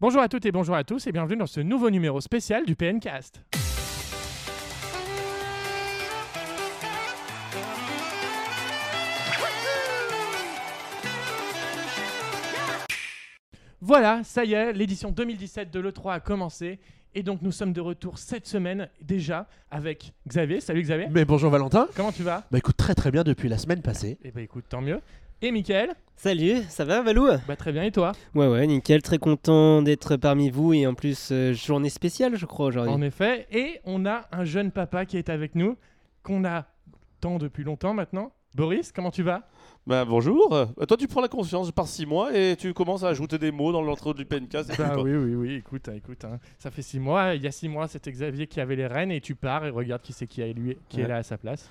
Bonjour à toutes et bonjour à tous et bienvenue dans ce nouveau numéro spécial du PNcast. Voilà, ça y est, l'édition 2017 de l'E3 a commencé et donc nous sommes de retour cette semaine déjà avec Xavier. Salut Xavier, Mais bonjour Valentin. comment tu vas? Bah écoute très très bien depuis la semaine passée. Eh ben écoute, tant mieux. Et Mickaël Salut, ça va Valou? Bah très bien et toi? Ouais ouais, nickel, très content d'être parmi vous et en plus euh, journée spéciale je crois aujourd'hui. En effet, et on a un jeune papa qui est avec nous, qu'on a tant depuis longtemps maintenant. Boris, comment tu vas? Bah bonjour. Euh, toi tu prends la confiance par 6 mois et tu commences à ajouter des mots dans l'intro du PNK. c'est Bah oui, oui, oui, écoute, hein, écoute, hein. ça fait six mois. Il y a six mois, c'était Xavier qui avait les rênes et tu pars et regarde qui c'est qui, a élu- qui est Ouais. là à sa place.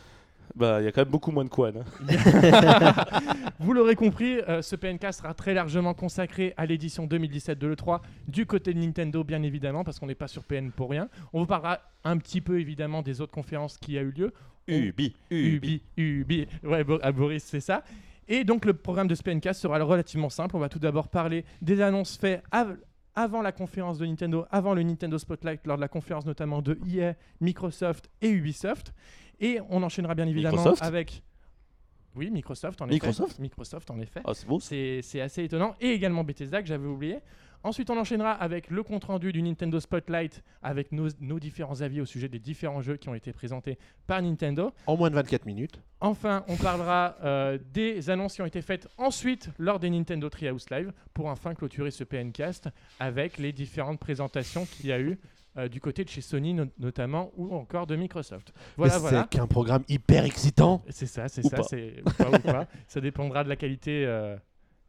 Bah il y a quand même beaucoup moins de Quan. hein. Vous l'aurez compris, euh, ce PNK sera très largement consacré à l'édition 2017 de l'E3 du côté de Nintendo, bien évidemment, parce qu'on n'est pas sur PN pour rien. On vous parlera un petit peu évidemment des autres conférences qui a eu lieu. Ubi, Ubi. Ubi, Ubi. Ouais, à Boris, c'est ça. Et donc, le programme de Spencast sera relativement simple. On va tout d'abord parler des annonces faites av- avant la conférence de Nintendo, avant le Nintendo Spotlight, lors de la conférence notamment de EA, Microsoft et Ubisoft. Et on enchaînera bien évidemment Microsoft avec. Oui, Microsoft en Microsoft effet. Microsoft en effet. Ah c'est beau. ça. C'est c'est assez étonnant. Et également Bethesda que j'avais oublié. Ensuite, on enchaînera avec le compte-rendu du Nintendo Spotlight avec nos, nos différents avis au sujet des différents jeux qui ont été présentés par Nintendo. En moins de 24 minutes. Enfin, on parlera euh, des annonces qui ont été faites ensuite lors des Nintendo Treehouse Live pour enfin clôturer ce PNcast avec les différentes présentations qu'il y a eu euh, du côté de chez Sony no- notamment ou encore de Microsoft. Voilà, Mais voilà. C'est qu'un programme hyper excitant. C'est ça, c'est ça, c'est ou pas, ou pas. Ça dépendra de la qualité euh,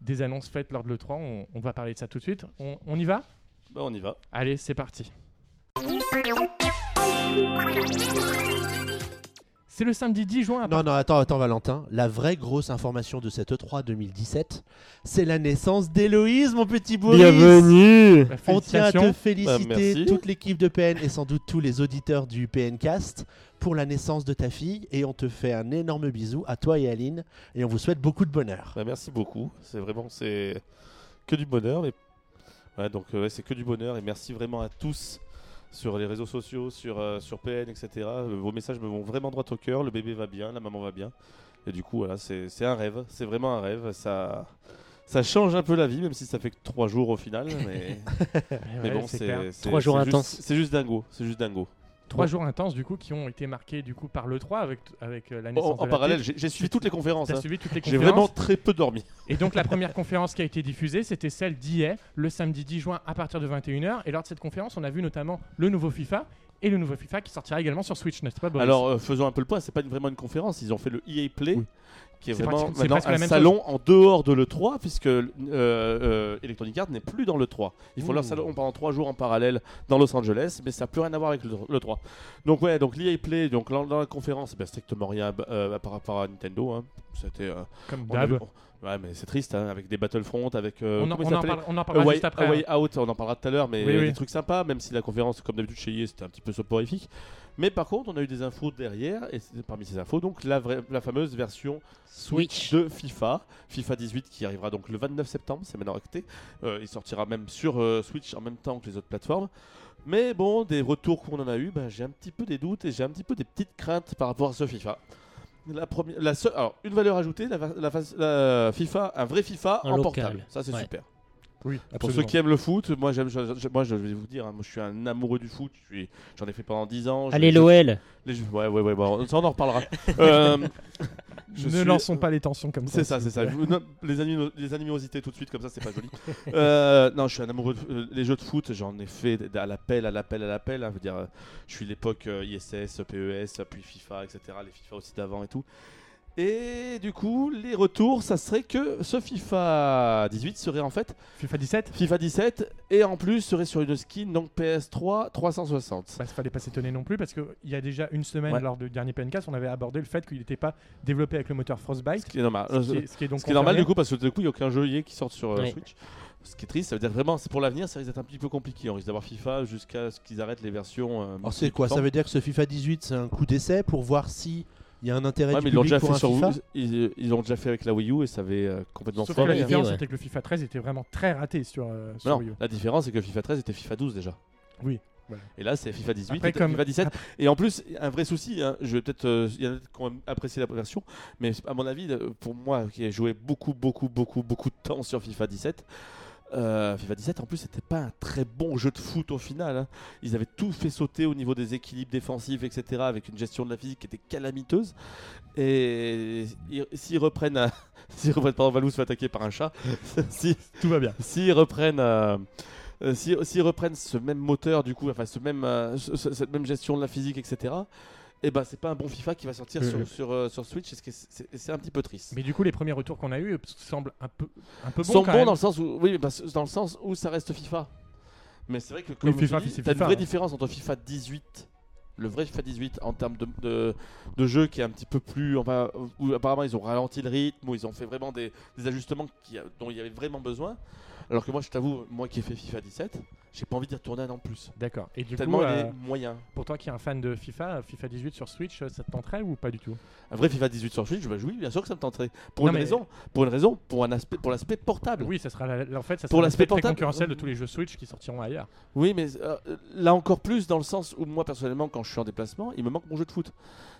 des annonces faites lors de l'E3. On, on va parler de ça tout de suite. On, on y va? Bah on y va. Allez, c'est parti. C'est le samedi 10 juin. à Non, non, attends, attends, Valentin. La vraie grosse information de cette E E3 2017, c'est la naissance d'Héloïse, mon petit Boris. Bienvenue Bah, On tient à te féliciter, Bah, toute l'équipe de PN et sans doute tous les auditeurs du PNcast pour la naissance de ta fille. Et on te fait un énorme bisou à toi et Aline. Et on vous souhaite beaucoup de bonheur. Bah merci beaucoup. C'est vraiment c'est que du bonheur. Mais... Ouais, donc euh, ouais, c'est que du bonheur et merci vraiment à tous sur les réseaux sociaux, sur, euh, sur PN, etc. Vos messages me vont vraiment droit au cœur. Le bébé va bien, la maman va bien. Et du coup, voilà, c'est c'est un rêve. C'est vraiment un rêve. Ça, ça change un peu la vie, même si ça fait que trois jours au final. Mais, Ouais, mais ouais, bon, c'est Trois jours intenses. C'est juste dingo. C'est juste dingo. Trois jours intenses du coup qui ont été marqués du coup par le 3 avec avec euh, la naissance En, de en la parallèle, j'ai j'ai suivi toutes les conférences. T'as hein. suivi toutes les J'ai conférences. vraiment très peu dormi. Et donc la première conférence qui a été diffusée, c'était celle d'hier, le samedi 10 juin à partir de 21h. Et lors de cette conférence, on a vu notamment le nouveau FIFA et le nouveau FIFA qui sortira également sur Switch, n'est-ce pas Boris Alors, euh, faisons un peu le point. C'est pas vraiment une conférence. Ils ont fait le EA Play, Oui. qui est, vraiment maintenant un salon en dehors de l'E3, puisque euh, euh, Electronic Arts n'est plus dans l'E3. Ils font leur salon pendant trois jours en parallèle dans Los Angeles, mais ça n'a plus rien à voir avec le- l'E3. Donc, ouais, donc l'EA Play, donc dans, la conférence, ben, strictement rien par rapport à Nintendo. hein. C'était. comme d'hab. Ouais, mais c'est triste, hein, avec des Battlefront, avec. euh, on, en, on en parle- on en A parlera Way, juste après. Hein. Way Out, on en parlera tout à l'heure, mais Oui, euh, oui. des trucs sympas, même si la conférence, comme d'habitude chez EA, c'était un petit peu soporifique. Mais par contre, on a eu des infos derrière, et c'est- parmi ces infos, donc la, vraie, la fameuse version Switch. de FIFA, FIFA 18 qui arrivera donc le 29 septembre, c'est maintenant acté. Euh, il sortira même sur euh, Switch en même temps que les autres plateformes. Mais bon, des retours qu'on en a eu, ben, j'ai un petit peu des doutes et j'ai un petit peu des petites craintes par rapport à ce FIFA. La première, la seule, alors une valeur ajoutée, la, la la FIFA, un vrai FIFA En en, local. portable, ça c'est Ouais. super. Oui, Pour ceux qui aiment le foot, moi j'aime, je, je- moi je vais vous dire, hein, moi je suis un amoureux du foot. Je suis- J'en ai fait pendant 10 ans. je- Allez je- l'OL les jeux- ouais, ouais, ouais, bon, ça on en reparlera. Euh, je ne suis- lançons pas les tensions comme ça. C'est ça, c'est ça. non, les, animo- les animosités tout de suite comme ça, c'est pas joli. Euh, non, je suis un amoureux. de- euh, les jeux de foot, j'en ai fait d- à l'appel, à l'appel, à l'appel. hein, je veux dire, euh, je suis l'époque euh, ISS, PES, puis FIFA, etc. Les FIFA aussi d'avant et tout. Et du coup, les retours, ça serait que ce FIFA 18 serait en fait FIFA 17 FIFA 17 et en plus serait sur une skin donc PS3 360. bah, fallait pas s'étonner non plus parce qu'il y a déjà une semaine Ouais. lors du dernier PNcast, on avait abordé le fait qu'il n'était pas développé avec le moteur Frostbite. Ce qui est normal. Ce qui est, ce qui est donc Ce qui est normal du coup parce que du coup il n'y a aucun jeu qui sort sur euh, Ouais. Switch. Ce qui est triste, ça veut dire vraiment c'est pour l'avenir, ça risque d'être un petit peu compliqué. On risque d'avoir FIFA jusqu'à ce qu'ils arrêtent les versions. euh, Alors c'est quoi? Ça veut dire que ce FIFA 18 c'est un coup d'essai pour voir si Il y a un intérêt Ouais, du mais ils l'ont public déjà pour fait un sur FIFA Wii. Ils ils l'ont déjà fait avec la Wii U et ça avait euh, complètement Sauf que la différence, ouais. c'était que le FIFA 13 était vraiment très raté sur, euh, sur Non, Wii U. la différence c'est que FIFA 13 était FIFA 12 déjà. Oui, voilà. Et là c'est FIFA 18 Après, comme- FIFA 17. Et en plus, un vrai souci, hein, je vais peut-être, euh, il y en a qui ont apprécié la version, mais à mon avis, pour moi qui ai joué beaucoup, beaucoup, beaucoup, beaucoup de temps sur FIFA 17, euh, FIFA 17 en plus c'était pas un très bon jeu de foot au final. hein. Ils avaient tout fait sauter au niveau des équilibres défensifs, etc. avec une gestion de la physique qui était calamiteuse. Et ils- s'ils reprennent, à- s'ils reprennent, pardon, Valou se fait attaquer par un chat. si, Tout va bien. s'ils reprennent euh, euh, si- s'ils reprennent ce même moteur du coup enfin ce même euh, ce- ce- cette même gestion de la physique etc et ben c'est pas un bon FIFA qui va sortir Mhm. sur, sur, euh, sur Switch ce qui est- c'est un petit peu triste Mais du coup, les premiers retours qu'on a eu semblent un peu, un peu bons. sont bons dans le sens où oui dans le sens où ça reste FIFA mais c'est vrai que comme c'est t'as une vraie hein. différence entre FIFA 18 le vrai FIFA 18 en termes de, de, de jeu qui est un petit peu plus enfin, où apparemment ils ont ralenti le rythme où ils ont fait vraiment des, des ajustements qui, dont il y avait vraiment besoin alors que moi je t'avoue moi qui ai fait FIFA 17 j'ai pas envie d'y retourner un an plus D'accord. Et du tellement coup, il euh, est moyen pour toi qui es un fan de FIFA, FIFA 18 sur Switch, euh, ça te tenterait ou pas du tout? Un vrai FIFA 18 sur Switch je vais jouer bien sûr que ça me tenterait pour Non, une mais- raison pour une raison pour un aspect pour l'aspect portable Oui, ça sera la- en fait, ça Pour sera l'aspect l'aspect concurrentiel de tous les jeux Switch qui sortiront ailleurs. Oui, mais euh, là encore plus dans le sens où moi personnellement, quand je suis en déplacement, il me manque mon jeu de foot.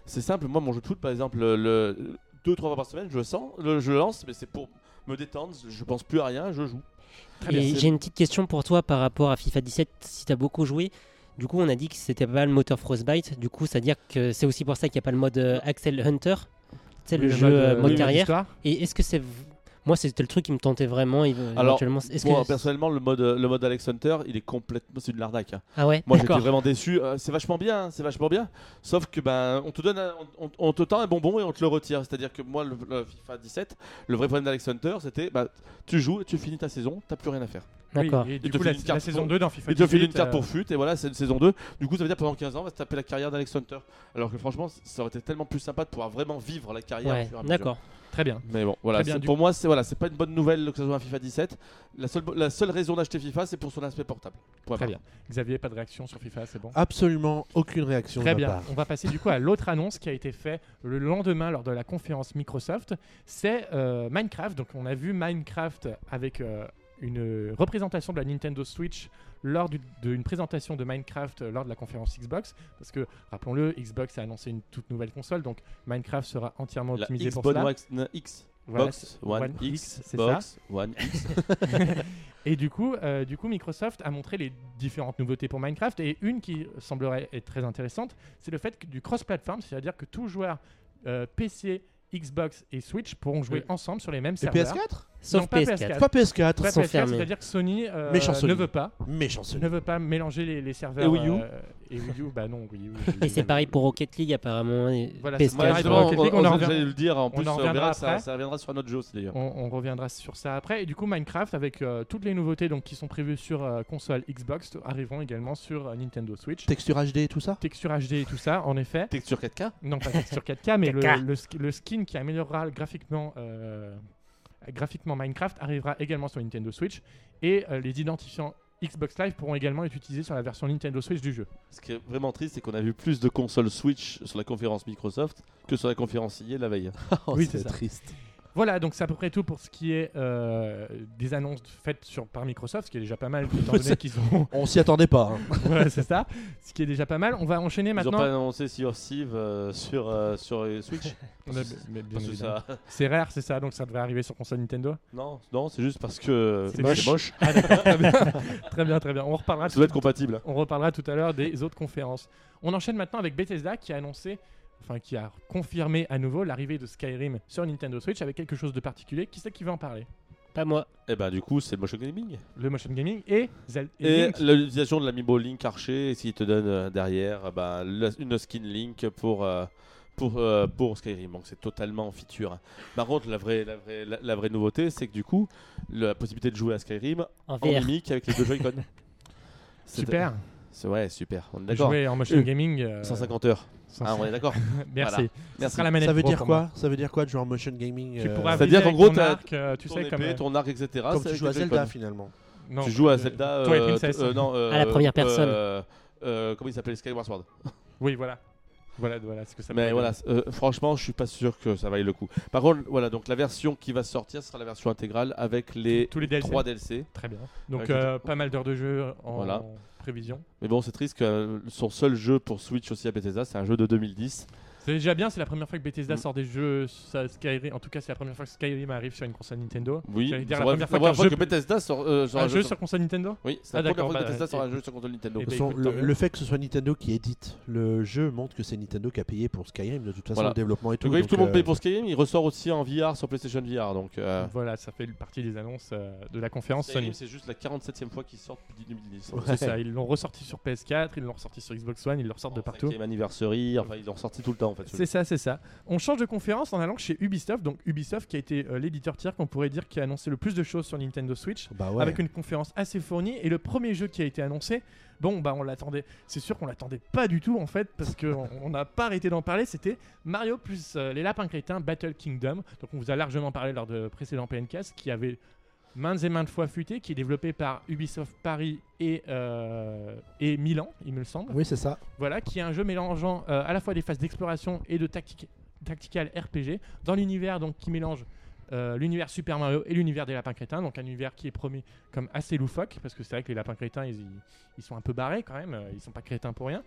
C'est simple, moi mon jeu de foot, par exemple, le, deux trois fois par semaine, je le sens, le- je lance, mais c'est pour me détendre. Je pense plus à rien, je joue. J'ai une petite question pour toi par rapport à FIFA 17. Si tu as beaucoup joué, du coup, on a dit que c'était pas le moteur Frostbite. Du coup, ça veut dire que c'est aussi pour ça qu'il n'y a pas le mode euh, Axel Hunter. C'est le, jeu mode, euh, euh, mode oui, carrière. Et est-ce que c'est. Moi, c'était le truc qui me tentait vraiment. Alors, Moi que... personnellement, le mode, le mode Alex Hunter, il est complètement, c'est une l'arnaque. hein. Ah ouais Moi j'étais vraiment déçu. Euh, c'est vachement bien, hein, c'est vachement bien. Sauf que ben on te donne, un- on, te tend un bonbon et on te le retire. C'est-à-dire que moi le, le FIFA 17, le vrai problème d'Alex Hunter, c'était bah, tu joues et tu finis ta saison, t'as plus rien à faire. D'accord. Oui, et du te coup, la, une la carte saison pour- 2 dans FIFA Il te file une 18, carte euh, pour fut et voilà, c'est une saison 2. Du coup, ça veut dire pendant 15 ans, on va se taper la carrière d'Alex Hunter. Alors que franchement, ça aurait été tellement plus sympa de pouvoir vraiment vivre la carrière. Ouais, et d'accord. Très bien. Mais bon, voilà, Très bien, pour moi, c'est voilà, c'est pas une bonne nouvelle que ça soit un FIFA 17. La seule, la seule raison d'acheter FIFA, c'est pour son aspect portable. Point Très bien. Xavier, pas de réaction sur FIFA, c'est bon? Absolument aucune réaction Très de ma bien. part. On va passer du coup à l'autre annonce qui a été faite le lendemain lors de la conférence Microsoft. C'est euh, Minecraft. Donc, on a vu Minecraft avec euh, une représentation de la Nintendo Switch lors du- d'une présentation de Minecraft euh, lors de la conférence Xbox. Parce que, rappelons-le, Xbox a annoncé une toute nouvelle console. Donc, Minecraft sera entièrement La optimisé pour Xbox cela. One X, non, X, Voilà, Box, One, One X, X, c'est Box, One X. Et du coup, euh, du coup, Microsoft a montré les différentes nouveautés pour Minecraft et une qui semblerait être très intéressante, c'est le fait que du cross-platform, c'est-à-dire que tous joueurs euh, PC, Xbox et Switch pourront jouer Oui. ensemble sur les mêmes Et serveurs. PS4 Sauf Non, pas PS4. PS4. Pas PS4. Pas sont PS4, fermés. c'est-à-dire que Sony, euh, Méchant ne Sony. veut pas, Méchant Sony. ne veut pas mélanger les, les serveurs. Et Wii U euh, et Wii U, bah non, Wii U. Et c'est pareil pour Rocket League apparemment. et Voilà, c'est PS4. pareil pour justement, Rocket League, on, on en on- reviendra- j'allais le dire, en on plus, en on reviendra ça, reviendra sur un autre jeu aussi d'ailleurs. On, on reviendra sur ça après. Et du coup, Minecraft, avec euh, toutes les nouveautés donc, qui sont prévues sur euh, console Xbox, arriveront également sur euh, Nintendo Switch. Texture HD et tout ça? Texture HD et tout ça, en effet. Texture 4K Non, pas sur 4K, mais le, 4K. le, sk- le skin qui améliorera graphiquement, euh, graphiquement Minecraft arrivera également sur Nintendo Switch. Et euh, les identifiants Xbox Live pourront également être utilisés sur la version Nintendo Switch du jeu. Ce qui est vraiment triste, c'est qu'on a vu plus de consoles Switch sur la conférence Microsoft que sur la conférence EA la veille. Oh, Oui, c'est triste. Voilà, donc c'est à peu près tout pour ce qui est euh, des annonces faites sur, par Microsoft, ce qui est déjà pas mal, étant donné qu'ils ont. On s'y attendait pas. hein. voilà, c'est ça. Ce qui est déjà pas mal. On va enchaîner Ils ont maintenant. pas annoncé Sea of Thieves euh, sur, euh, sur euh, Switch ça... C'est rare, c'est ça, donc ça devrait arriver sur console Nintendo. Non, non c'est juste parce que C'est moche. moche. Ah, très bien. très bien, très bien. On reparlera Ça doit être compatible. On reparlera tout à l'heure des autres conférences. On enchaîne maintenant avec Bethesda qui a annoncé, enfin qui a confirmé à nouveau l'arrivée de Skyrim sur Nintendo Switch avec quelque chose de particulier. Qui c'est qui va en parler? Pas moi. Et ben du coup, c'est le motion gaming. Le motion gaming et, Zel- et Et Link. l'utilisation de l'amiibo Link Archer, s'il te donne euh, derrière euh, bah, le- une skin Link pour, euh, pour, euh, pour Skyrim. Donc c'est totalement feature. Par contre, la vraie, la vraie, la, la vraie nouveauté, c'est que du coup, la possibilité de jouer à Skyrim En en mimique avec les deux Joy-Con. Super. C'est ouais, super. On est d'accord. Jouer en motion Euh, gaming. euh, 150 heures. sans- Ah, on est d'accord. Merci. Voilà. Ça Merci. sera la manette Ça veut dire quoi? Ça veut dire quoi de jouer en motion gaming Tu euh, pourras C'est-à-dire viser qu'en gros, ton arc, euh, tu ton sais épée, comme euh, ton arc, etc. Comme tu joues à Zelda finalement. non, tu joues à euh, Zelda. Euh, Princess. euh, non, À la euh, première personne. euh, euh, comment il s'appelle? Skyward Sword. Oui, voilà. Voilà, voilà ce que ça Mais voilà, euh, franchement, je suis pas sûr que ça vaille le coup. Par contre, voilà, donc la version qui va sortir sera la version intégrale avec les Tous les DLC. 3 DLC. Très bien. Donc euh, pas mal d'heures de jeu en Voilà. Mais bon, c'est triste que euh, son seul jeu pour Switch aussi à Bethesda, c'est un jeu de 2010. C'est déjà bien, c'est la première fois que Bethesda Mm. sort des jeux ça, Skyrim. En tout cas, c'est la première fois que Skyrim arrive sur une console Nintendo. Oui, c'est la première fois la qu'un jeu- que Bethesda sort, euh, Un jeu sur console Nintendo Oui, c'est Ah, la première d'accord, fois que bah, Bethesda sort un jeu sur console Nintendo. bah, toute façon, écoute, le, fait que ce soit Nintendo qui édite le jeu montre que c'est Nintendo qui a payé pour Skyrim. De toute façon, Voilà. le développement et tout. Donc, tout le monde euh, paye pour Skyrim, il ressort aussi en VR sur PlayStation VR. Donc, euh, Voilà, ça fait partie des annonces euh, de la conférence Skyrim, Sony. c'est juste la 47ème fois qu'il sort depuis 2010. Ouais. C'est ça, ils l'ont ressorti sur PS4, ils l'ont ressorti sur Xbox One, ils le ressortent de partout. Anniversary, enfin, ils l'ont ressorti tout le temps fait. C'est ça, c'est ça. On change de conférence en allant chez Ubisoft. Donc Ubisoft qui a été euh, l'éditeur tiers qu'on pourrait dire qui a annoncé le plus de choses sur Nintendo Switch. Bah ouais. Avec une conférence assez fournie et le premier jeu qui a été annoncé, bon bah on l'attendait, c'est sûr qu'on l'attendait pas du tout en fait parce qu'on on n'a pas arrêté d'en parler, c'était Mario plus euh, les lapins crétins Battle Kingdom, donc on vous a largement parlé lors de précédents PNCast qui avait maintes et maintes fois fuité, qui est développé par Ubisoft Paris et, euh, et Milan il me semble. Oui, c'est ça. Voilà, qui est un jeu mélangeant euh, à la fois des phases d'exploration et de tactique, tactical RPG dans l'univers donc qui mélange euh, l'univers Super Mario et l'univers des lapins crétins, donc un univers qui est promis comme assez loufoque parce que c'est vrai que les lapins crétins ils, ils sont un peu barrés quand même, ils sont pas crétins pour rien.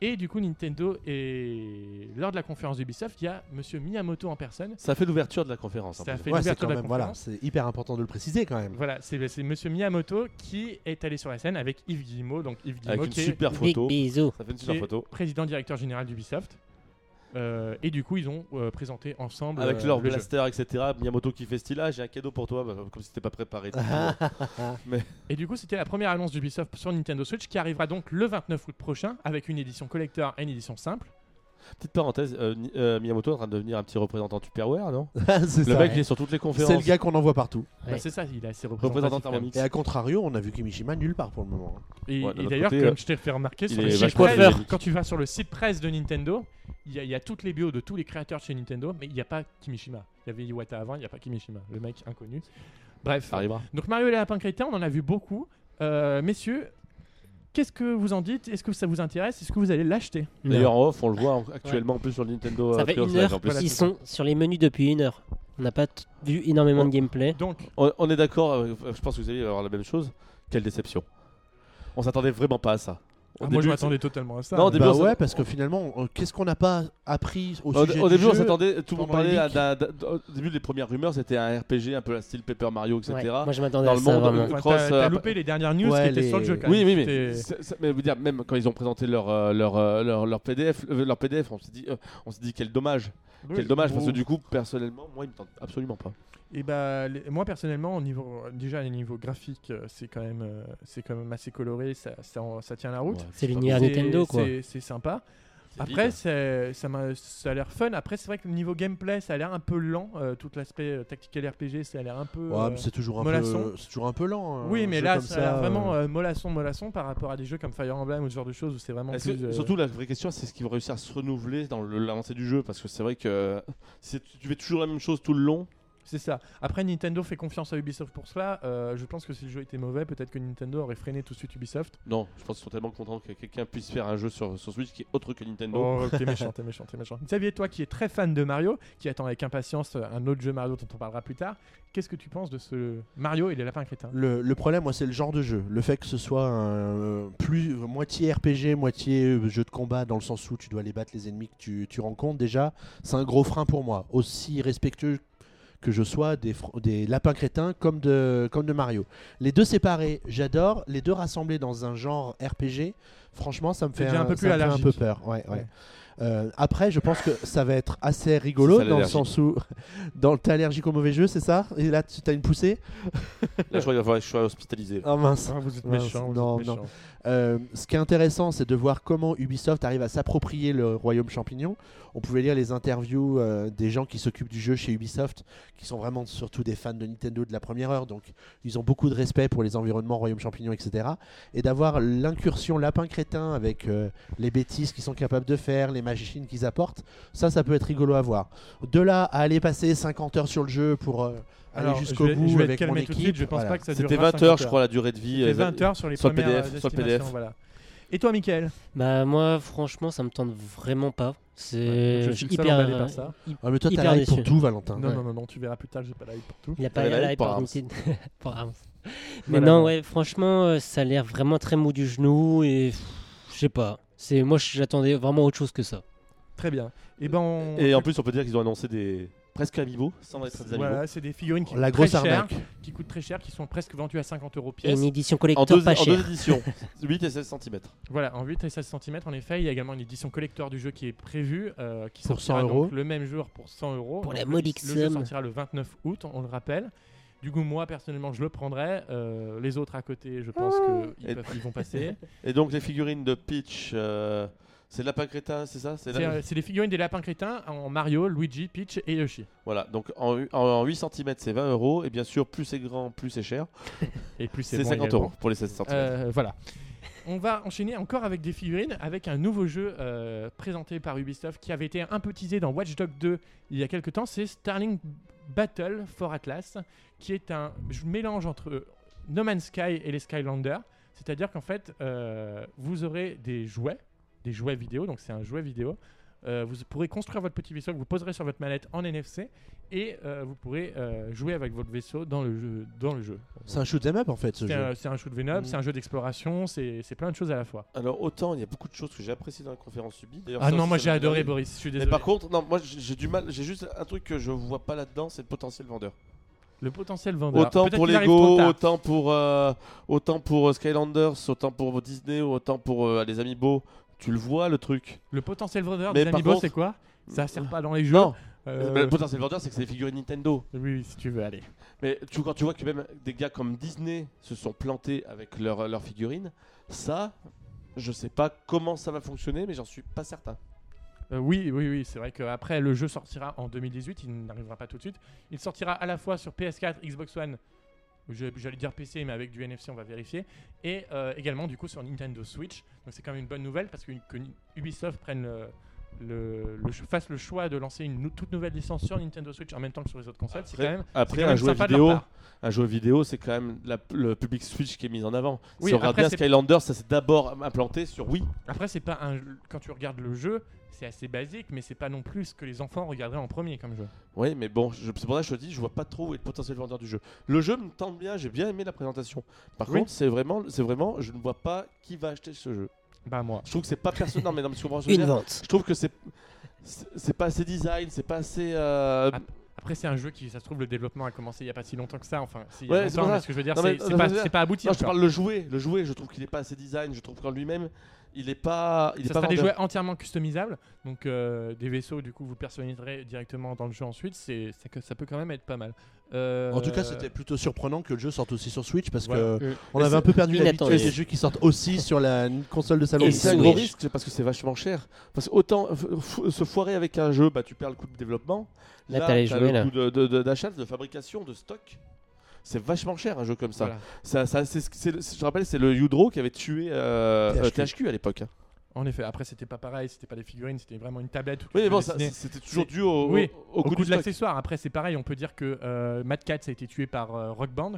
Et du coup Nintendo et lors de la conférence d'Ubisoft, il y a Monsieur Miyamoto en personne. Ça fait l'ouverture de la conférence. en Ça fait Ouais, l'ouverture de la même. Voilà, conférence. c'est hyper important de le préciser quand même. Voilà, c'est c'est Monsieur Miyamoto qui est allé sur la scène avec Yves Guillemot, donc Yves Guillemot Avec une qui est super Big photo. Ça fait une super est photo. président directeur général d'Ubisoft. Euh, et du coup, ils ont euh, présenté ensemble Avec euh, leur le jeu. blaster, etc. Miyamoto qui fait style, ah, j'ai un cadeau pour toi, bah, comme si t'étais pas préparé. Et du coup, c'était la première annonce d'Ubisoft sur Nintendo Switch qui arrivera donc le 29 août prochain avec une édition collector et une édition simple. Petite parenthèse, euh, euh, Miyamoto est en train de devenir un petit représentant Tupperware, non c'est Le ça. mec, il est sur toutes les conférences. C'est le gars qu'on envoie partout. Bah, Ouais. c'est ça, il a ses représentant représentants. Thermomix. Et à contrario, on a vu Kimishima nulle part pour le moment. Et, Ouais, d'un et autre d'ailleurs, côté, comme euh, je t'ai fait remarquer, il sur est le site vachement presse, dynamique. quand tu vas sur le site presse de Nintendo, il y, a- il y a toutes les bios de tous les créateurs de chez Nintendo, mais il n'y a pas Kimishima. Il y avait Iwata avant, il n'y a pas Kimishima, le mec inconnu. Bref, Ça arrivera. donc Mario et les lapins crétins, on en a vu beaucoup. Euh, messieurs, qu'est-ce que vous en dites? Est-ce que ça vous intéresse? Est-ce que vous allez l'acheter? D'ailleurs, en off, on le voit en- actuellement en plus sur le Nintendo. Ça fait une heure en plus. Ça. sont sur les menus depuis une heure. On n'a pas vu énormément de gameplay. Donc, On, on est d'accord, euh, je pense que vous allez avoir la même chose. Quelle déception. On s'attendait vraiment pas à ça. Au ah, moi je m'attendais totalement à ça. Non, au début, bah ouais, parce que finalement, euh, qu'est-ce qu'on n'a pas appris au sujet au début, on s'attendait, tout le monde parlait à au début, les premières rumeurs, c'était un RPG un peu à style Paper Mario, etc. Ouais, Moi, je m'attendais Dans à le ça monde, vraiment. euh, Enfin, Cross, t'as- euh, t'as loupé les dernières news Ouais, qui étaient les- sur le jeu quand Oui, même. oui, mais, mais je veux dire, même quand ils ont présenté leur, euh, leur, euh, leur, leur PDF, euh, leur PDF, on s'est dit, euh, on s'est dit quel dommage, Oui, quel dommage, parce que du coup, personnellement, moi, il me tente absolument pas. Et bah, les- moi personnellement, au niveau, déjà au niveau graphique, euh, c'est quand même, euh, c'est quand même assez coloré, ça, ça, en- ça tient la route. Ouais, C'est. C'est- Nintendo, quoi. c'est- sympa. Après, ça, m'a- ça a l'air fun. Après, c'est vrai que le niveau gameplay, ça a l'air un peu lent. euh, tout l'aspect euh, tactical RPG, ça a l'air un peu. Ouais, euh, mais c'est toujours un mollasson. peu, c'est toujours un peu lent. hein, Oui, mais là, ça a l'air vraiment euh, mollasson, mollasson par rapport à des jeux comme Fire Emblem ou ce genre de choses où c'est vraiment Est-ce plus. que- euh, Surtout, la vraie question, c'est ce qu'ils vont réussir à se renouveler dans le lancé du jeu, parce que c'est vrai que si tu fais toujours la même chose tout le long, C'est ça. Après, Nintendo fait confiance à Ubisoft pour cela. Euh, je pense que si le jeu était mauvais, peut-être que Nintendo aurait freiné tout de suite Ubisoft. non, je pense qu'ils sont tellement contents que quelqu'un puisse faire un jeu sur, sur Switch qui est autre que Nintendo. Oh, t'es méchant, t'es méchant, t'es méchant. Xavier, toi qui es très fan de Mario, qui attend avec impatience euh, un autre jeu Mario dont on parlera plus tard, qu'est-ce que tu penses de ce Mario et les lapins crétins? Le, le problème, moi, c'est le genre de jeu. Le fait que ce soit un, euh, plus moitié RPG, moitié jeu de combat, dans le sens où tu dois aller battre les ennemis que tu, tu rencontres, déjà, c'est un gros frein pour moi. Aussi respectueux que je sois des, lapins crétins comme de, comme de Mario. Les deux séparés, j'adore. Les deux rassemblés dans un genre RPG, franchement, ça me fait, un peu ça plus me fait un allergique. peu peur. Ouais, ouais. Ouais. Euh, après, je pense que ça va être assez rigolo dans le sens où dans t'es allergique aux mauvais jeux, c'est ça? Et là, tu as une poussée? Là, je crois qu'il va falloir que je sois hospitalisé. Oh mince. Ah, Vous êtes Mince, méchant, vous non, êtes non. méchant. Euh, ce qui est intéressant, c'est de voir comment Ubisoft arrive à s'approprier le royaume champignon. On pouvait lire les interviews euh, des gens qui s'occupent du jeu chez Ubisoft, qui sont vraiment surtout des fans de Nintendo de la première heure, donc ils ont beaucoup de respect pour les environnements royaume champignon, etc. Et d'avoir l'incursion lapin crétin avec euh, les bêtises qu'ils sont capables de faire, les machines qu'ils apportent, ça, ça peut être rigolo à voir. De là à aller passer 50 heures sur le jeu pour euh, aller jusqu'au bout je vais avec mon calmer équipe, tout de suite, je pense voilà. pas que ça C'était durera 20 heures, 50 je crois, la durée de vie. C'était euh, 20 heures sur les le premières PDF, destinations, PDF. Voilà. Et toi, Michael? Bah moi franchement ça me tente vraiment pas. C'est seul hyper par ça. Ah, mais toi, t'as hyper la hype pour tout, Valentin. Non, Ouais. non, non, non, tu verras plus tard, j'ai pas la hype pour tout. Il a pas Ouais, la hype pour. Nintendo. Pour Arms. Mais Voilà, non bon. ouais franchement euh, ça a l'air vraiment très mou du genou et je sais pas. C'est moi j'attendais vraiment autre chose que ça. Très bien. Et ben, on- Et en plus, on peut dire qu'ils ont annoncé des presque amiibo, sans être des amiibo. voilà, c'est des figurines qui La coûtent grosse très cher, arnaque. qui coûtent très cher, qui sont presque vendues à 50 euros Et pièce. une édition En collector deux, pas en deux chère. éditions, 8 et 16 cm. Voilà, en 8 et 16 cm en effet. Il y a également une édition collector du jeu qui est prévue, euh, qui Pour sortira 100 donc euros. le même jour pour 100 euros. Pour Donc la le- modique Le jeu somme. sortira le 29 août, on le rappelle. Du coup, moi personnellement, je le prendrai. Euh, les autres à côté, je pense qu'ils Et- ils vont passer. Et donc, les figurines de Peach, euh, c'est Lapin Crétin, c'est ça? C'est C'est la- euh, c'est des figurines des lapins crétins en Mario, Luigi, Peach et Yoshi. Voilà, donc en, hu- en 8 cm, c'est 20 euros. Et bien sûr, plus c'est grand, plus c'est cher. Et plus C'est bon 50 également. euros pour les 16 cm. Euh, voilà. On va enchaîner encore avec des figurines, avec un nouveau jeu euh, présenté par Ubisoft qui avait été un peu teasé dans Watch Dogs 2 il y a quelques temps. C'est Starling Battle for Atlas, qui est un mélange entre No Man's Sky et les Skylanders. C'est-à-dire qu'en fait, euh, vous aurez des jouets, des jouets vidéo, donc c'est un jouet vidéo. Euh, vous pourrez construire votre petit vaisseau que vous poserez sur votre manette en NFC et euh, vous pourrez euh, jouer avec votre vaisseau dans le jeu. Dans le jeu. C'est un shoot 'em up en fait ce C'est jeu. un, c'est un shoot Venom, Mhm. c'est un jeu d'exploration, c'est c'est plein de choses à la fois. Alors, autant il y a beaucoup de choses que j'ai appréciées dans la conférence Ubi. D'ailleurs, Ah ça non, aussi, moi ça j'ai m'a adoré donné. Boris, je suis Mais désolé. par contre, non, moi j'ai j'ai du mal, j'ai juste un truc que je vois pas là-dedans, c'est le potentiel vendeur. le potentiel vendeur. Autant Peut-être pour qu'il arrive trop Lego, tard. autant pour, euh, autant pour euh, Skylanders, autant pour Disney, autant pour euh, les Amiibo. Tu le vois le truc Le potentiel vendeur Mais des Amiibo, contre- c'est quoi? Ça sert pas dans les jeux. Non, Euh, mais le potentiel vendeur c'est que c'est des figurines Nintendo. Oui, oui, si tu veux, allez. Mais tu, quand tu vois que même des gars comme Disney se sont plantés avec leurs leurs figurines, ça, je sais pas comment ça va fonctionner, mais j'en suis pas certain. Euh, oui, oui, oui, c'est vrai qu'après le jeu sortira en 2018, il n'arrivera pas tout de suite. Il sortira à la fois sur PS4, Xbox One, j'allais dire PC, mais avec du NFC, on va vérifier, et euh, également du coup sur Nintendo Switch. Donc c'est quand même une bonne nouvelle parce que, que Ubisoft prenne le, le- le ch- fasse le choix de lancer une toute nouvelle licence sur Nintendo Switch en même temps que sur les autres consoles. C'est quand même, Après, un jeu vidéo, un jeu vidéo, c'est quand même la- le public Switch qui est mis en avant. Oui, si on regarde après, bien Skylanders, ça s'est d'abord implanté sur Wii. Après, c'est pas un quand tu regardes le jeu, c'est assez basique, mais c'est pas non plus ce que les enfants regarderaient en premier comme jeu. Oui, mais bon, je- c'est pour ça que je te dis, je vois pas trop où est le potentiel vendeur du jeu. Le jeu me tente bien, j'ai bien aimé la présentation. Par Oui. contre, c'est vraiment, c'est vraiment, je ne vois pas qui va acheter ce jeu. Bah moi. Je trouve que c'est pas personnel. non, mais non, mais tu comprends ce que je veux Une dire vente. Je trouve que c'est, c'est c'est pas assez design, c'est pas assez. euh, Ah, Après, c'est un jeu qui, ça se trouve, le développement a commencé il y a pas si longtemps que ça. Enfin, si, Ouais, longtemps, mais ce que je veux dire, c'est c'est non, pas, mais- c'est pas abouti. Non, je parle le jouet. Le jouet, je trouve qu'il est pas assez design. Je trouve qu'en lui-même, il est pas, il est ça pas sera des jouets entièrement customisables, donc euh, des vaisseaux du coup vous personnaliserez directement dans le jeu ensuite. C'est ça, peut quand même être pas mal. Euh, En tout cas, c'était plutôt surprenant que le jeu sorte aussi sur Switch parce Voilà. que Mm. on Mais avait un peu perdu l'habitude des jeux qui sortent aussi sur la console de salon. Et Et c'est un gros risque c'est parce que c'est vachement cher. Parce que autant se foirer avec un jeu, bah tu perds le coût de développement. Là, t'as jouets, le là. coût de- de- de- d'achat, de, fabrication, de stock. C'est vachement cher un jeu comme ça. Voilà. ça, ça c'est ce que- c'est le- je rappelle, c'est le Udro qui avait tué euh, THQ. euh, THQ à l'époque. hein. En effet, après c'était pas pareil, c'était pas des figurines, c'était vraiment une tablette. Oui, mais bon, c'était toujours C'est- dû au, oui, au, au Au coût coup du de l'accessoire, après c'est pareil, on peut dire que euh, Mad Catz a été tué par euh, Rock Band,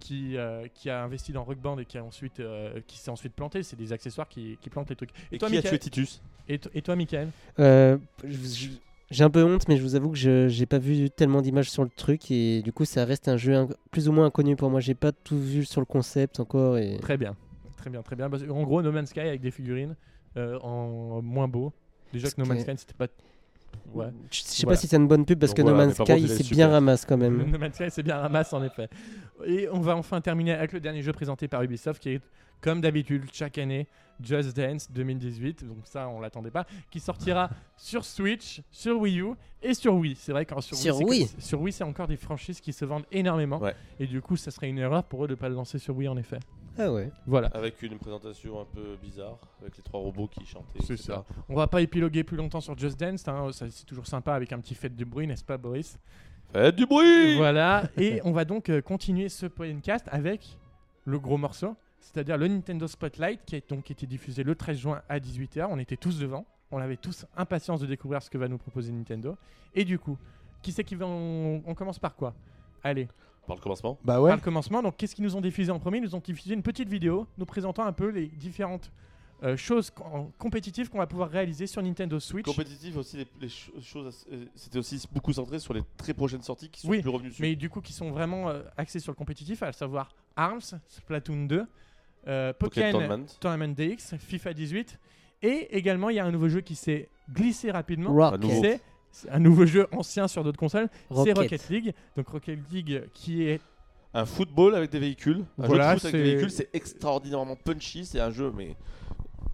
qui, euh, qui a investi dans Rock Band et qui, a ensuite, euh, qui s'est ensuite planté. C'est des accessoires qui, qui plantent les trucs. Et toi, qui a tué Titus Et, to- et toi, Michael? Euh, je- je- J'ai un peu honte, mais je vous avoue que je j'ai pas vu tellement d'images sur le truc et du coup ça reste un jeu inc- plus ou moins inconnu pour moi. J'ai pas tout vu sur le concept encore et Très bien, très bien, très bien. Que, en gros, No Man's Sky avec des figurines euh, en moins beau. Déjà que No Man's Sky c'était pas. Ouais. je sais Voilà. pas si c'est une bonne pub parce Donc que No Man's Sky il est c'est super. bien ramasse quand même. No Man's Sky c'est bien ramasse en effet. Et on va enfin terminer avec le dernier jeu présenté par Ubisoft qui est comme d'habitude chaque année Just Dance 2018. Donc ça on l'attendait pas. Qui sortira sur Switch, sur Wii U et sur Wii. C'est vrai qu'en sur, Sur Wii, Wii. c'est- sur Wii c'est encore des franchises qui se vendent énormément. Ouais. Et du coup ça serait une erreur pour eux de pas le lancer sur Wii en effet. Ah ouais. Voilà. Avec une présentation un peu bizarre, avec les trois robots qui chantaient. C'est ça. On va pas épiloguer plus longtemps sur Just Dance, hein, c'est toujours sympa avec un petit fait de bruit, n'est-ce pas Boris? Faites du bruit Voilà, et on va donc euh, continuer ce podcast avec le gros morceau, c'est-à-dire le Nintendo Spotlight qui a donc été diffusé le 13 juin à 18h. On était tous devant, on avait tous impatience de découvrir ce que va nous proposer Nintendo. Et du coup, qui c'est qui va. On, on commence par quoi? Allez, Par le commencement Bah ouais. par le commencement. Donc, qu'est-ce qu'ils nous ont diffusé en premier? Ils nous ont diffusé une petite vidéo nous présentant un peu les différentes euh, choses com- compétitives qu'on va pouvoir réaliser sur Nintendo Switch. Compétitif aussi, les, les ch- choses, euh, c'était aussi beaucoup centré sur les très prochaines sorties qui sont Oui, plus revenues dessus. mais du coup qui sont vraiment euh, axés sur le compétitif, à savoir ARMS, Splatoon 2, euh, Pokémon Tournament. Tournament DX, FIFA 18, et également il y a un nouveau jeu qui s'est glissé rapidement. Rocket. qui c'est c'est un nouveau jeu ancien sur d'autres consoles, c'est Rocket. League. Donc Rocket League qui est Un football avec des véhicules. Un Voilà, jeu de foot avec des véhicules, c'est extraordinairement punchy. C'est un jeu, mais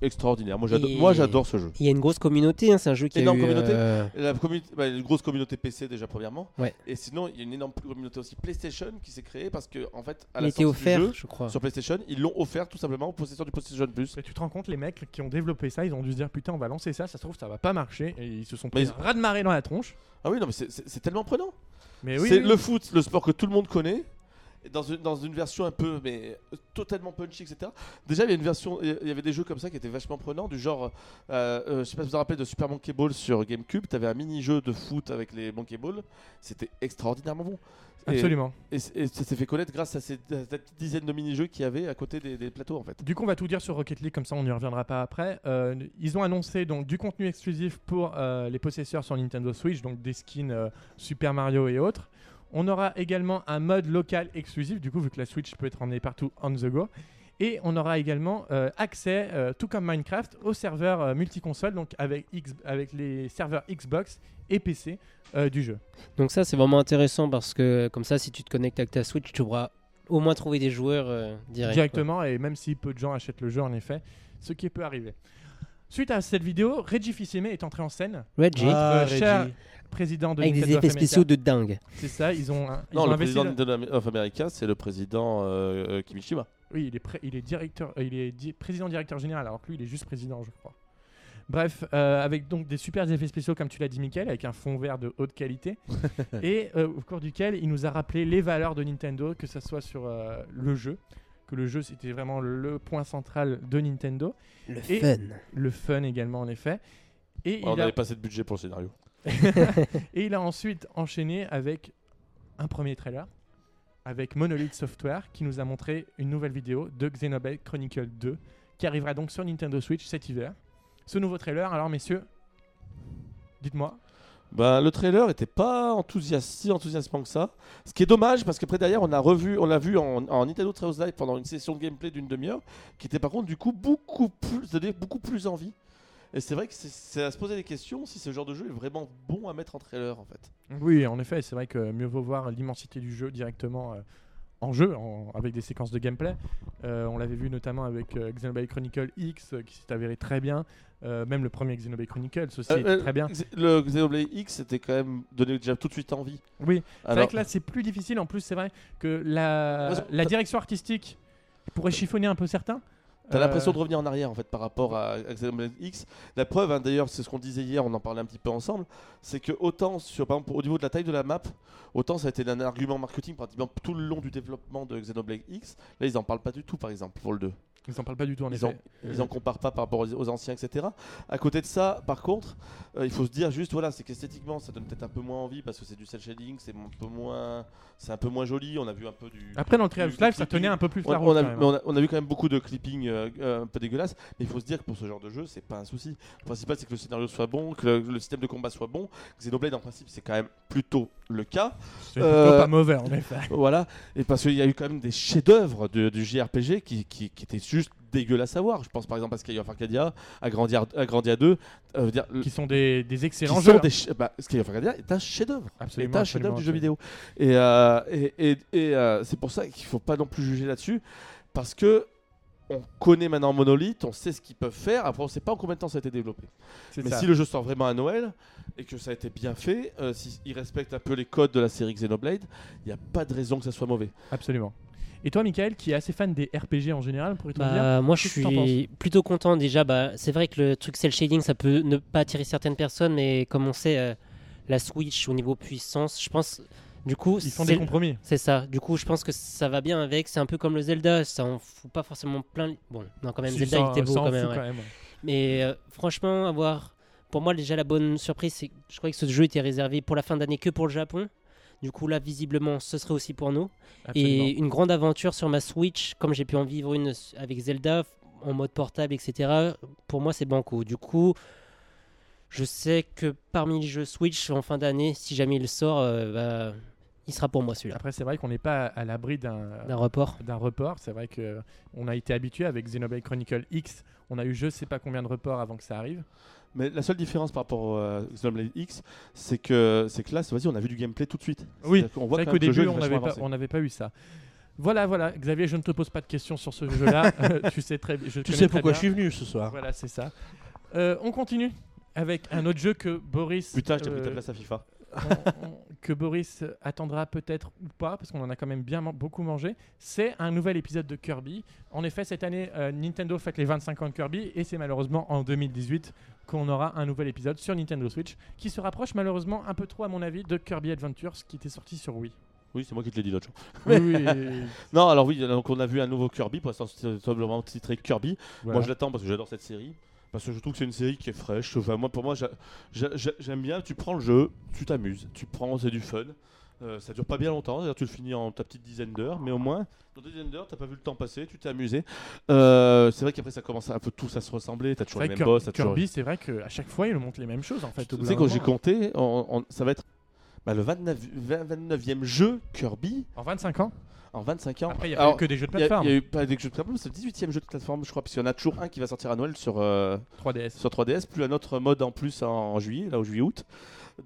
extraordinaire. Moi, j'adore, Et- moi, j'adore ce jeu. Il y a une grosse communauté, hein, c'est un jeu qui a Énorme eu, communauté. euh, La communauté, bah, une grosse communauté PC déjà premièrement. Ouais. Et sinon, il y a une énorme communauté aussi PlayStation qui s'est créée parce que en fait, à il la sortie du offert, jeu, je crois. sur PlayStation, ils l'ont offert tout simplement aux possesseurs du PlayStation Plus. Et tu te rends compte, les mecs qui ont développé ça, ils ont dû se dire putain, on va lancer ça, ça se trouve, ça va pas marcher. Et ils se sont pris Mais- un raz de marée dans la tronche. Ah oui, non, mais c'est- c'est c'est tellement prenant. Mais oui, c'est oui. le foot, le sport que tout le monde connaît. Dans une, dans une version un peu, mais euh, totalement punchy, etc. Déjà, il y a une version, il y avait des jeux comme ça qui étaient vachement prenants, du genre, euh, euh, je sais pas si vous vous rappelez de Super Monkey Ball sur GameCube, tu avais un mini-jeu de foot avec les Monkey Ball, c'était extraordinairement bon. Et- Absolument. Et, ça s'est fait connaître grâce à, cette petite dizaine de mini-jeux qu'il y avait à côté des, des plateaux en fait. Du coup, on va tout dire sur Rocket League, comme ça on n'y reviendra pas après. Euh, ils ont annoncé donc du contenu exclusif pour euh, les possesseurs sur Nintendo Switch, donc des skins euh, Super Mario et autres. On aura également un mode local exclusif, du coup, vu que la Switch peut être emmenée partout on the go. Et on aura également euh, accès, euh, tout comme Minecraft, aux serveurs euh, multiconsole, donc avec, X- avec les serveurs Xbox et PC euh, du jeu. Donc ça, c'est vraiment intéressant parce que comme ça, si tu te connectes avec ta Switch, tu pourras au moins trouver des joueurs euh, direct, directement, et même si peu de gens achètent le jeu, en effet, ce qui peut arriver. Suite à cette vidéo, Reggie Fils-Aimé est entré en scène. Reggie, Ah, Euh, cher Reggie. Président de avec des effets spéciaux de dingue. C'est ça, ils ont, un- ils Non, ont le investi. président de Nintendo of America, c'est le président euh, euh, Kimishima. Oui, il est, pré- il est directeur, euh, il est di- président directeur général, alors que lui, il est juste président, je crois. Bref, euh, avec donc des super effets spéciaux, comme tu l'as dit, Michael, avec un fond vert de haute qualité, et euh, au cours duquel il nous a rappelé les valeurs de Nintendo, que ce soit sur euh, le jeu, que le jeu c'était vraiment le point central de Nintendo, Le Et- fun. le fun également en effet. Et, on il a, n'avait pas assez de budget pour le scénario. et il a ensuite enchaîné avec un premier trailer avec Monolith Software qui nous a montré une nouvelle vidéo de Xenoblade Chronicle 2 qui arrivera donc sur Nintendo Switch cet hiver. Ce nouveau trailer, alors messieurs, dites-moi. Ben, le trailer était pas si enthousiasmant que ça. Ce qui est dommage parce qu'après derrière on a revu, on l'a vu en, en Nintendo Treehouse Live pendant une session de gameplay d'une demi-heure, qui était par contre du coup beaucoup plus, beaucoup plus en vie. Et c'est vrai que c'est- à se poser des questions si ce genre de jeu est vraiment bon à mettre en trailer en fait. Oui, en effet, c'est vrai que mieux vaut voir l'immensité du jeu directement euh, en jeu, en- avec des séquences de gameplay. Euh, on l'avait vu notamment avec euh, Xenoblade Chronicle X qui s'est avéré très bien. Même le premier Xenoblade Chronicles aussi était très bien. Le Xenoblade X c'était quand même donné déjà tout de suite envie. Oui, c'est vrai que là c'est plus difficile. En plus, c'est vrai que la, la direction artistique pourrait chiffonner un peu certains. T'as Euh, l'impression de revenir en arrière en fait par rapport à Xenoblade X. La preuve, hein, d'ailleurs, c'est ce qu'on disait hier, on en parlait un petit peu ensemble, c'est que autant sur par exemple au niveau de la taille de la map, autant ça a été un argument marketing pratiquement tout le long du développement de Xenoblade X. Là, ils en parlent pas du tout, par exemple, pour le 2. Ils en parlent pas du tout en Ils effet. en, ils en comparent pas par rapport aux, aux anciens, etc. À côté de ça, par contre, euh, il faut se dire juste, voilà, c'est qu'esthétiquement, ça donne peut-être un peu moins envie parce que c'est du cel shading, c'est un peu moins, c'est un peu moins joli. On a vu un peu du. Après dans le du- Live, ça tenait un peu plus On, la on a, on a- on a vu quand même beaucoup de clipping euh, euh, un peu dégueulasses, mais il faut se dire que pour ce genre de jeu, c'est pas un souci. Le principal, c'est que le scénario soit bon, que le, le système de combat soit bon. Xenoblade, en principe, c'est quand même plutôt le cas. C'est euh, plutôt pas mauvais en effet. voilà, et parce qu'il y a eu quand même des chefs-d'œuvre du JRPG qui, qui, qui étaient dégueulasses à voir. Je pense par exemple à Sky of Arcadia, à Grandia, à Grandia 2. euh, dire, Qui sont des, des qui excellents sont jeux. des che- bah, Sky of Arcadia est un chef-d'œuvre est un chef-d'œuvre du jeu vidéo. Et, euh, et, et- et, euh, c'est pour ça qu'il faut pas non plus juger là-dessus, parce que on connaît maintenant Monolith, on sait ce qu'ils peuvent faire. Après, on sait pas en combien de temps ça a été développé. Mais ça. si le jeu sort vraiment à Noël et que ça a été bien fait, euh, s'ils respectent un peu les codes de la série Xenoblade, il n'y a pas de raison que ça soit mauvais. Absolument. Et toi, Michael, qui est assez fan des RPG en général, pourrait-on dire Bah, moi, je suis plutôt content déjà. Bah, c'est vrai que le truc cel shading, ça peut ne pas attirer certaines personnes, mais comme on sait, euh, la Switch au niveau puissance, je pense, du coup, Ils font des compromis. C'est ça. Du coup, je pense que ça va bien avec. C'est un peu comme le Zelda. Ça en fout pas forcément plein. Bon, non, quand même, Si, Zelda, ça- il était beau même. ouais. quand même. Mais euh, franchement, avoir. Pour moi, déjà, la bonne surprise, c'est que je croyais que ce jeu était réservé pour la fin d'année que pour le Japon. Du coup, là, visiblement, ce serait aussi pour nous. Absolument. Et une grande aventure sur ma Switch, comme j'ai pu en vivre une avec Zelda. en mode portable, etc., pour moi c'est banco. Du coup, je sais que parmi les jeux Switch en fin d'année, si jamais il sort, euh, bah, il sera pour moi celui-là. Après, c'est vrai qu'on n'est pas à l'abri d'un report. d'un report. C'est vrai que on a été habitué avec Xenoblade Chronicle X. On a eu je sais pas combien de reports avant que ça arrive. Mais la seule différence par rapport à Xenoblade X, c'est que, c'est que là, vas-y, on a vu du gameplay tout de suite. Oui, C'est voit qu'au début, on n'avait pas, on pas eu ça. Voilà, voilà. Xavier, je ne te pose pas de questions sur ce jeu-là. Euh, tu sais très je Tu sais pourquoi bien. je suis venu ce soir. Voilà, c'est ça. Euh, on continue avec un autre jeu que Boris. Putain, je t'ai pris euh, ta place à FIFA. on- on- que Boris attendra peut-être ou pas, parce qu'on en a quand même bien beaucoup mangé, c'est un nouvel épisode de Kirby. En effet, cette année, euh, Nintendo fête les 25 ans de Kirby, et c'est malheureusement en 2018 qu'on aura un nouvel épisode sur Nintendo Switch, qui se rapproche malheureusement un peu trop, à mon avis, de Kirby Adventures, qui était sorti sur Wii. Oui, c'est moi qui te l'ai dit l'autre jour. Oui, oui, Non, alors oui, donc on a vu un nouveau Kirby, pour l'instant c'est simplement titré Kirby. voilà. Moi je l'attends parce que j'adore cette série. Parce que je trouve que c'est une série qui est fraîche. Enfin, moi, pour moi, j'a- j'a- j'a- j'aime bien. Tu prends le jeu, tu t'amuses. Tu prends, c'est du fun. Euh, ça dure pas bien longtemps. Tu le finis en ta petite dizaine d'heures. Mais au moins, dans ta dizaine d'heures, t'as pas vu le temps passer. Tu t'es amusé. Euh, c'est vrai qu'après, ça commence un peu tous à se ressembler. T'as toujours les mêmes boss. toujours- Kirby, c'est vrai qu'à chaque fois, il montre les mêmes choses, en fait. Tu sais, quand j'ai compté, on- on- ça va être bah, le 29, 29e jeu Kirby En 25 ans en 25 ans. Après, il n'y a Alors, pas eu que des jeux de plateforme. Il y a eu pas des jeux de plateforme, c'est le 18e jeu de plateforme, je crois, parce qu'il y en a toujours un qui va sortir à Noël sur, euh, 3DS. sur 3DS, plus un autre mode en plus en, en juillet, là au juillet-août.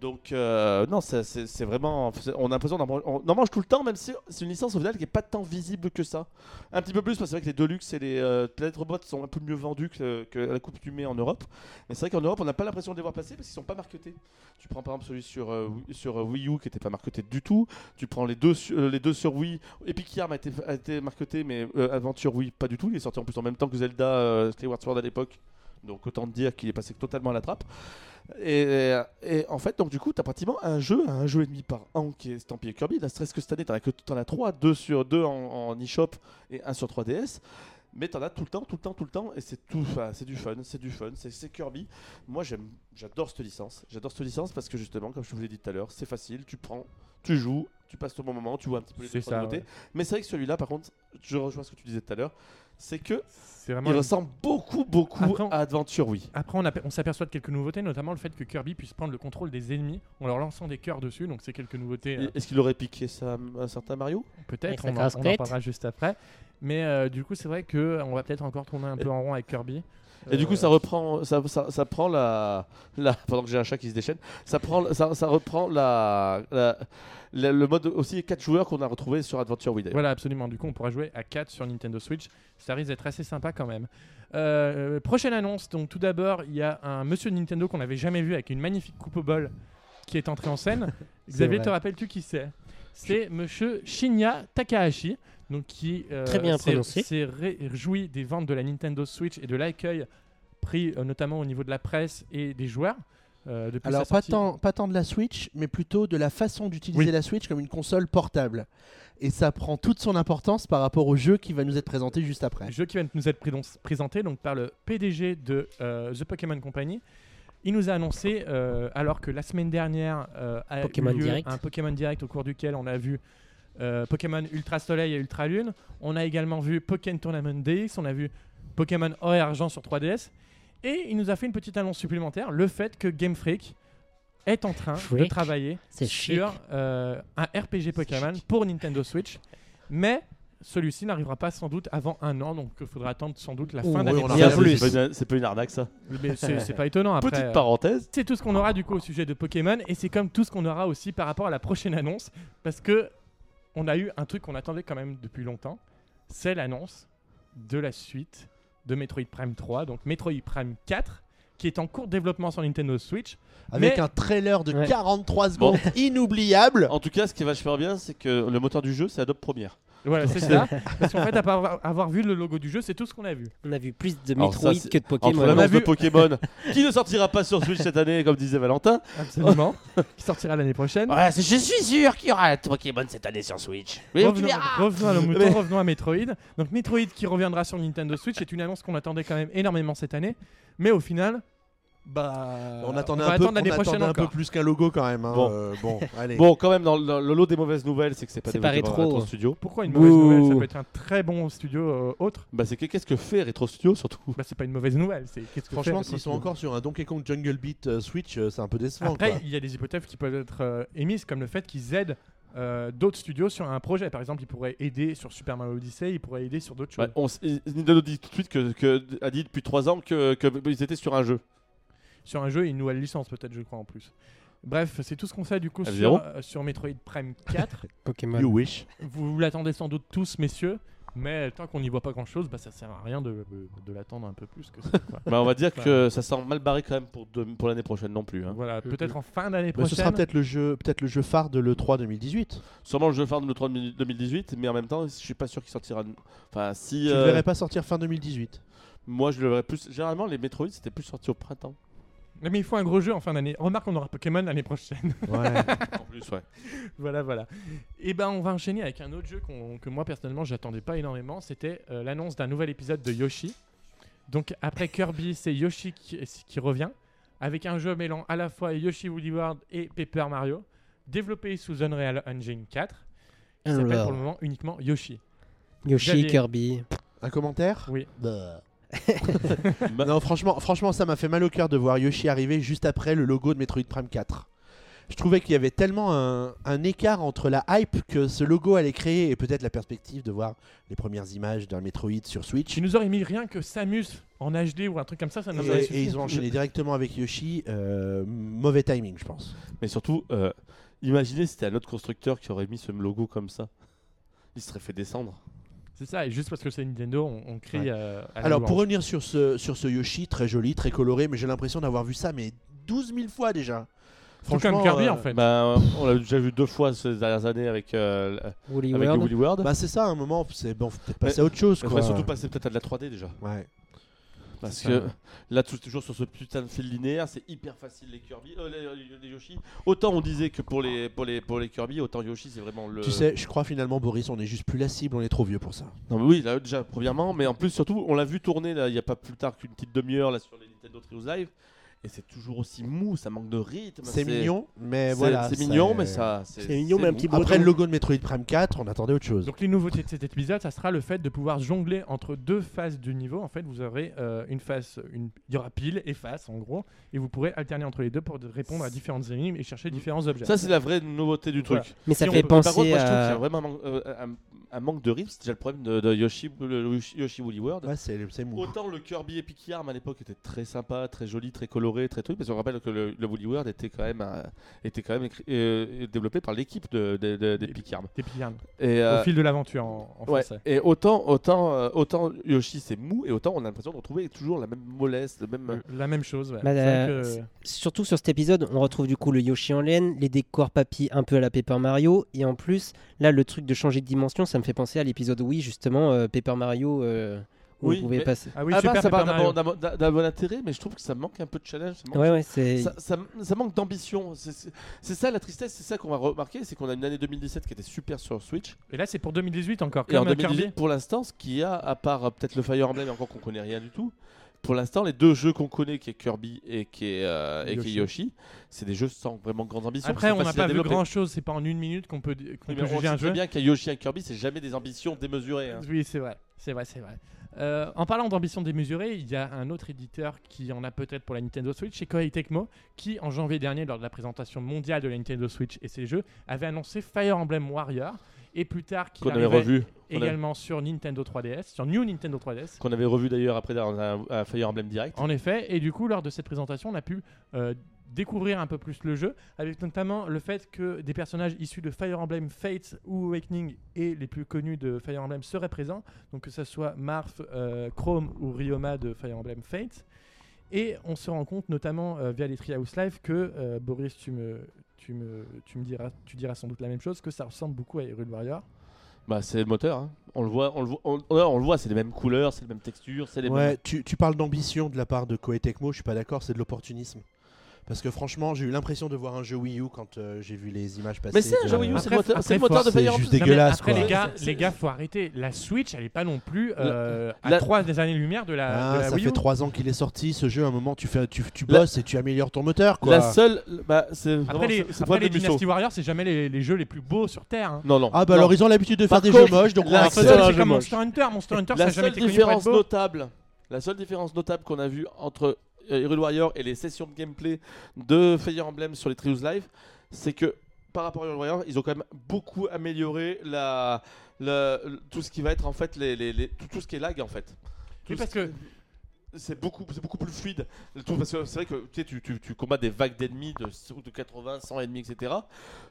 Donc, euh, non, c'est vraiment. On a l'impression d'en man- on en mange tout le temps, même si c'est une licence au final qui n'est pas tant visible que ça. Un petit peu plus, parce que c'est vrai que les Deluxe et les euh, Planète Robot sont un peu mieux vendus que, la Coupe du Mai en Europe. Mais c'est vrai qu'en Europe, on n'a pas l'impression de les voir passer parce qu'ils sont pas marketés. Tu prends par exemple celui sur, euh, Wii- sur euh, Wii U qui n'était pas marketé du tout. Tu prends les deux, su- euh, les deux sur Wii. Epic Yarn a été, a été marketé, mais Adventure Wii, pas du tout. Il est sorti en plus en même temps que Zelda Skyward Sword à l'époque. Donc autant te dire qu'il est passé totalement à la trappe. Et, et en fait, donc du coup, tu as pratiquement un jeu, un jeu et demi par an qui est estampillé Kirby. Là, stress que cette année, tu en, as trois, deux sur deux en, en eShop et un sur 3DS. Mais t'en as tout le temps, tout le temps, tout le temps, et c'est tout, c'est du fun, c'est du fun, c'est Kirby. Moi, j'aime, j'adore cette licence. J'adore cette licence parce que justement, comme je vous l'ai dit tout à l'heure, c'est facile. Tu prends, tu joues, tu passes ton bon moment, tu vois un petit peu les ça, ouais. Mais c'est vrai que celui-là, par contre, je rejoins ce que tu disais tout à l'heure, c'est que C'est vraiment il une- ressemble beaucoup, beaucoup Après, on- à Adventure, oui. Après, on, aper- on s'aperçoit de quelques nouveautés, notamment le fait que Kirby puisse prendre le contrôle des ennemis en leur lançant des cœurs dessus. Donc, c'est quelques nouveautés. euh, Est-ce qu'il aurait piqué ça à un certain Mario? Peut-être, on, en- on en casquette. parlera juste après. Mais euh, du coup, c'est vrai que on va peut-être encore tourner un peu en rond avec Kirby. Et du coup, Euh, ça reprend, ça, ça, ça prend la, la, pendant que j'ai un chat qui se déchaîne, ça prend, ça, ça reprend la, la- la- le mode aussi 4 joueurs qu'on a retrouvé sur Adventure Wii. Voilà, absolument. Du coup, on pourra jouer à 4 sur Nintendo Switch. Ça risque d'être assez sympa quand même. Euh, prochaine annonce. Donc, tout d'abord, il y a un monsieur de Nintendo qu'on n'avait jamais vu avec une magnifique coupe au bol qui est entré en scène. Xavier, vrai. te rappelles-tu qui c'est? C'est monsieur Shinya Takahashi. Donc, qui euh, Très bien s'est- prononcé. s'est réjoui des ventes de la Nintendo Switch et de l'accueil pris euh, notamment au niveau de la presse et des joueurs. euh, depuis Alors, sa pas sortie. tant, pas tant de la Switch, mais plutôt de la façon d'utiliser Oui. la Switch comme une console portable. Et ça prend toute son importance par rapport au jeu qui va nous être présenté juste après. jeu qui va nous être pré- présenté donc par le PDG de euh, The Pokémon Company. Il nous a annoncé, euh, alors que la semaine dernière euh, a Pokémon eu lieu Direct. un Pokémon Direct au cours duquel on a vu euh, Pokémon Ultra Soleil et Ultra Lune. On a également vu Pokémon Tournament DX, on a vu Pokémon Or et Argent sur 3DS. Et il nous a fait une petite annonce supplémentaire, le fait que Game Freak est en train de travailler sur un RPG Pokémon pour Nintendo Switch. Mais celui-ci n'arrivera pas sans doute avant un an, donc il faudra attendre sans doute la fin oui, d'année plus. C'est pas, une- c'est pas une arnaque ça. Mais c'est c'est pas étonnant après. Petite euh, parenthèse. C'est tout ce qu'on aura du coup au sujet de Pokémon et c'est comme tout ce qu'on aura aussi par rapport à la prochaine annonce parce que on a eu un truc qu'on attendait quand même depuis longtemps, c'est l'annonce de la suite de Metroid Prime 3, donc Metroid Prime 4 qui est en cours de développement sur Nintendo Switch. Avec Mais- un trailer de Ouais. 43 secondes inoubliable. En tout cas, ce qui est vachement bien, c'est que le moteur du jeu, c'est Adobe Premiere. Voilà, c'est ça. Parce qu'en fait, à part avoir- vu le logo du jeu, c'est tout ce qu'on a vu. On a vu plus de Alors Metroid ça, que de Entre Pokémon. a l'annonce de vu- Pokémon, qui ne sortira pas sur Switch cette année, comme disait Valentin. Absolument. qui sortira l'année prochaine. Ouais, je suis sûr qu'il y aura un Pokémon cette année sur Switch. Oui, revenons, verras. revenons à Mais- revenons à Metroid. Donc Metroid qui reviendra sur Nintendo Switch, c'est une annonce qu'on attendait quand même énormément cette année. Mais au final, Bah, on attendait va un, peu, on attendait un peu plus qu'un logo quand même. hein. Bon. Euh, bon, allez. Bon, quand même, dans le, dans le lot des mauvaises nouvelles, c'est que c'est pas pas rétro. Retro Studio. Pourquoi une mauvaise nouvelle Ça peut être un très bon studio euh, autre. Bah, c'est que qu'est-ce que fait Retro Studio surtout? Bah, c'est pas une mauvaise nouvelle. C'est Franchement, s'ils sont encore sur un Donkey Kong Jungle Beat euh, Switch, euh, c'est un peu décevant. Après, il y a des hypothèses qui peuvent être euh, émises, comme le fait qu'ils aident euh, d'autres studios sur un projet. Par exemple, ils pourraient aider sur Super Mario Odyssey, ils pourraient aider sur d'autres choses. Ouais, on s- Nintendo dit tout de suite que, que- a dit depuis 3 ans que, que ils étaient sur un jeu. Sur un jeu et une nouvelle licence, peut-être, je crois, en plus. Bref, c'est tout ce qu'on sait du coup sur, euh, sur Metroid Prime 4. Pokémon. You wish. vous vous l'attendez sans doute tous, messieurs. Mais tant qu'on n'y voit pas grand chose, bah, ça sert à rien de, de, l'attendre un peu plus que ça. quoi. Bah, on va dire que ça sent mal barré quand même pour, de- pour l'année prochaine non plus. hein. voilà, peut-être en fin d'année Mais prochaine. ce sera peut-être le jeu, peut-être le jeu phare de l'E3 2018. Sûrement le jeu phare de l'E3 2018, mais en même temps, je suis pas sûr qu'il sortira. Enfin, si. Tu euh, ne verrais pas sortir fin 2018. Moi, je le verrais plus. Généralement, les Metroid, c'était plus sorti au printemps. Mais il faut un gros jeu en fin d'année. Remarque, on aura Pokémon l'année prochaine. Ouais. en plus, ouais. voilà, voilà. Et ben, on va enchaîner avec un autre jeu que moi personnellement, j'attendais pas énormément. C'était euh, l'annonce d'un nouvel épisode de Yoshi. Donc après Kirby, c'est Yoshi qui, qui revient avec un jeu mêlant à la fois Yoshi Woolly World et Paper Mario, développé sous Unreal Engine 4, qui s'appelle pour le moment uniquement Yoshi. Yoshi, Xavier. Kirby. Un commentaire? Oui. Bah, Non, franchement, franchement, ça m'a fait mal au cœur de voir Yoshi arriver juste après le logo de Metroid Prime 4. Je trouvais qu'il y avait tellement un, un écart entre la hype que ce logo allait créer et peut-être la perspective de voir les premières images d'un Metroid sur Switch. Tu nous aurais mis rien que Samus en HD ou un truc comme ça, ça nous aurait Et, suffi. et ils ont enchaîné directement avec Yoshi. euh, mauvais timing, je pense. Mais surtout, euh, imaginez si c'était un autre constructeur qui aurait mis ce logo comme ça. Il serait fait descendre. C'est ça, et juste parce que c'est Nintendo, on, on crie Ouais. euh, Alors, pour revenir sur ce, sur ce Yoshi, très joli, très coloré, mais j'ai l'impression d'avoir vu ça mais 12 000 fois déjà. Tout comme Kirby euh, en fait. Bah, on l'a déjà vu deux fois ces dernières années avec, euh, Woolly avec World. Woolly World. Bah, c'est ça, à un moment, c'est bon, peut-être Mais- passer à autre chose. Quoi. surtout passer peut-être à de la 3D déjà. Ouais. Parce que là, toujours sur ce putain de fil linéaire, c'est hyper facile les Kirby, euh, les, les Yoshi. Autant on disait que pour les, pour les, pour les Kirby, autant Yoshi c'est vraiment le. Tu sais, je crois finalement, Boris, on est juste plus la cible, on est trop vieux pour ça. Non mais oui, là déjà premièrement, mais en plus surtout, on l'a vu tourner là, il y a pas plus tard qu'une petite demi-heure là sur les Nintendo Trios Live, et c'est toujours aussi mou, ça manque de rythme. C'est mignon, mais voilà. C'est ça- mignon, mais ça. C'est mignon, mais un petit Après le logo de Metroid Prime 4, on attendait autre chose. Donc les nouveautés de cet épisode, ça sera le fait de pouvoir jongler entre deux phases du niveau. En fait, vous aurez euh, une phase, une... il y aura pile et face en gros, et vous pourrez alterner entre les deux pour répondre à différentes énigmes et chercher différents objets. Ça c'est la vraie nouveauté du truc. Voilà. Mais ça Si on fait peut- Par contre, penser moi je trouve qu'il y a à. vraiment un, euh, un- un manque de rythme, c'est déjà le problème de, de Yoshi, le Yoshi, Yoshi Woolly World. Ouais, c'est c'est mou. Autant le Kirby Epic Yarn à l'époque était très sympa, très joli, très coloré, très truc, parce qu'on rappelle que le, le Woolly World était quand même, euh, était quand même euh, développé par l'équipe de, de, de-. Des pillards. Et, Au euh, fil de l'aventure en, en ouais, français. et autant, autant, euh, autant Yoshi c'est mou, et autant on a l'impression de retrouver toujours la même mollesse, le même. La même chose. ouais. Bah, euh, que- Surtout sur cet épisode, on retrouve du coup le Yoshi en laine, les décors papy un peu à la Paper Mario, et en plus, là, le truc de changer de dimension, ça me fait penser à l'épisode Wii, justement, euh, Paper Mario, euh, où Oui, on pouvait mais- passer. Ah oui, ah super bah, ça Paper part Mario. d'un bon- intérêt, mais je trouve que ça manque un peu de challenge. ça manque- Ouais, ouais. Ça, ça- ça manque d'ambition. C'est- ça la tristesse, c'est ça qu'on va remarquer, c'est qu'on a une année 2017 qui était super sur Switch. Et là, c'est pour 2018 encore. Et en Comme euh, 2018, Kirby. pour l'instant, ce qu'il y a, à part euh, peut-être le Fire Emblem, encore qu'on connaît rien du tout, pour l'instant, les deux jeux qu'on connaît, qui est Kirby et qui est, euh, et qui est Yoshi. Yoshi, c'est des jeux sans vraiment grandes ambitions. Après, on n'a pas vu grand chose. C'est pas en une minute qu'on peut, Oui, peut mais on juger un jeu. bien qu'un Yoshi et Kirby, c'est jamais des ambitions démesurées. hein. Oui, c'est vrai. C'est vrai, c'est vrai. Euh, en parlant d'ambition démesurée, il y a un autre éditeur qui en a peut-être pour la Nintendo Switch, c'est Koei Tecmo, qui en janvier dernier, lors de la présentation mondiale de la Nintendo Switch et ses jeux, avait annoncé Fire Emblem Warrior. Et plus tard, Qu'on avait revu. avait- également sur Nintendo 3DS, sur New Nintendo 3DS. Qu'on avait revu d'ailleurs après dans un, un Fire Emblem Direct. En effet, et du coup, lors de cette présentation, on a pu euh, découvrir un peu plus le jeu, avec notamment le fait que des personnages issus de Fire Emblem Fates ou Awakening et les plus connus de Fire Emblem seraient présents, donc que ce soit Marth, euh, Chrome ou Ryoma de Fire Emblem Fates. Et on se rend compte, notamment euh, via les Treehouse Live, que euh, Boris, tu me, tu, me, tu me diras, tu diras sans doute la même chose, que ça ressemble beaucoup à Hyrule Warrior. Bah, c'est le moteur. hein. On le voit, on le voit, on, ouais, on le voit, c'est les mêmes couleurs, c'est les mêmes textures, c'est les Ouais, mêmes. tu, tu parles d'ambition de la part de Koei Tecmo, je suis pas d'accord, c'est de l'opportunisme. Parce que franchement, j'ai eu l'impression de voir un jeu Wii U quand euh, j'ai vu les images passer. Mais c'est un jeu Wii U, c'est Après, le moteur, après, le moteur de c'est Fire juste dégueulasse, après, quoi. les gars, les gars, faut arrêter. La Switch, elle est pas non plus euh, à la- trois des années-lumière de la, Ah, de la ça Wii fait U. trois ans qu'il est sorti ce jeu. À un moment, tu fais, tu, tu La- bosses et tu améliores ton moteur, quoi. La seule, bah, c'est vraiment Après, les, après, les. Dynasty Warriors, c'est jamais les, les jeux les plus beaux sur Terre. hein. Non, non. Ah bah non. alors ils ont l'habitude de faire des jeux moches, donc c'est comme moche. Monster Hunter. Monster Hunter, ça jamais été la seule différence notable qu'on a vue entre euh, Hyrule Warrior et les sessions de gameplay de Fire Emblem sur les Trios Live, c'est que par rapport à Hyrule Warrior, ils ont quand même beaucoup amélioré la, la- tout ce qui va être en fait les, les- les- tout, tout ce qui est lag en fait. Oui, Tout parce ce- que c'est beaucoup, c'est beaucoup plus fluide. Parce que c'est vrai que tu, sais, tu, tu- tu combats des vagues d'ennemis de, de 80, 100 ennemis, etc.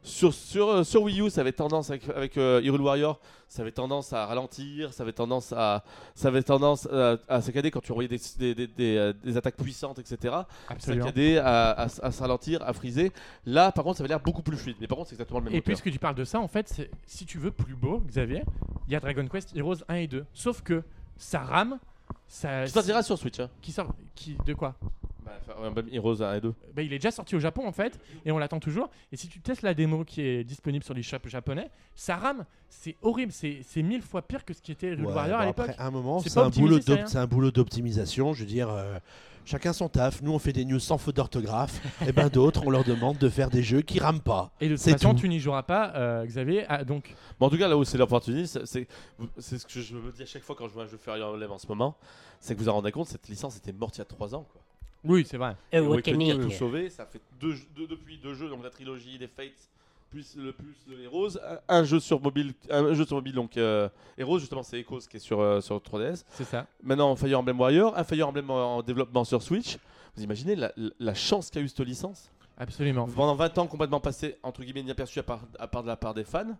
Sur, sur, euh, sur Wii U, ça avait tendance avec, avec euh, Hyrule Warrior, ça avait tendance à ralentir, ça avait tendance à, ça avait tendance à, à saccader quand tu envoyais des, des, des- des, euh, des attaques puissantes, etc. absolument. Saccader, à, à, à ralentir, à friser. Là, par contre, ça avait l'air beaucoup plus fluide. Mais par contre, c'est exactement le même Et moteur. puisque tu parles de ça, en fait, si tu veux plus beau, Xavier, il y a Dragon Quest Heroes 1 et 2. Sauf que ça rame. Ça, Tu sortiras sur Switch. Hein. Qui sort? Qui, De quoi? Bah, Heroes 1 et 2. bah, Il est déjà sorti au Japon, en fait, et on l'attend toujours. Et si tu testes la démo qui est disponible sur les shops japonais, ça rame. C'est horrible. C'est c'est mille fois pire que ce qui était Ouais, Warrior à l'époque. après, à un moment, C'est c'est pas un, boulot optimisé, c'est d'op- rien. c'est un boulot d'optimisation. Je veux dire, euh, chacun son taf. Nous, on fait des news sans faute d'orthographe. et ben d'autres, on leur demande de faire des jeux qui rament pas. Et de toute façon, tout. tu n'y joueras pas, euh, Xavier. Ah, donc, en tout cas, là où c'est l'opportunité, c'est ce que je me dis à chaque fois quand je vois un jeu Fire Emblem en ce moment, c'est que vous vous en rendez compte, cette licence était morte il y a 3 ans. Quoi. oui, c'est vrai. Et Awakening a tout sauvé, ça fait deux, depuis deux jeux, donc la trilogie, les Fates, plus le plus de Heroes, un, jeu sur mobile, un jeu sur mobile donc euh, Heroes justement c'est Echoes qui est sur, euh, sur 3DS. C'est ça. Maintenant Fire Emblem Warrior, un Fire Emblem en, en développement sur Switch. Vous imaginez la, la chance qu'a eu cette licence? Absolument. Pendant 20 ans complètement passé entre guillemets inaperçu à part, à part de la part des fans,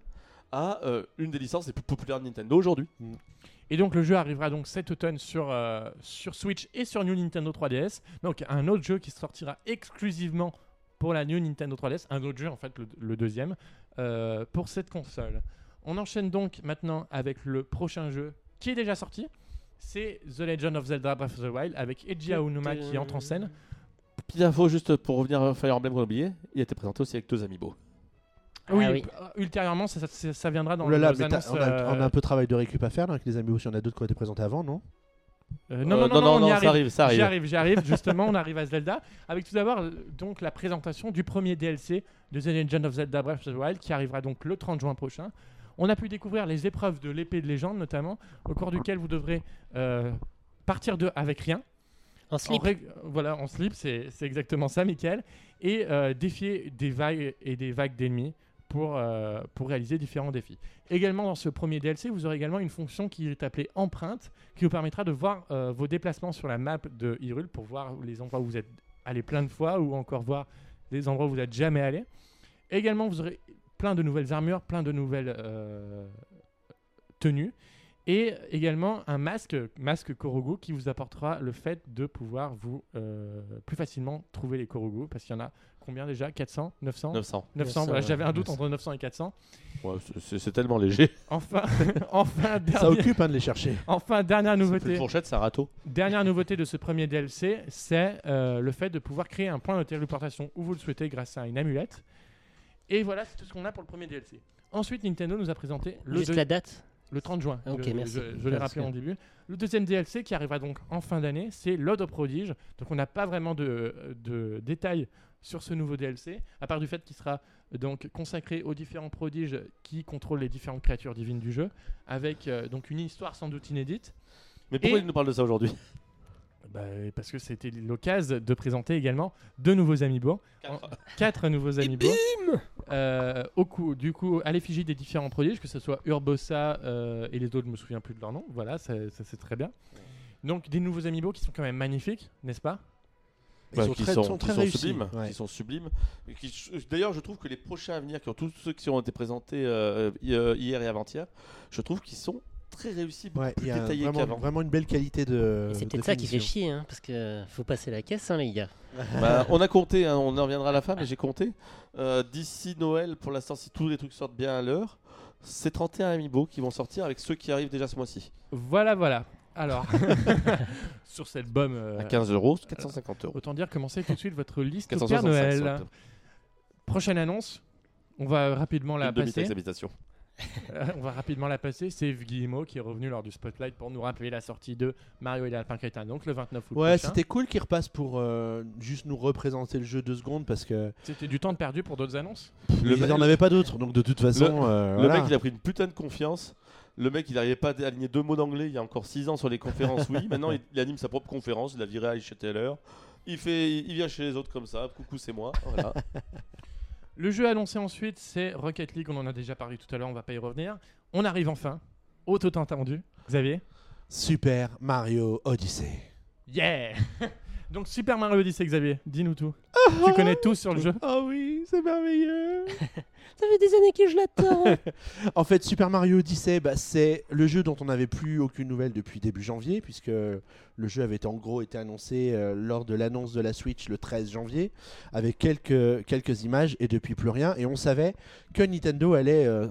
à euh, une des licences les plus populaires de Nintendo aujourd'hui. Et donc le jeu arrivera donc cet automne sur, euh, sur Switch et sur New Nintendo 3DS. Donc un autre jeu qui sortira exclusivement pour la New Nintendo 3DS. Un autre jeu en fait, le, le deuxième, euh, pour cette console. On enchaîne donc maintenant avec le prochain jeu qui est déjà sorti. C'est The Legend of Zelda Breath of the Wild avec Eiji Aonuma qui entre en scène. Petite info juste pour revenir à Fire Emblem qu'on a oublié, il a été présenté aussi avec deux amiibo. Ah oui, oui. p- euh, ultérieurement, ça, ça- ça viendra dans Oh là là, les annonces. on, a, euh, on a un peu de travail de récup à faire là, avec les amis. Il y en a d'autres qui ont été présentés avant, non? Euh, non, non, non, non, on y ça arrive. arrive, ça J'y arrive. j'y arrive. Justement, on arrive à Zelda avec tout d'abord euh, donc la présentation du premier DLC de The Legend of Zelda Breath of the Wild qui arrivera donc le 30 juin prochain. On a pu découvrir les épreuves de l'épée de légende notamment, au cours duquel vous devrez euh, partir de avec rien. En En slip. voilà, en slip, c'est c'est exactement ça, Michael. Et euh, défier des vagues et des vagues d'ennemis pour, euh, pour réaliser différents défis. Également, dans ce premier DLC, vous aurez également une fonction qui est appelée empreinte, qui vous permettra de voir euh, vos déplacements sur la map de Hyrule pour voir les endroits où vous êtes allé plein de fois ou encore voir les endroits où vous n'êtes jamais allé. Également, vous aurez plein de nouvelles armures, plein de nouvelles euh, tenues. Et également un masque, masque Korogu, qui vous apportera le fait de pouvoir vous plus facilement trouver les Korogu, parce qu'il y en a combien déjà? 400 900 900. 900, voilà, 900, j'avais un doute entre 900 et 400. Ouais, c'est- tellement léger. Enfin, enfin, Ça occupe hein, de les chercher. enfin, dernière Une nouveauté. fourchette, un râteau. Dernière nouveauté de ce premier DLC, c'est euh, le fait de pouvoir créer un point de téléportation où vous le souhaitez grâce à une amulette. Et voilà, c'est tout ce qu'on a pour le premier DLC. Ensuite, Nintendo nous a présenté le, Juste deux- la date? le 30 juin. Ah, ok, je, merci. je- je l'ai rappelé en début. Le deuxième DLC qui arrivera donc en fin d'année, c'est Lord of Prodige. Donc on n'a pas vraiment de, de détails sur ce nouveau DLC, à part du fait qu'il sera euh, donc consacré aux différents prodiges qui contrôlent les différentes créatures divines du jeu, avec euh, donc une histoire sans doute inédite. Mais pourquoi Et- il nous parle de ça aujourd'hui? Bah, parce que c'était l'occasion de présenter également deux nouveaux amiibo, En- quatre nouveaux amiibo, euh, au coup, du coup, à l'effigie des différents prodiges, que ce soit Urbosa euh, et les autres, je me souviens plus de leur nom. Voilà, ça, ça, c'est très bien. Donc des nouveaux amiibo qui sont quand même magnifiques, n'est-ce pas? Bah, sont qui très, sont, sont qui très sont réussis. sublimes, Ouais. qui sont sublimes. Qui- D'ailleurs, je trouve que les prochains à venir, qui ont tous ceux qui ont été présentés euh, euh, hier et avant-hier, je trouve qu'ils sont très réussis, beaucoup Ouais, plus y a détaillés vraiment, qu'avant. vraiment une belle qualité de. Et c'est de peut-être ça qui fait chier, hein, parce que faut passer la caisse, hein, les gars. Bah, on a compté, hein, on en reviendra à la fin, mais j'ai compté. Euh, D'ici Noël, pour l'instant, si tous les trucs sortent bien à l'heure, c'est 31 amiibo qui vont sortir avec ceux qui arrivent déjà ce mois-ci. Voilà, voilà. Alors, sur cette bombe, euh, À 15 euros, 450 euros. autant dire commencez tout de suite votre liste Père 465 Noël. sur- Prochaine annonce, on va rapidement la passer. on va rapidement la passer. C'est Yves Guillemot qui est revenu lors du Spotlight pour nous rappeler la sortie de Mario et les Lapins Crétins, donc le 29 août Ouais, c'était cool qu'il repasse pour euh, juste nous représenter le jeu deux secondes parce que C'était du temps de perdu pour d'autres annonces? Le il mec- n'en avait pas d'autres. Donc de toute façon, euh, Le voilà. mec, il a pris une putain de confiance. Le mec, il n'arrivait pas à aligner deux mots d'anglais il y a encore 6 ans sur les conférences. Oui, maintenant, il, il anime sa propre conférence. Il a viré à chez Taylor. Il, fait, il vient chez les autres comme ça. Coucou, c'est moi. Voilà. Le jeu annoncé ensuite, c'est Rocket League. On en a déjà parlé tout à l'heure, on va pas y revenir. On arrive enfin au tout entendu. Xavier? Super Mario Odyssey. Yeah Donc Super Mario Odyssey, Xavier, dis-nous tout. tu connais tout sur le jeu? Oh oui, c'est merveilleux. Ça fait des années que je l'attends. En fait, Super Mario Odyssey, bah, c'est le jeu dont on n'avait plus aucune nouvelle depuis début janvier, puisque le jeu avait en gros été annoncé euh, lors de l'annonce de la Switch le 13 janvier, avec quelques, quelques images et depuis plus rien. Et on savait que Nintendo allait euh,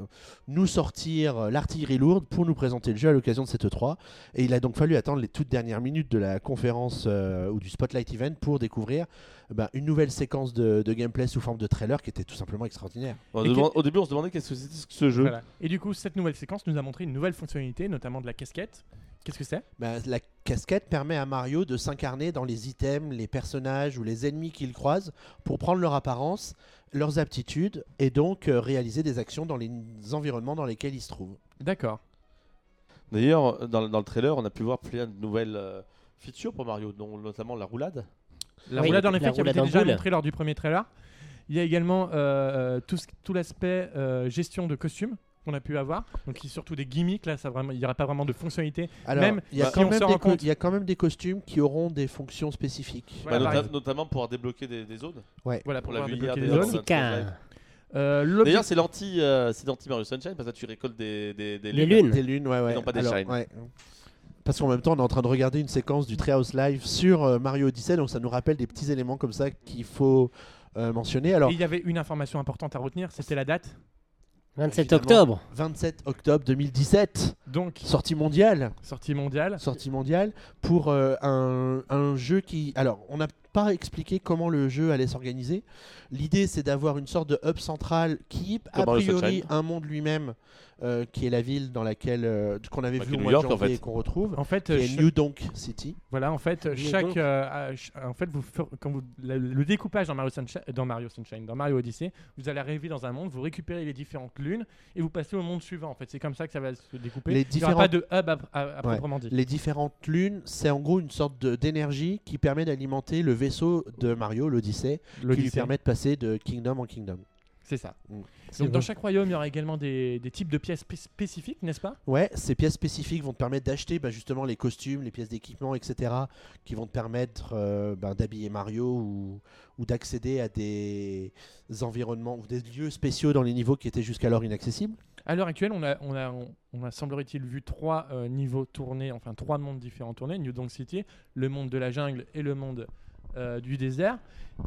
nous sortir l'artillerie lourde pour nous présenter le jeu à l'occasion de cette E3. Et il a donc fallu attendre les toutes dernières minutes de la conférence euh, ou du Spotlight Event pour découvrir bah, une nouvelle séquence de, de gameplay sous forme de trailer qui était tout simplement extraordinaire. On Au début, on se demandait qu'est-ce que c'était que ce jeu. Voilà. Et du coup, cette nouvelle séquence nous a montré une nouvelle fonctionnalité, notamment de la casquette. Qu'est-ce que c'est? Bah, la casquette permet à Mario de s'incarner dans les items, les personnages ou les ennemis qu'il croise pour prendre leur apparence, leurs aptitudes et donc euh, réaliser des actions dans les environnements dans lesquels il se trouve. D'accord. D'ailleurs, dans, dans le trailer, on a pu voir plein de nouvelles euh, features pour Mario, dont notamment la roulade. La Oui, roulade en la effet qui avait été déjà montrée lors du premier trailer. Il y a également euh, tout, ce- tout l'aspect euh, gestion de costumes qu'on a pu avoir. Donc il y a surtout des gimmicks là, ça vraiment, il n'y aura pas vraiment de fonctionnalité. Alors, Même il y, a si quand même des rend co- compte- il y a quand même des costumes qui auront des fonctions spécifiques. Voilà, Bah, nota- notamment pour débloquer des, des zones. Voilà On pour l'a pouvoir vu débloquer hier, les d'ailleurs, zones. Euh, l'obje- D'ailleurs, c'est l'anti, euh, c'est l'anti Mario Sunshine parce que là, tu récoltes des, des, des Les lunes. Des lunes, ouais, ouais. Et non pas des Alors, shines. ouais. Parce qu'en même temps, on est en train de regarder une séquence du Treehouse Live sur euh, Mario Odyssey, donc ça nous rappelle des petits éléments comme ça qu'il faut euh, mentionner. Alors, Et il y avait une information importante à retenir, c'était la date. 27 Évidemment. octobre. 27 octobre 2017, Donc sortie mondiale. sortie mondiale. sortie mondiale pour euh, un, un jeu qui... Alors, on n'a pas expliqué comment le jeu allait s'organiser. L'idée, c'est d'avoir une sorte de hub central qui, a priori, un monde lui-même, euh, qui est la ville dans laquelle euh, qu'on avait Bah, vu au mois New de York, en fait. et qu'on retrouve, En fait, qui est New Donk City. voilà, en fait, New chaque, euh, en fait, vous quand vous la- le découpage dans Mario Sunshine, dans Mario Sunshine, dans Mario Odyssey, vous allez arriver dans un monde, vous récupérez les différentes lunes et vous passez au monde suivant. En fait, c'est comme ça que ça va se découper. Les Il n'y aura différentes- pas de hub à, à- à Ouais. proprement dit. Les différentes lunes, c'est en gros une sorte d'énergie qui permet d'alimenter le vaisseau de Mario, l'Odyssée, qui lui permet de passer de Kingdom en Kingdom. C'est ça. Mm. Donc dans chaque royaume, il y aura également des, des types de pièces spé- spécifiques, n'est-ce pas? Ouais, ces pièces spécifiques vont te permettre d'acheter bah, justement les costumes, les pièces d'équipement, etc., qui vont te permettre euh, bah, d'habiller Mario ou, ou d'accéder à des environnements ou des lieux spéciaux dans les niveaux qui étaient jusqu'alors inaccessibles. À l'heure actuelle, on a, on a, on, on a semblerait-il vu trois euh, niveaux tournés, enfin trois mondes différents tournés, New Donk City, le monde de la jungle et le monde euh, du désert.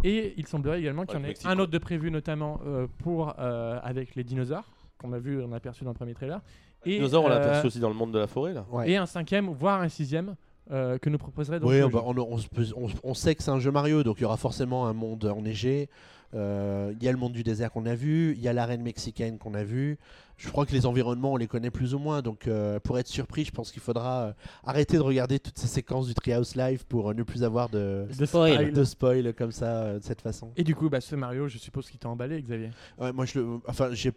Et il semblerait également qu'il y en ait un autre de prévu, notamment euh, pour euh, avec les dinosaures, qu'on a vu, on a aperçu dans le premier trailer. Et, Dinosaures, on l'a aperçu aussi dans le monde de la forêt là. Ouais. et un cinquième, voire un sixième, euh, que nous proposerait donc Oui, le bah, jeu. on, on se peut- on- on sait que c'est un jeu Mario, donc il y aura forcément un monde enneigé. Euh, Il y a le monde du désert qu'on a vu, il y a l'arène mexicaine qu'on a vu. Je crois que les environnements, on les connaît plus ou moins. Donc, euh, pour être surpris, je pense qu'il faudra euh, arrêter de regarder toutes ces séquences du Treehouse Live pour euh, ne plus avoir de, De Spoil. spoil. de spoil comme ça, euh, de cette façon. Et du coup, bah, ce Mario, je suppose qu'il t'a emballé, Xavier. Ouais, moi, je le, enfin, j'ai,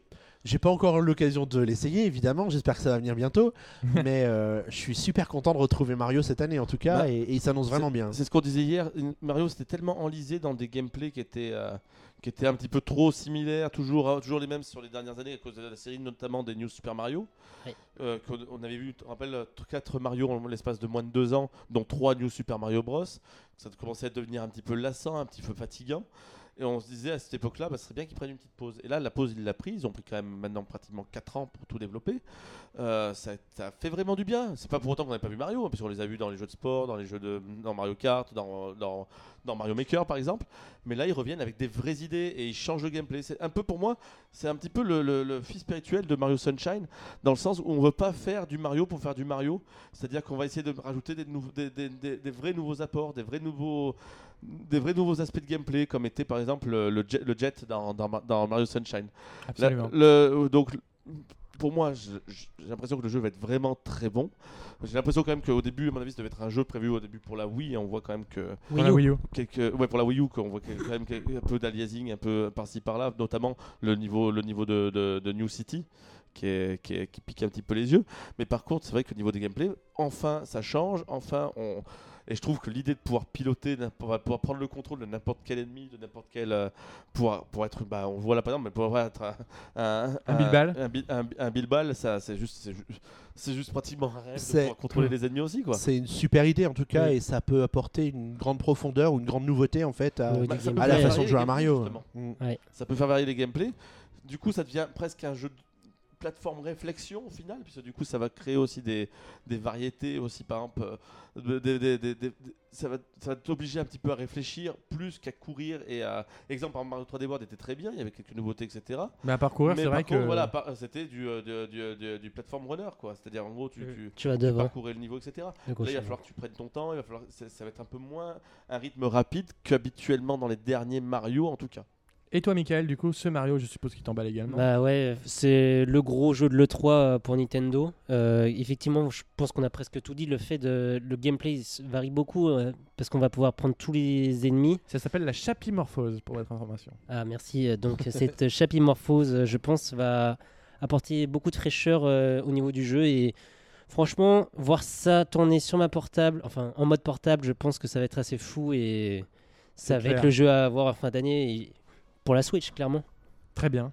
j'ai pas encore eu l'occasion de l'essayer, évidemment. J'espère que ça va venir bientôt. mais euh, je suis super content de retrouver Mario cette année, en tout cas, Bah, et, et il s'annonce vraiment bien. C'est ce qu'on disait hier. Mario, c'était tellement enlisé dans des gameplays qui étaient, euh, qui étaient un petit peu trop similaires, toujours, euh, toujours les mêmes sur les dernières années à cause de la série, notamment des New Super Mario. Oui. Euh, qu'on- on avait vu, tu te rappelles, 4 Mario en l'espace de moins de 2 ans, dont 3 New Super Mario Bros. Ça commençait à devenir un petit peu lassant, un petit peu fatigant. Et on se disait à cette époque-là, bah, ce serait bien qu'ils prennent une petite pause. Et là, la pause, ils l'a prise. Ils ont pris quand même maintenant pratiquement 4 ans pour tout développer. Euh, ça, fait vraiment du bien. C'est pas pour autant qu'on n'avait pas vu Mario, hein, parce qu'on les a vus dans les jeux de sport, dans les jeux de dans Mario Kart, dans, dans, dans Mario Maker par exemple. Mais là, ils reviennent avec des vraies idées et ils changent le gameplay. C'est un peu pour moi, c'est un petit peu le, fils spirituel de Mario Sunshine, dans le sens où on veut pas faire du Mario pour faire du Mario. C'est-à-dire qu'on va essayer de rajouter des vrais nouveaux apports, des vrais nouveaux des vrais nouveaux aspects de gameplay comme était par exemple le, jet, le jet dans, dans, dans Mario Sunshine. La- Absolument. le- donc, pour moi, j'ai l'impression que le jeu va être vraiment très bon. J'ai l'impression quand même qu'au début, à mon avis, ça devait être un jeu prévu au début pour la Wii. Et on voit quand même que Pour la Wii U. quelques, ouais, pour la Wii U, qu'on voit quand même un peu d'aliasing, un peu par-ci par-là, notamment le niveau, le niveau de, de- de New City. Qui, est- qui, est- qui pique un petit peu les yeux, mais par contre, c'est vrai que au niveau des gameplays, enfin ça change, enfin on. Et je trouve que l'idée de pouvoir piloter, n'importe- pouvoir prendre le contrôle de n'importe quel ennemi, de n'importe quel. euh, pour, pour être. Bah, on voit là par exemple, mais pour être un. Un, Un Bilbal. Un, bi- un, un Bilbal, ça, c'est juste, c'est ju- c'est juste pratiquement un rêve de pouvoir contrôler les ennemis aussi, quoi. C'est une super idée en tout cas Oui. et ça peut apporter une grande profondeur ou une grande nouveauté en fait à, Oui, Bah, à la façon de jouer à Mario. Mm. Ça peut faire varier les gameplays. Du coup, ça devient presque un jeu de plateforme réflexion au final, puisque du coup, ça va créer aussi des, des variétés aussi, par exemple, euh, ça va, ça va t'obliger un petit peu à réfléchir plus qu'à courir et à... Exemple, par exemple, Mario 3D World était très bien, il y avait quelques nouveautés, etc. Mais à parcourir, c'est par vrai contre, que. voilà, par- c'était du, euh, du, du, du- du platform runner, quoi. C'est-à-dire, en gros, tu, Euh, tu, Tu vas tu devant. parcourais le niveau, etc. de Là, il va falloir que tu prennes ton temps, il va falloir, ça, ça va être un peu moins un rythme rapide qu'habituellement dans les derniers Mario, en tout cas. Et toi, Michael, du coup, ce Mario, je suppose qu'il t'emballe également. Bah ouais, c'est le gros jeu de l'E3 euh, pour Nintendo. Euh, effectivement, je pense qu'on a presque tout dit. Le fait de le gameplay varie beaucoup euh, parce qu'on va pouvoir prendre tous les ennemis. Ça s'appelle la chapimorphose, pour votre information. Ah merci. Donc cette chapimorphose, je pense, va apporter beaucoup de fraîcheur euh, au niveau du jeu et franchement, voir ça tourner sur ma portable, enfin en mode portable, je pense que ça va être assez fou et ça va clair. être le jeu à avoir en fin d'année et- pour la Switch clairement. Très bien.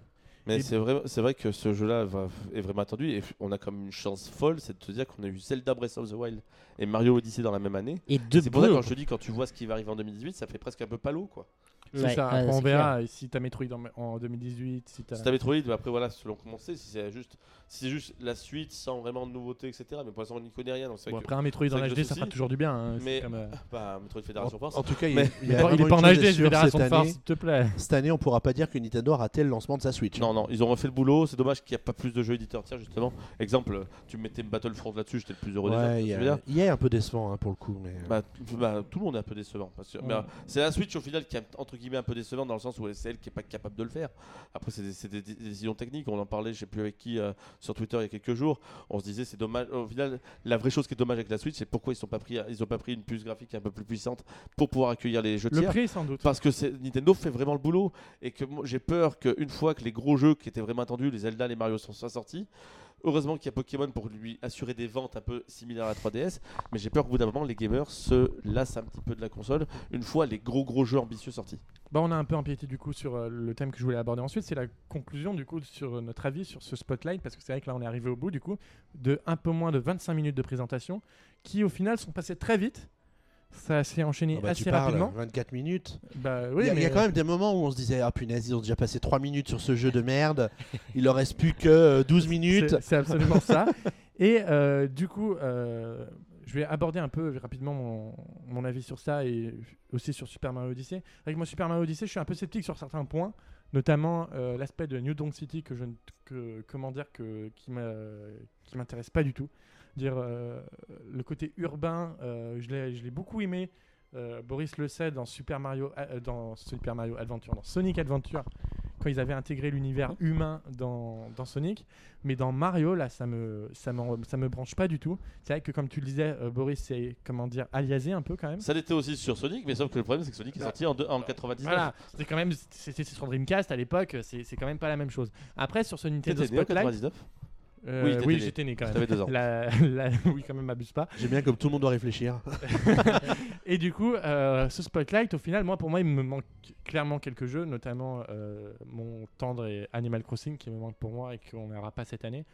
Mais c'est vrai, c'est vrai que ce jeu-là va- est vraiment attendu et on a comme une chance folle, c'est de te dire qu'on a eu Zelda Breath of the Wild et Mario Odyssey dans la même année. Et deux C'est pour ça que quand je te dis, quand tu vois ce qui va arriver en 2018, ça fait presque un peu palo, quoi. C'est Ouais, ça. on verra si t'as Metroid en, en 2018, si t'as. Si Metroid, bah après voilà, selon comment c'est, si c'est juste, si c'est juste la suite sans vraiment de nouveautés, etc. Mais pour l'instant, on n'y connaît rien, donc Bon, après un Metroid en HD, ça fera toujours du bien. hein, Mais- comme, euh, bah, Metroid Fédération Force. En tout cas, il, Mais- il y a Il vraiment est pas en HD, Fédération Force, année, s'il te plaît. cette année, on pourra pas dire que Nintendo a raté le lancement de sa Switch. Non, non, ils ont refait le boulot. C'est dommage qu'il n'y a pas plus de jeux éditeurs tiers, justement. Exemple, tu mettais Battlefront là-dessus, j'étais le plus heureux des Ouais, gens, il est un peu décevant hein, pour le coup. Mais... Bah, t- bah, tout le monde est un peu décevant. Ouais. euh, c'est la Switch au final qui est entre guillemets un peu décevant dans le sens où c'est elle qui est pas capable de le faire. Après, c'est des, des- des décisions techniques. On en parlait, je sais plus avec qui, euh, sur Twitter il y a quelques jours. On se disait, c'est dommage. Au final, la vraie chose qui est dommage avec la Switch, c'est pourquoi ils sont pas pris, ils ont pas pris une puce graphique un peu plus puissante pour pouvoir accueillir les jeux Le tiers. prix, sans doute. Parce que Nintendo fait vraiment le boulot et que j'ai peur qu'une fois que les gros jeux qui étaient vraiment attendus, les Zelda, les Mario sont sortis, heureusement qu'il y a Pokémon pour lui assurer des ventes un peu similaires à la 3DS, mais j'ai peur qu'au bout d'un moment les gamers se lassent un petit peu de la console une fois les gros gros jeux ambitieux sortis. Bah, on a un peu empiété du coup sur euh, le thème que je voulais aborder ensuite, c'est la conclusion du coup sur euh, notre avis sur ce spotlight, parce que c'est vrai que là on est arrivé au bout du coup de un peu moins de 25 minutes de présentation, qui au final sont passées très vite. Ça s'est enchaîné Ah bah, tu assez parles, rapidement. 24 minutes. Bah il, oui, y a, il y mais a quand même des moments où on se disait Ah punaise, ils ont déjà passé 3 minutes sur ce jeu de merde. il leur reste plus que euh, 12 minutes. c'est- absolument ça. Et euh, du coup, euh, je vais aborder un peu rapidement mon, mon avis sur ça et aussi sur Super Mario Odyssey. Avec moi, Super Mario Odyssey, je suis un peu sceptique sur certains points, notamment euh, l'aspect de New Donk City que je ne, que, comment dire que qui m'intéresse pas du tout. Dire euh, le côté urbain, euh, je l'ai beaucoup aimé. Euh, Boris le sait dans Super Mario dans Super Mario Adventure, dans Sonic Adventure, quand ils avaient intégré l'univers humain dans, dans Sonic. Mais dans Mario, là, ça me, ça me, ça me branche pas du tout. C'est vrai que, comme tu le disais, euh, Boris, c'est, comment dire, aliasé un peu quand même. Ça l'était aussi sur Sonic, mais sauf que le problème c'est que Sonic est sorti en, en 99. Voilà, c'était quand même, c'était sur Dreamcast à l'époque, c'est, c'est quand même pas la même chose. Après, sur ce Nintendo Spotlight, 99 euh, Oui, oui, j'étais né quand même. T'avais deux ans. La- la- oui, quand même, m'abuse pas. J'aime bien comme tout le monde doit réfléchir. Et du coup, euh, ce Spotlight, au final, moi, pour moi, il me manque clairement quelques jeux, notamment euh, mon tendre et Animal Crossing qui me manque pour moi et qu'on n'aura pas cette année.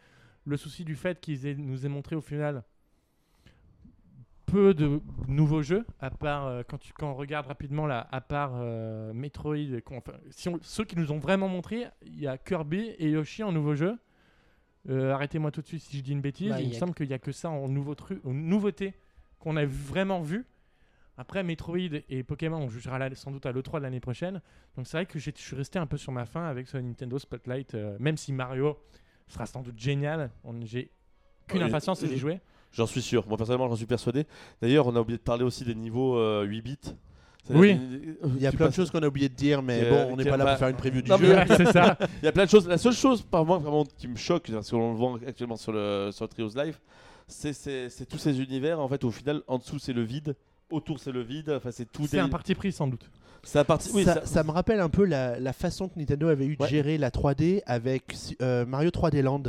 Le souci du fait qu'ils nous aient montré au final peu de nouveaux jeux, à part euh, quand, tu, quand on regarde rapidement là, à part euh, Metroid, enfin, si on- ceux qui nous ont vraiment montré, il y a Kirby et Yoshi en nouveau jeu. Euh, Arrêtez-moi tout de suite si je dis une bêtise. Bah, il me a- semble qu'il n'y a que ça en nouveau truc, en nouveauté qu'on a vraiment vu. Après Metroid et Pokémon, on jugera sans doute à l'E3 de l'année prochaine. Donc c'est vrai que j'ai- je suis resté un peu sur ma faim avec ce Nintendo Spotlight, euh, même si Mario sera sans doute génial. On- J'ai qu'une impatience, c'est d'y jouer. J'en suis sûr. Moi, personnellement, j'en suis persuadé. D'ailleurs, on a oublié de parler aussi des niveaux euh, 8 bits. Oui. Il y a tu plein de choses qu'on a oublié de dire, mais Que- bon, on n'est pas là pour faire une preview du jeu. Ouais, c'est ça. Il y a plein de choses. La seule chose, par moi, vraiment, qui me choque, parce qu'on le voit actuellement sur le, sur le Trios Live, c'est c'est- c'est tous ces univers. En fait, au final, en dessous, c'est le vide. Autour, c'est le vide. Enfin, c'est tout. C'est des- un parti pris sans doute. C'est un parti. Oui, ça, ça- ça me rappelle un peu la, la façon que Nintendo avait eu de Ouais. gérer la 3D avec euh, Mario 3D Land.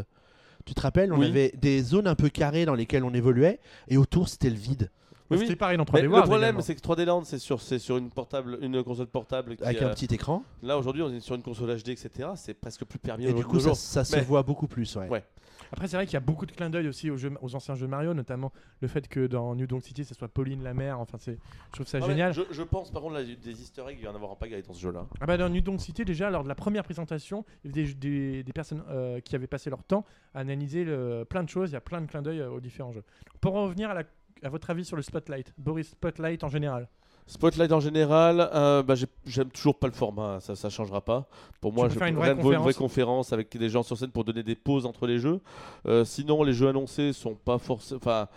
Tu te rappelles, on Oui. avait des zones un peu carrées dans lesquelles on évoluait, et autour c'était le vide, oui, oui. C'était pareil dans 3D Mais le problème, c'est que 3D Land, c'est sur, c'est sur une, portable, une console portable. Qui, avec euh, un petit écran. Là, aujourd'hui, on est sur une console HD, etc. C'est presque plus permis. Et du coup, ça, ça se voit beaucoup plus. Ouais. Ouais. Après, c'est vrai qu'il y a beaucoup de clins d'œil aussi aux, jeux, aux anciens jeux Mario, notamment le fait que dans New Donk City, ce soit Pauline la mère. Enfin, c'est, je trouve ça Ah ouais, génial. je, je pense, par contre, là, des easter eggs, il va y en avoir en pagaille dans ce jeu-là. Ah bah dans New Donk City, déjà, lors de la première présentation, il y avait des, des- des personnes euh, qui avaient passé leur temps à analyser le- plein de choses. Il y a plein de clins d'œil euh, aux différents jeux. Pour en revenir à, la- à votre avis sur le Spotlight, Boris Spotlight en général. Spotlight en général, euh, bah, j'ai- j'aime toujours pas le format, ça ça changera pas. Pour moi, je faire une vraie une conférence avec des gens sur scène pour donner des pauses entre les jeux. Euh, sinon, les jeux annoncés sont pas forcément. Enfin,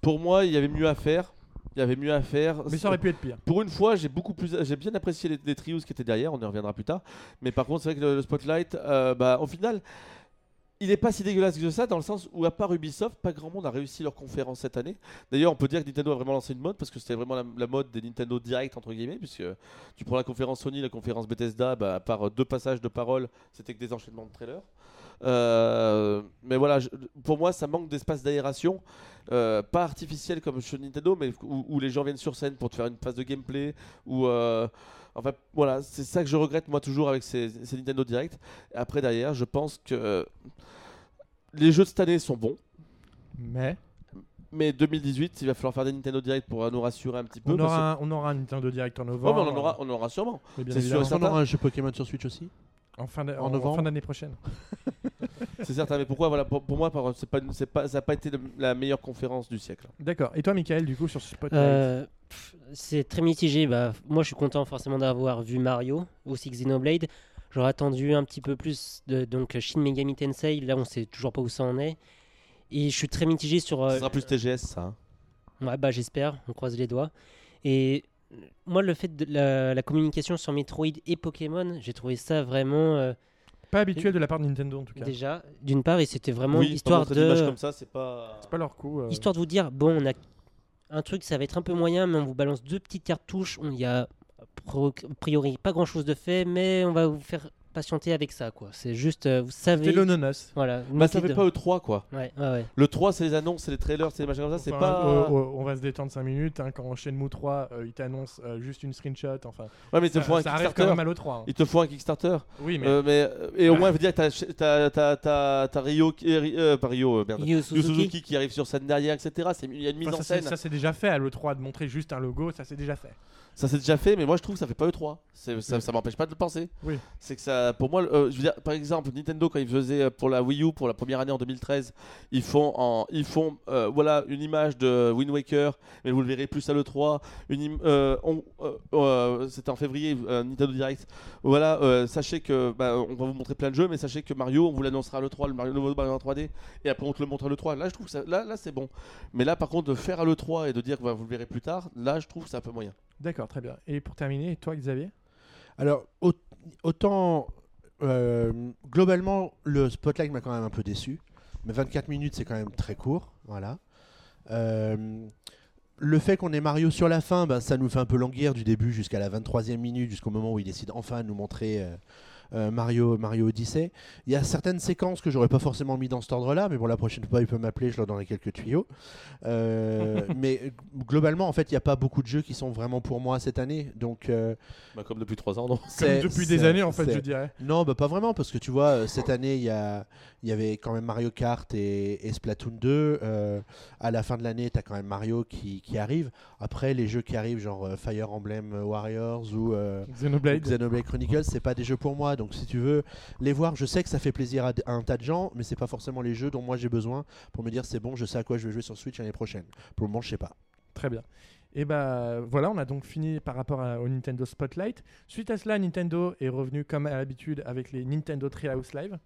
pour moi, il y avait mieux à faire. Il y avait mieux à faire. Mais ça aurait pu être pire. Pour une fois, j'ai beaucoup plus, j'ai bien apprécié les, les trios qui étaient derrière. On y reviendra plus tard. Mais par contre, c'est vrai que le, le spotlight, euh, bah, au final, il est pas si dégueulasse que ça dans le sens où à part Ubisoft, pas grand monde a réussi leur conférence cette année. D'ailleurs, on peut dire que Nintendo a vraiment lancé une mode parce que c'était vraiment la, mode des Nintendo Direct entre guillemets, puisque tu prends la conférence Sony, la conférence Bethesda, bah, à part deux passages de parole, c'était que des enchaînements de trailers. Euh, mais voilà, pour moi, ça manque d'espace d'aération, euh, pas artificiel comme chez Nintendo, mais où, où les gens viennent sur scène pour te faire une phase de gameplay, ou euh, enfin voilà, c'est ça que je regrette moi toujours avec ces, ces Nintendo Direct. Après derrière, je pense que euh, les jeux de cette année sont bons. Mais? Mais 2018, il va falloir faire des Nintendo Direct pour euh, nous rassurer un petit peu. on parce que- aura, un, on aura un Nintendo Direct en Ouais, novembre. mais on en aura, on en aura sûrement. c'est sûr certain. aura un jeu Pokémon sur Switch aussi En fin d'a- En en- en novembre fin d'année prochaine. C'est certain, mais pourquoi voilà, pour, pour moi, par- c'est pas, c'est pas, ça n'a pas été le- la meilleure conférence du siècle. D'accord. Et toi, Michael, du coup, sur ce Euh, pff, c'est très mitigé. Bah, moi, je suis content forcément d'avoir vu Mario, aussi Xenoblade. J'aurais attendu un petit peu plus de donc Shin Megami Tensei. Là, on sait toujours pas où ça en est. Et je suis très mitigé sur. euh, Ce sera plus TGS, ça. hein. Ouais, bah j'espère, on croise les doigts. Et moi, le fait de la, la communication sur Metroid et Pokémon, j'ai trouvé ça vraiment euh, Pas habituel de la part de Nintendo en tout cas. déjà, d'une part, et c'était vraiment oui, histoire de comme ça, c'est pas. C'est pas leur coup. euh. histoire de vous dire bon, on a un truc, ça va être un peu moyen, mais on vous balance deux petites cartouches. On y a a priori pas grand chose de fait, mais on va vous faire patienter avec ça, quoi. C'est juste, euh, vous savez, C'était le nonos. voilà. Bah, ça motif fait de- pas E3 quoi. Ouais, ouais, ouais. Le 3, c'est les annonces, c'est les trailers, c'est les machins comme ça, c'est Enfin, pas. euh, euh, on va se détendre 5 minutes. hein, quand Shenmue 3, euh, il t'annonce euh, juste une screenshot. Enfin, Ouais, mais il te ça, faut un ça arrive quand Kickstarter. même à l'E3. hein. Il te faut un Kickstarter. Oui, mais Euh, mais, et au moins, je veux dire, t'as, t'as, t'as, t'as, t'as Rio, pas Rio, euh, merde. Yu Suzuki. Suzuki qui arrive sur scène derrière, etc. C'est, il y a une mise Enfin, en ça, c'est- scène. ça c'est déjà fait à l'E3 de montrer juste un logo. Ça c'est déjà fait. Ça s'est déjà fait, mais moi je trouve que ça fait pas E3. C'est, ça, Oui. ça m'empêche pas de le penser. Oui. C'est que ça, pour moi, euh, je veux dire, par exemple, Nintendo quand ils faisaient euh, pour la Wii U pour la première année en 2013, ils font en, ils font, euh, voilà, une image de Wind Waker, mais vous le verrez plus à l'E3. Une, im- euh, on- euh, euh, c'était en février, euh, Nintendo Direct. Voilà, euh, sachez que, bah, on va vous montrer plein de jeux, mais sachez que Mario, on vous l'annoncera à l'E3, le Mario, nouveau Mario en 3D, et après on te le montre à l'E3. Là, je trouve que ça, là, là c'est bon. Mais là, par contre, de faire à l'E3 et de dire que bah, vous le verrez plus tard, là, je trouve que c'est un peu moyen. D'accord, très bien. Et pour terminer, toi, Xavier? Alors, au- autant euh, globalement, le Spotlight m'a quand même un peu déçu. Mais 24 minutes, c'est quand même très court. Voilà. Euh, le fait qu'on ait Mario sur la fin, ben, ça nous fait un peu languir du début jusqu'à la 23e minute, jusqu'au moment où il décide enfin de nous montrer euh, Mario, Mario Odyssey. Il y a certaines séquences que j'aurais pas forcément mis dans cet ordre-là, mais bon, la prochaine fois, il peut m'appeler, je leur donnerai quelques tuyaux. Euh, mais euh, globalement, en fait, il n'y a pas beaucoup de jeux qui sont vraiment pour moi cette année. Donc, euh, Bah, comme depuis 3 ans, non Comme depuis des années, en fait, je dirais. Non, bah pas vraiment, parce que tu vois, euh, cette année, il y, a- il y avait quand même Mario Kart et, et Splatoon 2. euh, à la fin de l'année, tu as quand même Mario qui, qui arrive. Après, les jeux qui arrivent, genre euh, Fire Emblem Warriors ou euh, Xenoblade. Xenoblade Chronicles, c'est pas des jeux pour moi. Donc, si tu veux les voir, je sais que ça fait plaisir à, un tas de gens, mais c'est pas forcément les jeux dont moi j'ai besoin pour me dire c'est bon, je sais à quoi je vais jouer sur Switch l'année prochaine. Pour le moment, je sais pas. Très bien. Et bah voilà, on a donc fini par rapport au Nintendo Spotlight. Suite à cela, Nintendo est revenu comme à l'habitude avec les Nintendo Treehouse Live,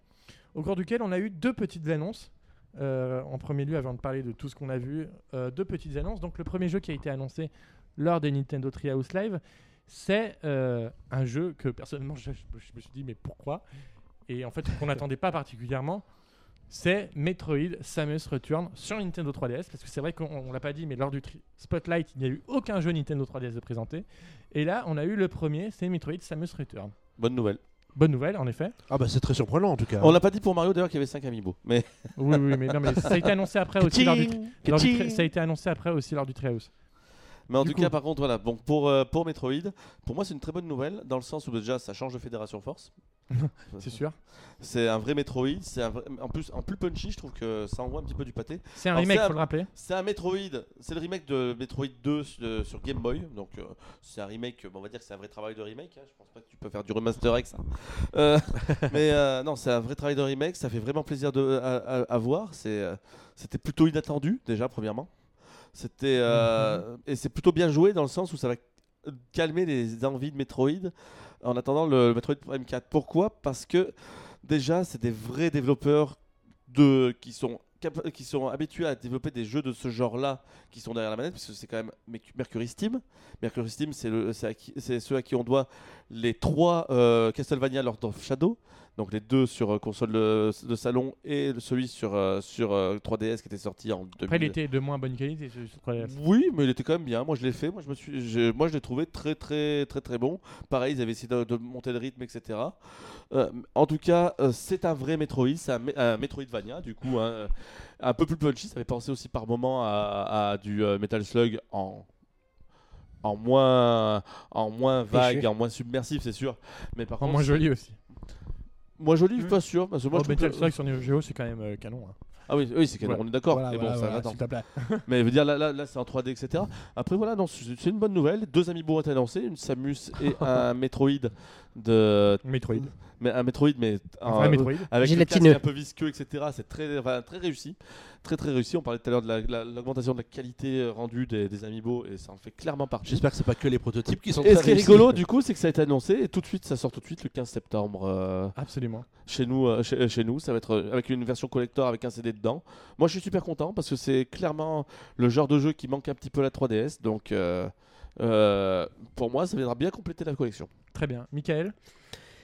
au cours duquel on a eu deux petites annonces. Euh, en premier lieu, avant de parler de tout ce qu'on a vu, euh, deux petites annonces. Donc le premier jeu qui a été annoncé lors des Nintendo Treehouse Live, c'est euh, un jeu que personnellement je, je- je me suis dit mais pourquoi? Et en fait qu'on n'attendait pas particulièrement. C'est Metroid Samus Return sur Nintendo 3DS. Parce que c'est vrai qu'on on l'a pas dit, mais lors du Spotlight, il n'y a eu aucun jeu Nintendo 3DS de présenté. Et là, on a eu le premier, c'est Metroid Samus Return. Bonne nouvelle. Bonne nouvelle, en effet. Ah bah c'est très surprenant en tout cas. On l'a pas dit pour Mario d'ailleurs qu'il y avait 5 amiibo. Mais Oui, oui, mais, non, mais ça a été annoncé après aussi lors du, lors ça a été annoncé après aussi lors du Treehouse. Mais en Du tout coup- cas, par contre, voilà. Bon, pour, euh, pour Metroid, pour moi, c'est une très bonne nouvelle dans le sens où déjà ça change de Fédération Force. C'est sûr. C'est un vrai Metroid. C'est vrai- En plus, en plus punchy, je trouve que ça envoie un petit peu du pâté. C'est un Alors, remake, un- faut le rappeler. C'est un Metroid. C'est le remake de Metroid 2 sur, euh, sur Game Boy. Donc, euh, c'est un remake. bon, on va dire que c'est un vrai travail de remake. hein. Je pense pas que tu peux faire du remaster avec ça. Euh, mais non, c'est un vrai travail de remake. Ça fait vraiment plaisir de, à, à- à voir. C'est, c'était plutôt inattendu déjà, premièrement. C'était euh, et c'est plutôt bien joué dans le sens où ça va calmer les envies de Metroid en attendant le Metroid Prime 4. Pourquoi? Parce que déjà, c'est des vrais développeurs de qui sont qui sont habitués à développer des jeux de ce genre-là qui sont derrière la manette puisque c'est quand même Merc- Mercury Steam. Mercury Steam, c'est ceux à qui on doit les trois euh, Castlevania Lord of Shadow. Donc les deux sur euh, console de, de salon et celui sur, euh, sur euh, 3DS qui était sorti en 2000. Après, il était de moins bonne qualité. sur- sur 3DS. Oui, mais il était quand même bien. Moi, je l'ai fait. Moi, je me suis, moi, je l'ai trouvé très, très, très, très bon. Pareil, ils avaient essayé de, de monter le rythme, etc. En tout cas, c'est un vrai Metroid. C'est un, un Metroidvania, du coup, hein, un peu plus punchy. Ça fait penser aussi par moment à, à du Metal Slug en en moins en moins vague, en moins submersif, c'est sûr. Mais par En contre, moins joli aussi. moins joli, je suis pas sûr. Parce que moi, Oh, je Metal sur Neo Geo, c'est quand même euh, canon. hein. Ah oui, oui, c'est canon, Voilà. on est d'accord. Voilà, Mais bon, voilà, ça plaît. Mais je veux dire, là, là, là, c'est en 3D, etc. Après, voilà, c'est une bonne nouvelle. Deux amiibo ont été annoncés, une Samus et un Metroid de. Metroid. Mais un Metroid, mais. Un vrai euh, Metroid. Avec le casque Gélatineux. un peu visqueux, etc. C'est très, enfin, très réussi. Très, très réussi. On parlait tout à l'heure de la- la- l'augmentation de la qualité euh, rendue des, des amiibo et ça en fait clairement partie. J'espère que c'est pas que les prototypes qui sont Et ce qui est rigolo, du coup, c'est que ça a été annoncé et tout de suite, ça sort tout de suite le 15 septembre. euh, Absolument. chez nous, euh, chez, chez nous, ça va être avec une version collector avec un CD dedans. Moi, je suis super content parce que c'est clairement le genre de jeu qui manque un petit peu à la 3DS. Donc, euh, euh, pour moi, ça viendra bien compléter la collection. Très bien. Michael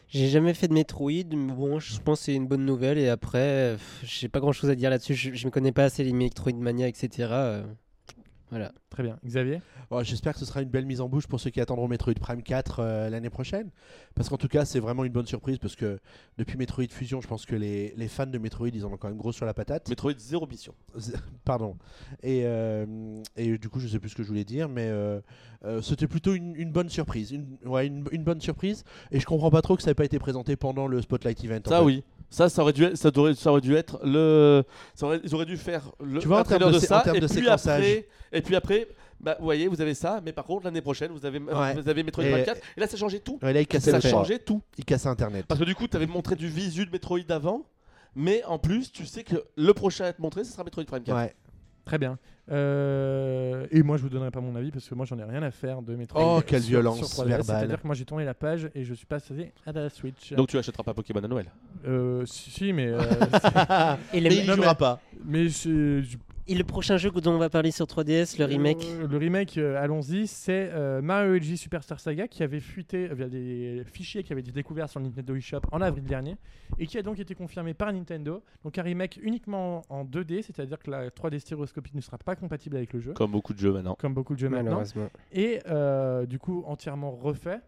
J'ai jamais fait de Metroid, mais bon, je pense que c'est une bonne nouvelle. Et après, j'ai pas grand chose à dire là-dessus. Je, je me connais pas assez les Metroidmania, etc. Voilà. Très bien. Xavier Bon, J'espère que ce sera une belle mise en bouche pour ceux qui attendront Metroid Prime 4 euh, l'année prochaine. Parce qu'en tout cas, c'est vraiment une bonne surprise. Parce que depuis Metroid Fusion, je pense que les, les fans de Metroid, ils en ont quand même gros sur la patate. Metroid Zero Mission. Pardon. Et, euh, et du coup, je sais plus ce que je voulais dire, mais euh, euh, c'était plutôt une, une bonne surprise. Une, ouais, une, une bonne surprise. Et je comprends pas trop que ça n'ait pas été présenté pendant le Spotlight Event. en Ça, fait. oui. Ça, ça aurait dû, être, ça, aurait, ça aurait dû être le. Ça aurait, ils auraient dû faire le Tu vois, un en termes trailer de de, en ça. termes et, de puis après, et puis après, bah, vous voyez, vous avez ça. Mais par contre, l'année prochaine, vous avez, Ouais. vous avez Metroid Et- Prime 4. Et là, ça changeait tout. Ouais, là, il cassait, Ça changeait tout. il cassait Internet. Parce que du coup, tu avais montré du visu de Metroid avant. Mais en plus, tu sais que le prochain à être montré, ce sera Metroid Prime 4. Ouais. Très bien. Euh, et moi, je vous donnerai pas mon avis parce que moi, j'en ai rien à faire de Metroid. Oh, quelle sur- violence sur 3DS. verbale. C'est-à-dire que moi, j'ai tourné la page et je suis passé à la Switch. Donc tu achèteras pas Pokémon à Noël? Euh, si, si, mais. euh, Et, Mais il non, jouera mais- pas. mais je- je- et le prochain jeu dont on va parler sur 3DS, le remake Euh, le remake, euh, allons-y, c'est euh, Mario Luigi Superstar Saga qui avait fuité euh, via des fichiers qui avaient été découverts sur le Nintendo eShop en avril dernier et qui a donc été confirmé par Nintendo. Donc un remake uniquement en 2D, c'est-à-dire que la 3D stéréoscopique ne sera pas compatible avec le jeu, Comme beaucoup de jeux maintenant. comme beaucoup de jeux maintenant, et euh, du coup entièrement refait.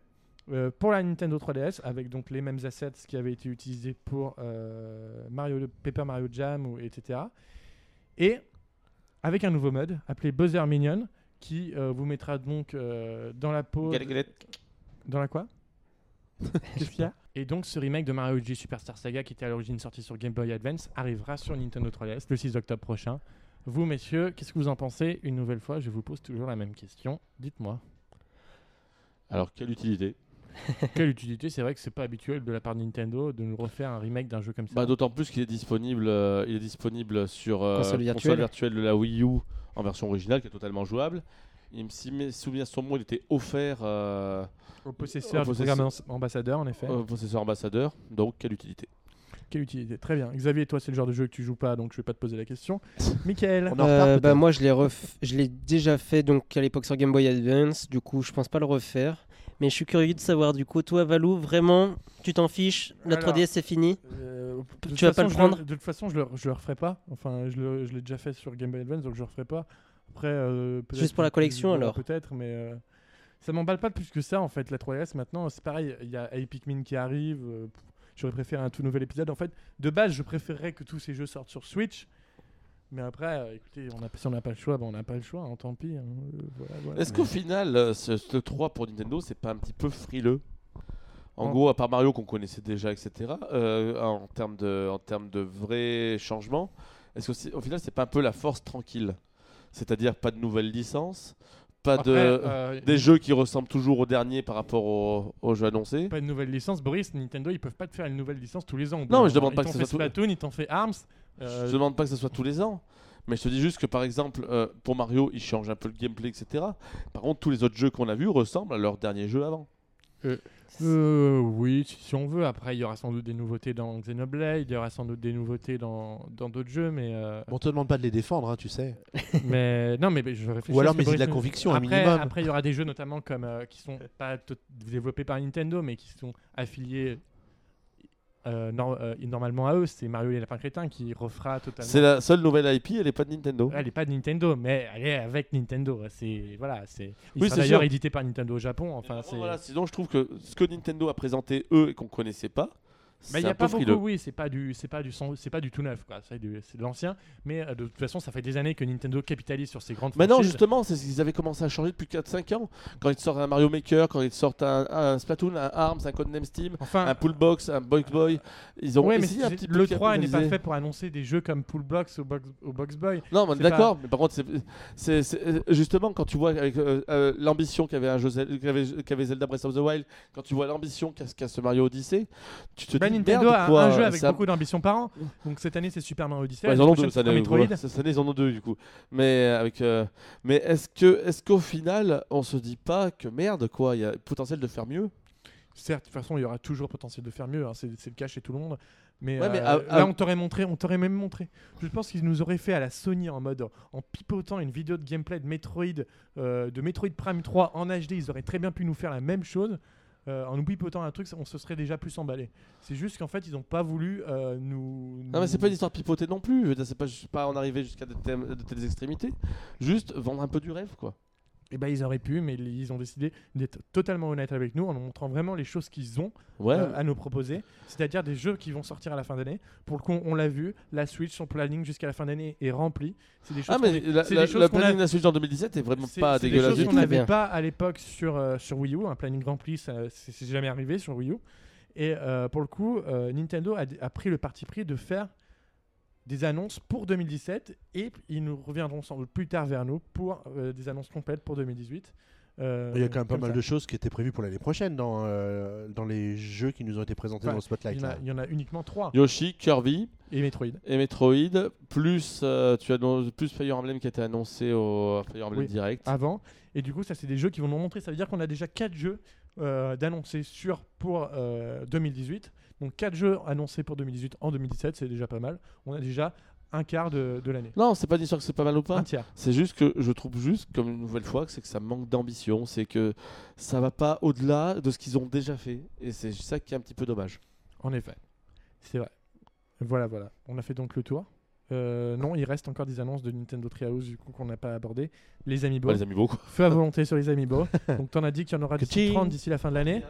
euh, pour la Nintendo 3DS, avec donc les mêmes assets qui avaient été utilisés pour euh, Mario, Paper Mario Jam, ou, etc. Et avec un nouveau mode appelé Buzzer Minion, qui euh, vous mettra donc euh, dans la peau. Galette, galette. Dans la quoi? Qu'est-ce qu'il y a? Et donc ce remake de Mario G Superstar Saga qui était à l'origine sorti sur Game Boy Advance arrivera sur Nintendo 3DS le 6 octobre prochain. Vous messieurs, qu'est-ce que vous en pensez? Une nouvelle fois, je vous pose toujours la même question. Dites-moi. Alors, quelle utilité? Quelle utilité C'est vrai que c'est pas habituel de la part de Nintendo de nous refaire un remake d'un jeu comme ça. Bah, D'autant plus qu'il est disponible, euh, il est disponible sur euh, Console virtuelle. virtuelle de la Wii U en version originale qui est totalement jouable. Il me si mes souvenirs sont bons, il était offert euh, au possesseur au du possesseur- programme ans- ambassadeur, en effet. au possesseur ambassadeur. Donc, quelle utilité Quelle utilité Très bien. Xavier, toi, c'est le genre de jeu que tu joues pas, donc je vais pas te poser la question. Michael Euh, bah, moi, je l'ai ref- je l'ai déjà fait donc à l'époque sur Game Boy Advance. Du coup, je pense pas le refaire. Mais je suis curieux de savoir, du coup, toi, Valou, vraiment, tu t'en fiches La Alors, 3DS, c'est fini Euh, Tu vas pas le je prendre De toute façon, je le, je le referai pas. Enfin, je le- je l'ai déjà fait sur Game Boy Advance, donc je le referai pas. Après, euh, Juste pour la collection, alors Peut-être, mais euh, ça m'emballe pas plus que ça en fait. La 3DS maintenant, c'est pareil. Il y a Epic Min qui arrive. euh, J'aurais préféré un tout nouvel épisode. En fait, de base, je préférerais que tous ces jeux sortent sur Switch. Mais après, euh, écoutez, on a, si on n'a pas le choix, ben on n'a pas le choix. hein, tant pis. hein, euh, voilà, voilà. Est-ce qu'au final, euh, ce, ce 3 pour Nintendo, c'est pas un petit peu frileux? En En- gros, à part Mario qu'on connaissait déjà, etc., euh, en termes de, en termes de vrais changements, est-ce qu'au final, c'est pas un peu la force tranquille? C'est-à-dire pas de nouvelles licences, pas Après, de, euh, des jeux qui ressemblent toujours au dernier par rapport au- aux jeux annoncés Pas de nouvelle licence, Boris. Nintendo, ils peuvent pas te faire une nouvelle licence tous les ans. Au Non, mais je demande pas que ce soit Splatoon, ils t'ont fait Arms. euh, Je demande pas que ce soit tous les ans. Mais je te dis juste que par exemple, euh, pour Mario, ils changent un peu le gameplay, etc. Par contre, tous les autres jeux qu'on a vus ressemblent à leur dernier jeu avant. Euh, oui, si, on veut. Après, il y aura sans doute des nouveautés dans Xenoblade, il y aura sans doute des nouveautés dans dans d'autres jeux, mais euh, On te demande pas de les défendre, hein, tu sais. mais non, mais, je réfléchis. Ou alors, mais il de la conviction, un après, minimum. Après, il y aura des jeux notamment comme euh, qui sont pas développés par Nintendo, mais qui sont affiliés euh, euh, normalement à eux. C'est Mario et les lapins crétins qui refera totalement. C'est la seule nouvelle IP, elle est pas de Nintendo. Elle est pas de Nintendo, mais elle est avec Nintendo. C'est voilà, c'est. Oui, d'ailleurs édité par Nintendo au Japon. Enfin, c'est. voilà, sinon, je trouve que ce que Nintendo a présenté eux et qu'on connaissait pas, C'est il y a pas beaucoup, oui, c'est pas du, c'est pas du, c'est pas du tout neuf, quoi. C'est de l'ancien, mais euh, de toute façon, ça fait des années que Nintendo capitalise sur ces grandes. Mais non, justement, c'est ce qu'ils avaient commencé à changer depuis 4-5 ans. Quand ils sortent un Mario Maker, quand ils sortent un, un Splatoon, un Arms, un Codename Steam, Enfin, un Poolbox, un Box Boy, ils ont ouais, mais un petit le de 3 n'est pas fait pour annoncer des jeux comme Pool Blocks au Box, Boy. Non, mais d'accord, mais par contre, c'est- euh, justement quand tu vois avec euh, euh, l'ambition qu'avait un jeu qu'avait Zelda Breath of the Wild, quand tu vois l'ambition qu'a ce Mario Odyssey, tu te Bah, dis Nintendo a quoi, un jeu avec beaucoup d'ambition par an. Donc cette année, c'est Super Mario Odyssey. Ouais, ils en ont deux sera année. Voilà. Cette année, ils en ont deux du coup. Mais avec, euh, mais est-ce que, est-ce qu'au final, on se dit pas que merde quoi, il y a potentiel de faire mieux? Certes, de toute façon, il y aura toujours potentiel de faire mieux. hein, c'est c'est le cas chez tout le monde. Mais, Ouais, mais euh, à- là, à- on t'aurait montré, on t'aurait même montré. Je pense qu'ils nous auraient fait à la Sony en mode en pipotant une vidéo de gameplay de Metroid, euh, de Metroid Prime 3 en HD. Ils auraient très bien pu nous faire la même chose. Euh, en nous pipotant un truc, on se serait déjà plus emballé. C'est juste qu'en fait, ils n'ont pas voulu euh, nous. Non, mais c'est pas une histoire de pipoter non plus. C'est pas, pas en arriver jusqu'à de telles extrémités. Juste vendre un peu du rêve quoi. Eh ben, ils auraient pu, mais ils ont décidé d'être totalement honnêtes avec nous en nous montrant vraiment les choses qu'ils ont Ouais. euh, à nous proposer, c'est-à-dire des jeux qui vont sortir à la fin d'année. Pour le coup, on l'a vu, la Switch, son planning jusqu'à la fin d'année est rempli. C'est des choses ah mais la, planning de la Switch en 2017 est vraiment pas c'est des dégueulasse du qu'on tout. n'avait pas à l'époque sur, euh, sur Wii U, un planning rempli, ça c'est jamais arrivé sur Wii U. Et euh, pour le coup, Nintendo a, a pris le parti pris de faire des annonces pour 2017 et ils nous reviendront sans doute plus tard vers nous pour euh, des annonces complètes pour 2018. Euh, Il y a quand même pas mal ça. de choses qui étaient prévues pour l'année prochaine dans, euh, dans les jeux qui nous ont été présentés Enfin, dans le Spotlight. Il y, en a, là. il y en a uniquement trois. Yoshi, Kirby Et Metroid. et Metroid, plus euh, tu as plus Fire Emblem qui a été annoncé au Fire Emblem Oui. Direct. avant. Et du coup, ça, c'est des jeux qui vont nous montrer. Ça veut dire qu'on a déjà 4 jeux euh, d'annoncer sur pour euh, 2018. Donc 4 jeux annoncés pour 2018 en 2017, c'est déjà pas mal. On a déjà un quart de, de l'année. Non, c'est pas une histoire que c'est pas mal ou pas. Un tiers. C'est juste que je trouve juste, comme une nouvelle fois, que c'est que ça manque d'ambition. C'est que ça va pas au-delà de ce qu'ils ont déjà fait. Et c'est ça qui est un petit peu dommage. En effet. C'est vrai. Voilà, voilà. On a fait donc le tour. Euh, non, il reste encore des annonces de Nintendo Treehouse du coup qu'on n'a pas abordé. Les Amiibo. Pas les beaucoup. Feu à volonté sur les Amiibo. donc t'en as dit qu'il y en aura d'ici Ka-ching. 30 d'ici la fin de l'année.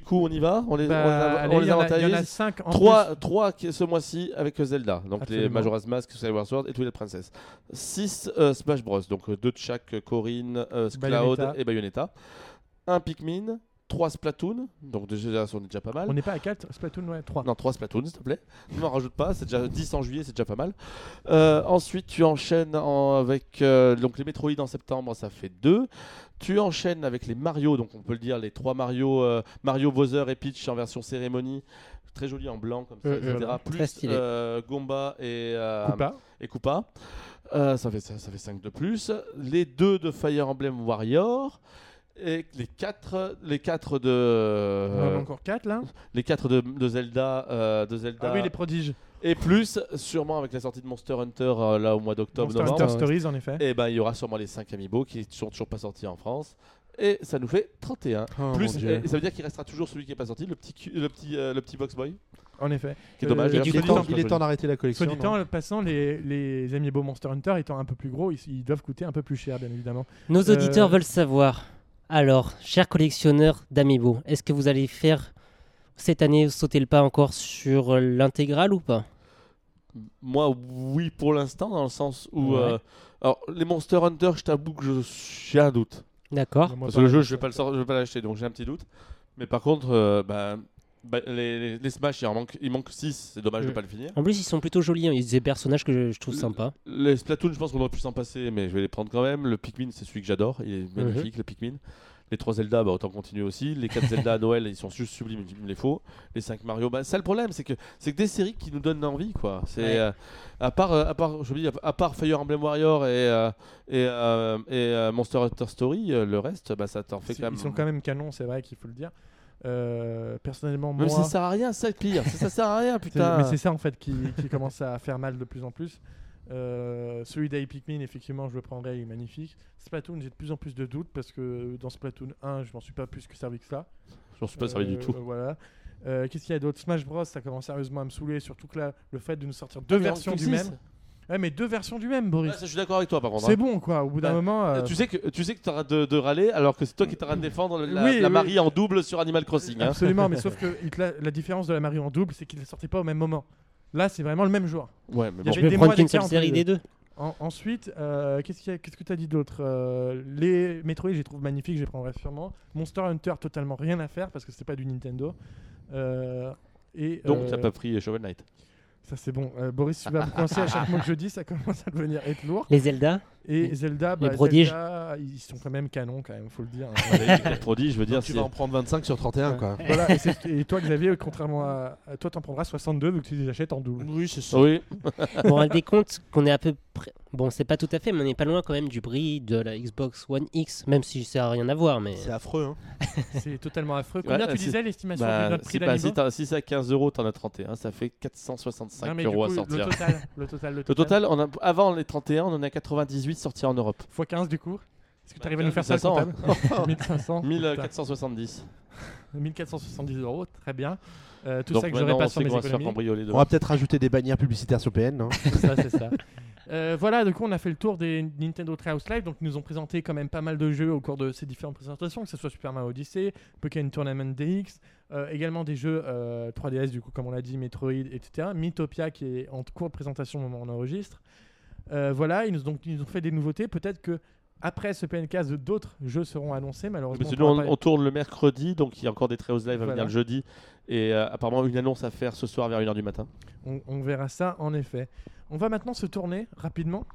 Coup, on y va On les, Bah, on les, on il les y, en a- il y en a avantage 5 en Trois, plus. trois qui- ce mois-ci avec Zelda, donc les Absolument. Majora's Mask, Skyward Sword et Twilight Princess. 6 Smash Bros, donc euh, deux de chaque, euh, Corinne, euh, Cloud Bayonetta. et Bayonetta. Un Pikmin, 3 Splatoon, donc déjà, on est déjà pas mal. On n'est pas à 4, Splatoon, ouais, 3. Non, 3 Splatoon, s'il te plaît. Ne m'en rajoute pas, c'est déjà 10 en juillet, c'est déjà pas mal. Euh, ensuite, tu enchaînes en- avec euh, donc les Metroid en septembre, ça fait 2. Tu enchaînes avec les Mario, donc on peut le dire, les 3 Mario, euh, Mario Bowser et Peach en version cérémonie. Très joli en blanc comme ça, Euh, etc. voilà. Plus stylé. euh, Gomba et, euh, Koopa. et Koopa. Euh, ça, fait, ça, ça fait 5 de plus. Les 2 de Fire Emblem Warrior. Et les 4 les quatre de, encore 4 là? les quatre de, de Zelda, euh, de Zelda Ah oui, les prodiges. et plus, sûrement avec la sortie de Monster Hunter euh, là au mois d'octobre, Monster novembre, Hunter Stories en effet. et ben il y aura sûrement les 5 amiibo qui sont toujours pas sortis en France. Et ça nous fait 31. Oh, plus, et ça veut dire qu'il restera toujours celui qui est pas sorti, le petit, le petit, euh, le petit Box Boy, En effet. qui est dommage. Euh, Il du est temps, temps, il est joli. temps d'arrêter la collection. Soit non en passant, les, les Amiibo Monster Hunter étant un peu plus gros, ils, ils doivent coûter un peu plus cher, bien évidemment. Nos auditeurs Euh, veulent savoir. Alors, chers collectionneurs d'Amiibo, est-ce que vous allez faire cette année sauter le pas encore sur l'intégrale ou pas? Moi, oui, pour l'instant, dans le sens où. Ouais. euh, alors, les Monster Hunter, je t'avoue que je- j'ai un doute. D'accord. Parce que le jeu, je vais pas le sortir, je vais pas l'acheter, donc j'ai un petit doute. Mais par contre, euh, bah, bah, les, les- les Smash, il en manque, il manque 6, c'est dommage de Mm. pas le finir. En plus, ils sont plutôt jolis. hein. Ils ont des personnages que je, je trouve sympas. Les Splatoon, je pense qu'on aurait pu s'en passer, mais je vais les prendre quand même. Le Pikmin, c'est celui que j'adore, il est Mhm. magnifique, le Pikmin. Les 3 Zelda, bah, autant continuer aussi. Les 4 Zelda à Noël, ils sont juste sublimes, il me les faut. Les 5 Mario, bah, ça le problème, c'est que c'est que des séries qui nous donnent envie, quoi. C'est Ouais. euh, à part, euh, à part, je me dis, à part Fire Emblem Warrior et euh, et, euh, et, euh, Monster Hunter Story, euh, le reste, bah, ça t'en fait quand même. Ils sont quand même canons, c'est vrai qu'il faut le dire. Euh, personnellement, moi. si ça sert à rien, c'est pire. ça, ça sert à rien, putain. Mais c'est ça en fait qui, qui commence à faire mal de plus en plus. Euh, celui d'Ai Pikmin, effectivement, je le prendrais, il est magnifique. Splatoon, j'ai de plus en plus de doutes parce que dans Splatoon 1, je m'en suis pas plus que servi que ça. Je m'en suis pas servi du Euh, tout. voilà. Qu'est-ce qu'il y a d'autre? Smash Bros, ça commence sérieusement à me saouler, surtout que là, le fait de nous sortir deux Ah, mais versions du même. Ouais, mais deux versions du même, Boris. Ouais, ça, je suis d'accord avec toi, par contre. c'est hein. bon, quoi. Au bout d'un Bah, moment. euh, Tu sais que tu sais que t'arrêtes de, de râler alors que c'est toi qui t'arrêtes de défendre la, Oui, la oui. Marie en double sur Animal Crossing. hein. Absolument, mais sauf que la, la différence de la Mario en double, c'est qu'il ne sortait pas au même moment. Là, c'est vraiment le même jour. Ouais, mais Il y bon. Je avait vais des prendre mois qu'une seule série des deux. En- ensuite, euh, qu'est-ce qu'il y a- qu'est-ce que tu as dit d'autre Euh, Les Metroid, je les trouve magnifiques, je les prendrai sûrement. Monster Hunter, totalement rien à faire parce que c'est pas du Nintendo. Euh, et, Donc euh, t'as pas pris Shovel Knight. Ça, c'est bon. Euh, Boris, tu vas me à chaque mot que je dis, ça commence à devenir être lourd. Les Zelda? Et Zelda, bah, prodiges. Zelda, ils sont quand même canons, quand même, faut le dire. Les prodige, je veux dire, Donc, tu vas en prendre 25 sur 31, quoi. voilà, et, toi, Xavier, contrairement à, toi, t'en prendras 62 vu que tu les achètes en double. Oui, c'est ça. Oui. Vous vous rendez compte qu'on est à peu près. Bon, c'est pas tout à fait, mais on n'est pas loin quand même du prix de la Xbox One X, même si ça a rien à voir. Mais C'est affreux, hein. C'est totalement affreux. Combien Ouais, tu disais l'estimation Bah, de notre si, prix bah, si, si c'est à 15 euros, t'en as 31, ça fait Non, 465 mais du euros coup, à sortir. Le total, le total, le Le total. total, on a, avant les 31, on en a 98 sortis en Europe. X 15 du coup. Est-ce que tu Bah, arrives à nous faire ça le 1500, comptable 1500. 1470. 1470 euros, très bien. Euh, tout Donc ça que j'aurais pas on sur mes va faire économies. cambrioler On va peut-être rajouter des bannières publicitaires sur PN, non C'est ça, c'est ça. Euh, voilà, du coup, on a fait le tour des Nintendo Treehouse Live. Donc, ils nous ont présenté quand même pas mal de jeux au cours de ces différentes présentations, que ce soit Super Mario Odyssey, Pokémon Tournament DX, euh, également des jeux euh, 3DS, du coup, comme on l'a dit, Metroid, etc. Mythopia qui est en cours de présentation au moment où on enregistre. Euh, voilà, ils nous, donc, ils nous ont fait des nouveautés. Peut-être que après ce PNK, d'autres jeux seront annoncés, malheureusement. Mais on on, pas- on tourne le mercredi, donc il y a encore des Treehouse Live à Voilà. venir le jeudi. Et euh, apparemment, une annonce à faire ce soir vers 1h du matin. On, on verra ça en effet. On va maintenant se tourner rapidement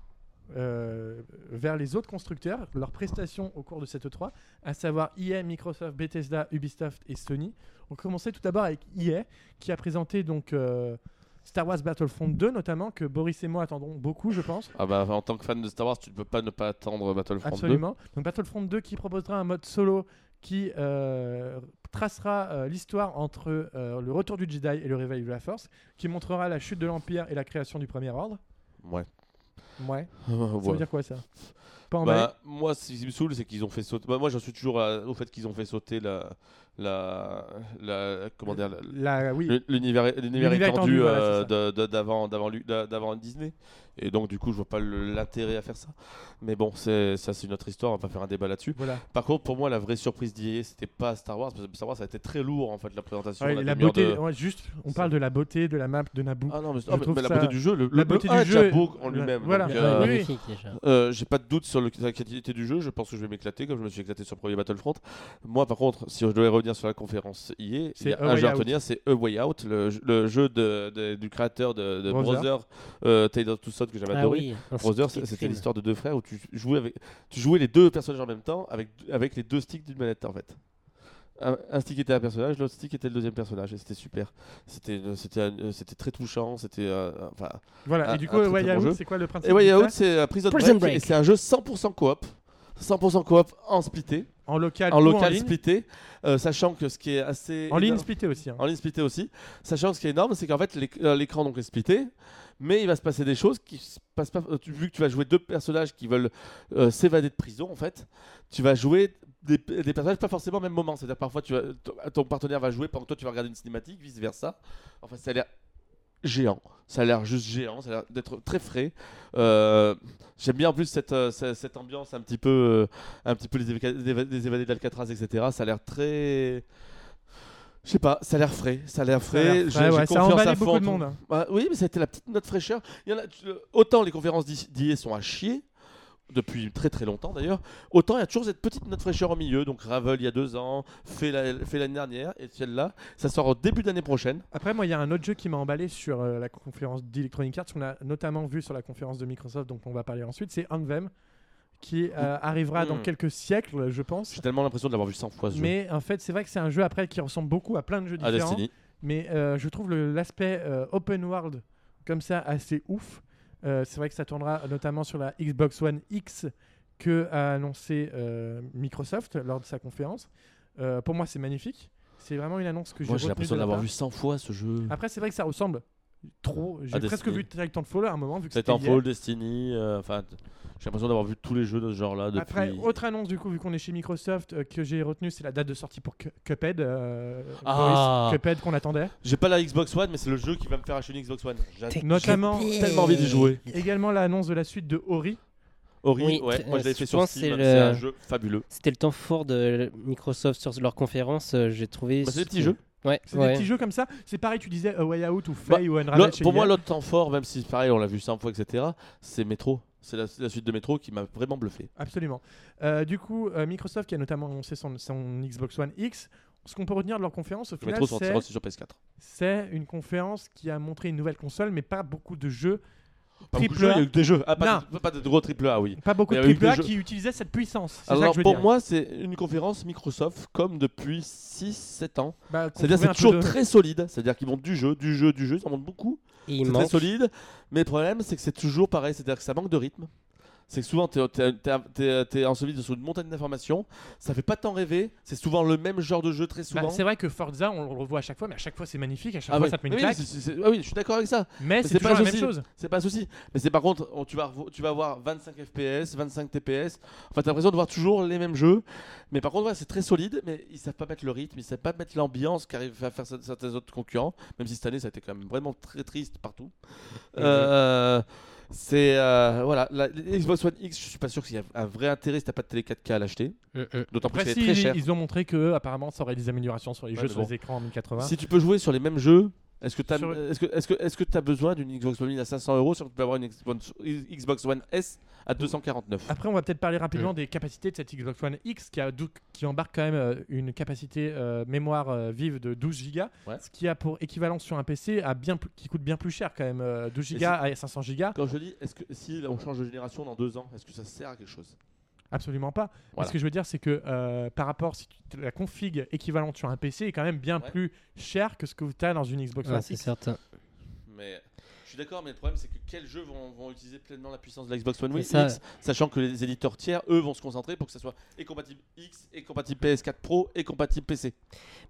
euh, vers les autres constructeurs, leurs prestations au cours de cette 3, à savoir EA, Microsoft, Bethesda, Ubisoft et Sony. On commençait tout d'abord avec EA qui a présenté donc euh, Star Wars Battlefront 2 notamment que Boris et moi attendrons beaucoup je pense. Ah bah, en tant que fan de Star Wars, tu ne peux pas ne pas attendre Battlefront 2. Absolument. Donc Battlefront 2 qui proposera un mode solo qui euh, tracera euh, l'histoire entre euh, le retour du Jedi et le réveil de la Force, qui montrera la chute de l'Empire et la création du Premier Ordre. Ouais. Ouais. Ça Ouais. veut dire quoi ça? Pas emballé Bah, moi, ce qui me saoule, c'est qu'ils ont fait sauter. Bah, moi, j'en suis toujours à- au fait qu'ils ont fait sauter la, la, la comment dire, la- La- oui. le- l'univers, l'univers étendu euh, d'avant, d'avant, d'avant Disney. Et donc, du coup, je vois pas l'intérêt à faire ça. Mais bon, c'est ça, c'est une autre histoire. On va pas faire un débat là-dessus. Voilà. Par contre, pour moi, la vraie surprise d'IA, c'était pas Star Wars. Parce que Star Wars, ça a été très lourd en fait la présentation. Ouais, la beauté, de- ouais, juste, on parle de la beauté de la map de Naboo. Ah non, mais, Je ah, mais- la ça- beauté du jeu, le, la le- beauté le du jeu beau en lui-même. voilà. euh, oui, oui. Euh, j'ai pas de doute sur le- la qualité du jeu, je pense que je vais m'éclater comme je me suis éclaté sur le premier Battlefront. Moi par contre, si je devais revenir sur la conférence C'est il y a un Way jeu à Out. retenir, c'est A Way Out, le, le jeu de, de- du créateur de, de Brother. Euh, Tales of Two Sons que j'avais Ah adoré. oui, Brother, stick c'était l'histoire de deux frères où tu jouais, avec, tu jouais les deux personnages en même temps avec, avec les deux sticks d'une manette en fait. Un, stick était un personnage, l'autre stick était le deuxième personnage et c'était super. C'était c'était un- c'était très touchant, c'était euh, enfin Voilà. un- et du coup, Way Out, jeu. c'est quoi le principe et Way Out, c'est euh, Prison, Prison Break, Break. et c'est un jeu 100% coop. 100% coop en splitté, En local, en local en splitté, euh, sachant que ce qui est assez En ligne splitté aussi. hein. en ligne splitté aussi, sachant que ce qui est énorme, c'est qu'en fait euh, l'écran donc est splitté, mais il va se passer des choses qui se passent pas. euh, vu que tu vas jouer deux personnages qui veulent euh, s'évader de prison, en fait, tu vas jouer des, des personnages pas forcément au même moment. C'est-à-dire parfois tu vas, ton- ton partenaire va jouer pendant que toi tu vas regarder une cinématique, vice versa. Enfin, ça a l'air géant. Ça a l'air juste géant. Ça a l'air d'être très frais. Euh, J'aime bien en plus cette, euh, cette, cette ambiance un petit peu, euh, un petit peu les, éva- évadés d'Alcatraz, etc. Ça a l'air très. Je sais pas, ça a l'air frais, ça a l'air frais. J'ai ouais, ça confiance à fond beaucoup de monde. Bah, oui, mais ça a été la petite note fraîcheur. Il y en a, tu- autant les conférences d'IA sont à chier, depuis très très longtemps d'ailleurs, autant il y a toujours cette petite note fraîcheur au milieu. Donc Ravel il y a deux ans, fait la- fait l'année dernière, et celle-là, ça sort au début d'année prochaine. Après, moi, il y a un autre jeu qui m'a emballé sur euh, la conférence d'Electronic Arts, qu'on a notamment vu sur la conférence de Microsoft, dont on va parler ensuite, c'est Anthem, qui euh, arrivera dans Mm. quelques siècles, je pense. J'ai tellement l'impression de l'avoir vu 100 fois ce jeu. Mais en fait, c'est vrai que c'est un jeu après qui ressemble beaucoup à plein de jeux À différents. Destiny. Mais euh, je trouve l'aspect open world comme ça assez ouf. Euh, c'est vrai que ça tournera notamment sur la Xbox One X que a annoncé euh, Microsoft lors de sa conférence. Euh, pour moi, c'est magnifique. C'est vraiment une annonce que j'ai Moi j'ai l'impression part. vu 100 fois ce jeu. Après, c'est vrai que ça ressemble trop. J'ai presque Destiny. vu Titanfall à un moment vu que c'était Titanfall. Destiny, euh, enfin, j'ai l'impression d'avoir vu tous les jeux de ce genre-là depuis. Après, autre annonce du coup, vu qu'on est chez Microsoft, euh, que j'ai retenu, c'est la date de sortie pour Cu- Cuphead. euh, Ah. Boris, Cuphead qu'on attendait. J'ai pas la Xbox One, mais c'est le jeu qui va me faire acheter une Xbox One. J'ai Notamment, tellement envie d'y jouer. également l'annonce de la suite de Ori. Ori, Oui, ouais, moi je l'avais fait sur Steam, c'est un jeu fabuleux. C'était le temps fort de Microsoft sur leur conférence. J'ai trouvé. Bah, c'est des petits jeux. Ouais, C'est ouais. des petits jeux comme ça. C'est pareil, tu disais A Way Out ou Bah, Faye ou Unravel. Pour moi, l'autre temps fort, même si pareil, on l'a vu 100 fois, etc., c'est Metro. C'est la, la suite de Metro qui m'a vraiment bluffé. Absolument. Euh, du coup, euh, Microsoft qui a notamment annoncé son, son Xbox One X. Ce qu'on peut retenir de leur conférence, au final, Metro sortira c'est aussi sur PS4. c'est une conférence qui a montré une nouvelle console, mais pas beaucoup de jeux. Pas Triple jeux, A. il y a eu que des jeux. Ah, pas, Non. de, pas de gros triple A, oui. Pas beaucoup Mais de y a jeux- qui utilisaient cette puissance. Ça Alors que je veux pour dire. moi, c'est une conférence Microsoft comme depuis 6-7 ans. Bah, C'est-à-dire c'est toujours de- très solide. C'est-à-dire qu'ils montent du jeu, du jeu, du jeu, ils en montent beaucoup. C'est très solide. Mais le problème, c'est que c'est toujours pareil. C'est-à-dire que ça manque de rythme. C'est que souvent, tu es, enseveli sur une montagne d'informations. Ça fait pas tant rêver. C'est souvent le même genre de jeu très Bah, souvent. c'est vrai que Forza, on le revoit à chaque fois, mais à chaque fois c'est magnifique, à chaque Ah fois oui. ça te met une Oui, claque. c'est- ah oui, je suis d'accord avec ça. Mais c'est c'est pas la même chose. C'est pas un souci. Mais c'est par contre, on- tu vas, revo- tu vas avoir 25 FPS, 25 TPS. Enfin, t'as l'impression de voir toujours les mêmes jeux. Mais par contre, ouais, c'est très solide. Mais ils savent pas mettre le rythme, ils savent pas mettre l'ambiance qu'arrivent à faire certains autres concurrents. Même si cette année, ça a été quand même vraiment très triste partout. Euh, c'est euh, voilà, la, la Xbox One X, je suis pas sûr qu'il y a un vrai intérêt si t'as pas de télé 4K à l'acheter. Mm, mm. D'autant plus qu'elle si, très chère. ils ont montré que apparemment ça aurait des améliorations sur les Ouais, jeux sur bon. les écrans en 1080. Si tu peux jouer sur les mêmes jeux, est-ce que tu as, Sur- est-ce que, est-ce que, est-ce que as besoin d'une Xbox One à 500 euros si tu peux avoir une Xbox, Xbox One S à 249 Après, on va peut-être parler rapidement des capacités de cette Xbox One X qui, a dou- qui embarque quand même euh, une capacité euh, mémoire euh, vive de 12 Go, Ouais. ce qui a pour équivalence sur un PC à bien plus- qui coûte bien plus cher quand même, euh, 12 Go à 500 Go. Quand je dis, est-ce que si on change de génération dans deux ans, est-ce que ça sert à quelque chose? Absolument pas. Voilà. ce que je veux dire, c'est que euh, par rapport, si tu, la config équivalente sur un PC est quand même bien Ouais. plus cher que ce que tu as dans une Xbox Ouais, One c'est X. certain. Mais suis d'accord, mais le problème c'est que quels jeux vont, vont utiliser pleinement la puissance de la Xbox One X, ça. sachant que les éditeurs tiers, eux, vont se concentrer pour que ça soit et compatible X, et compatible PS4 Pro, et compatible PC.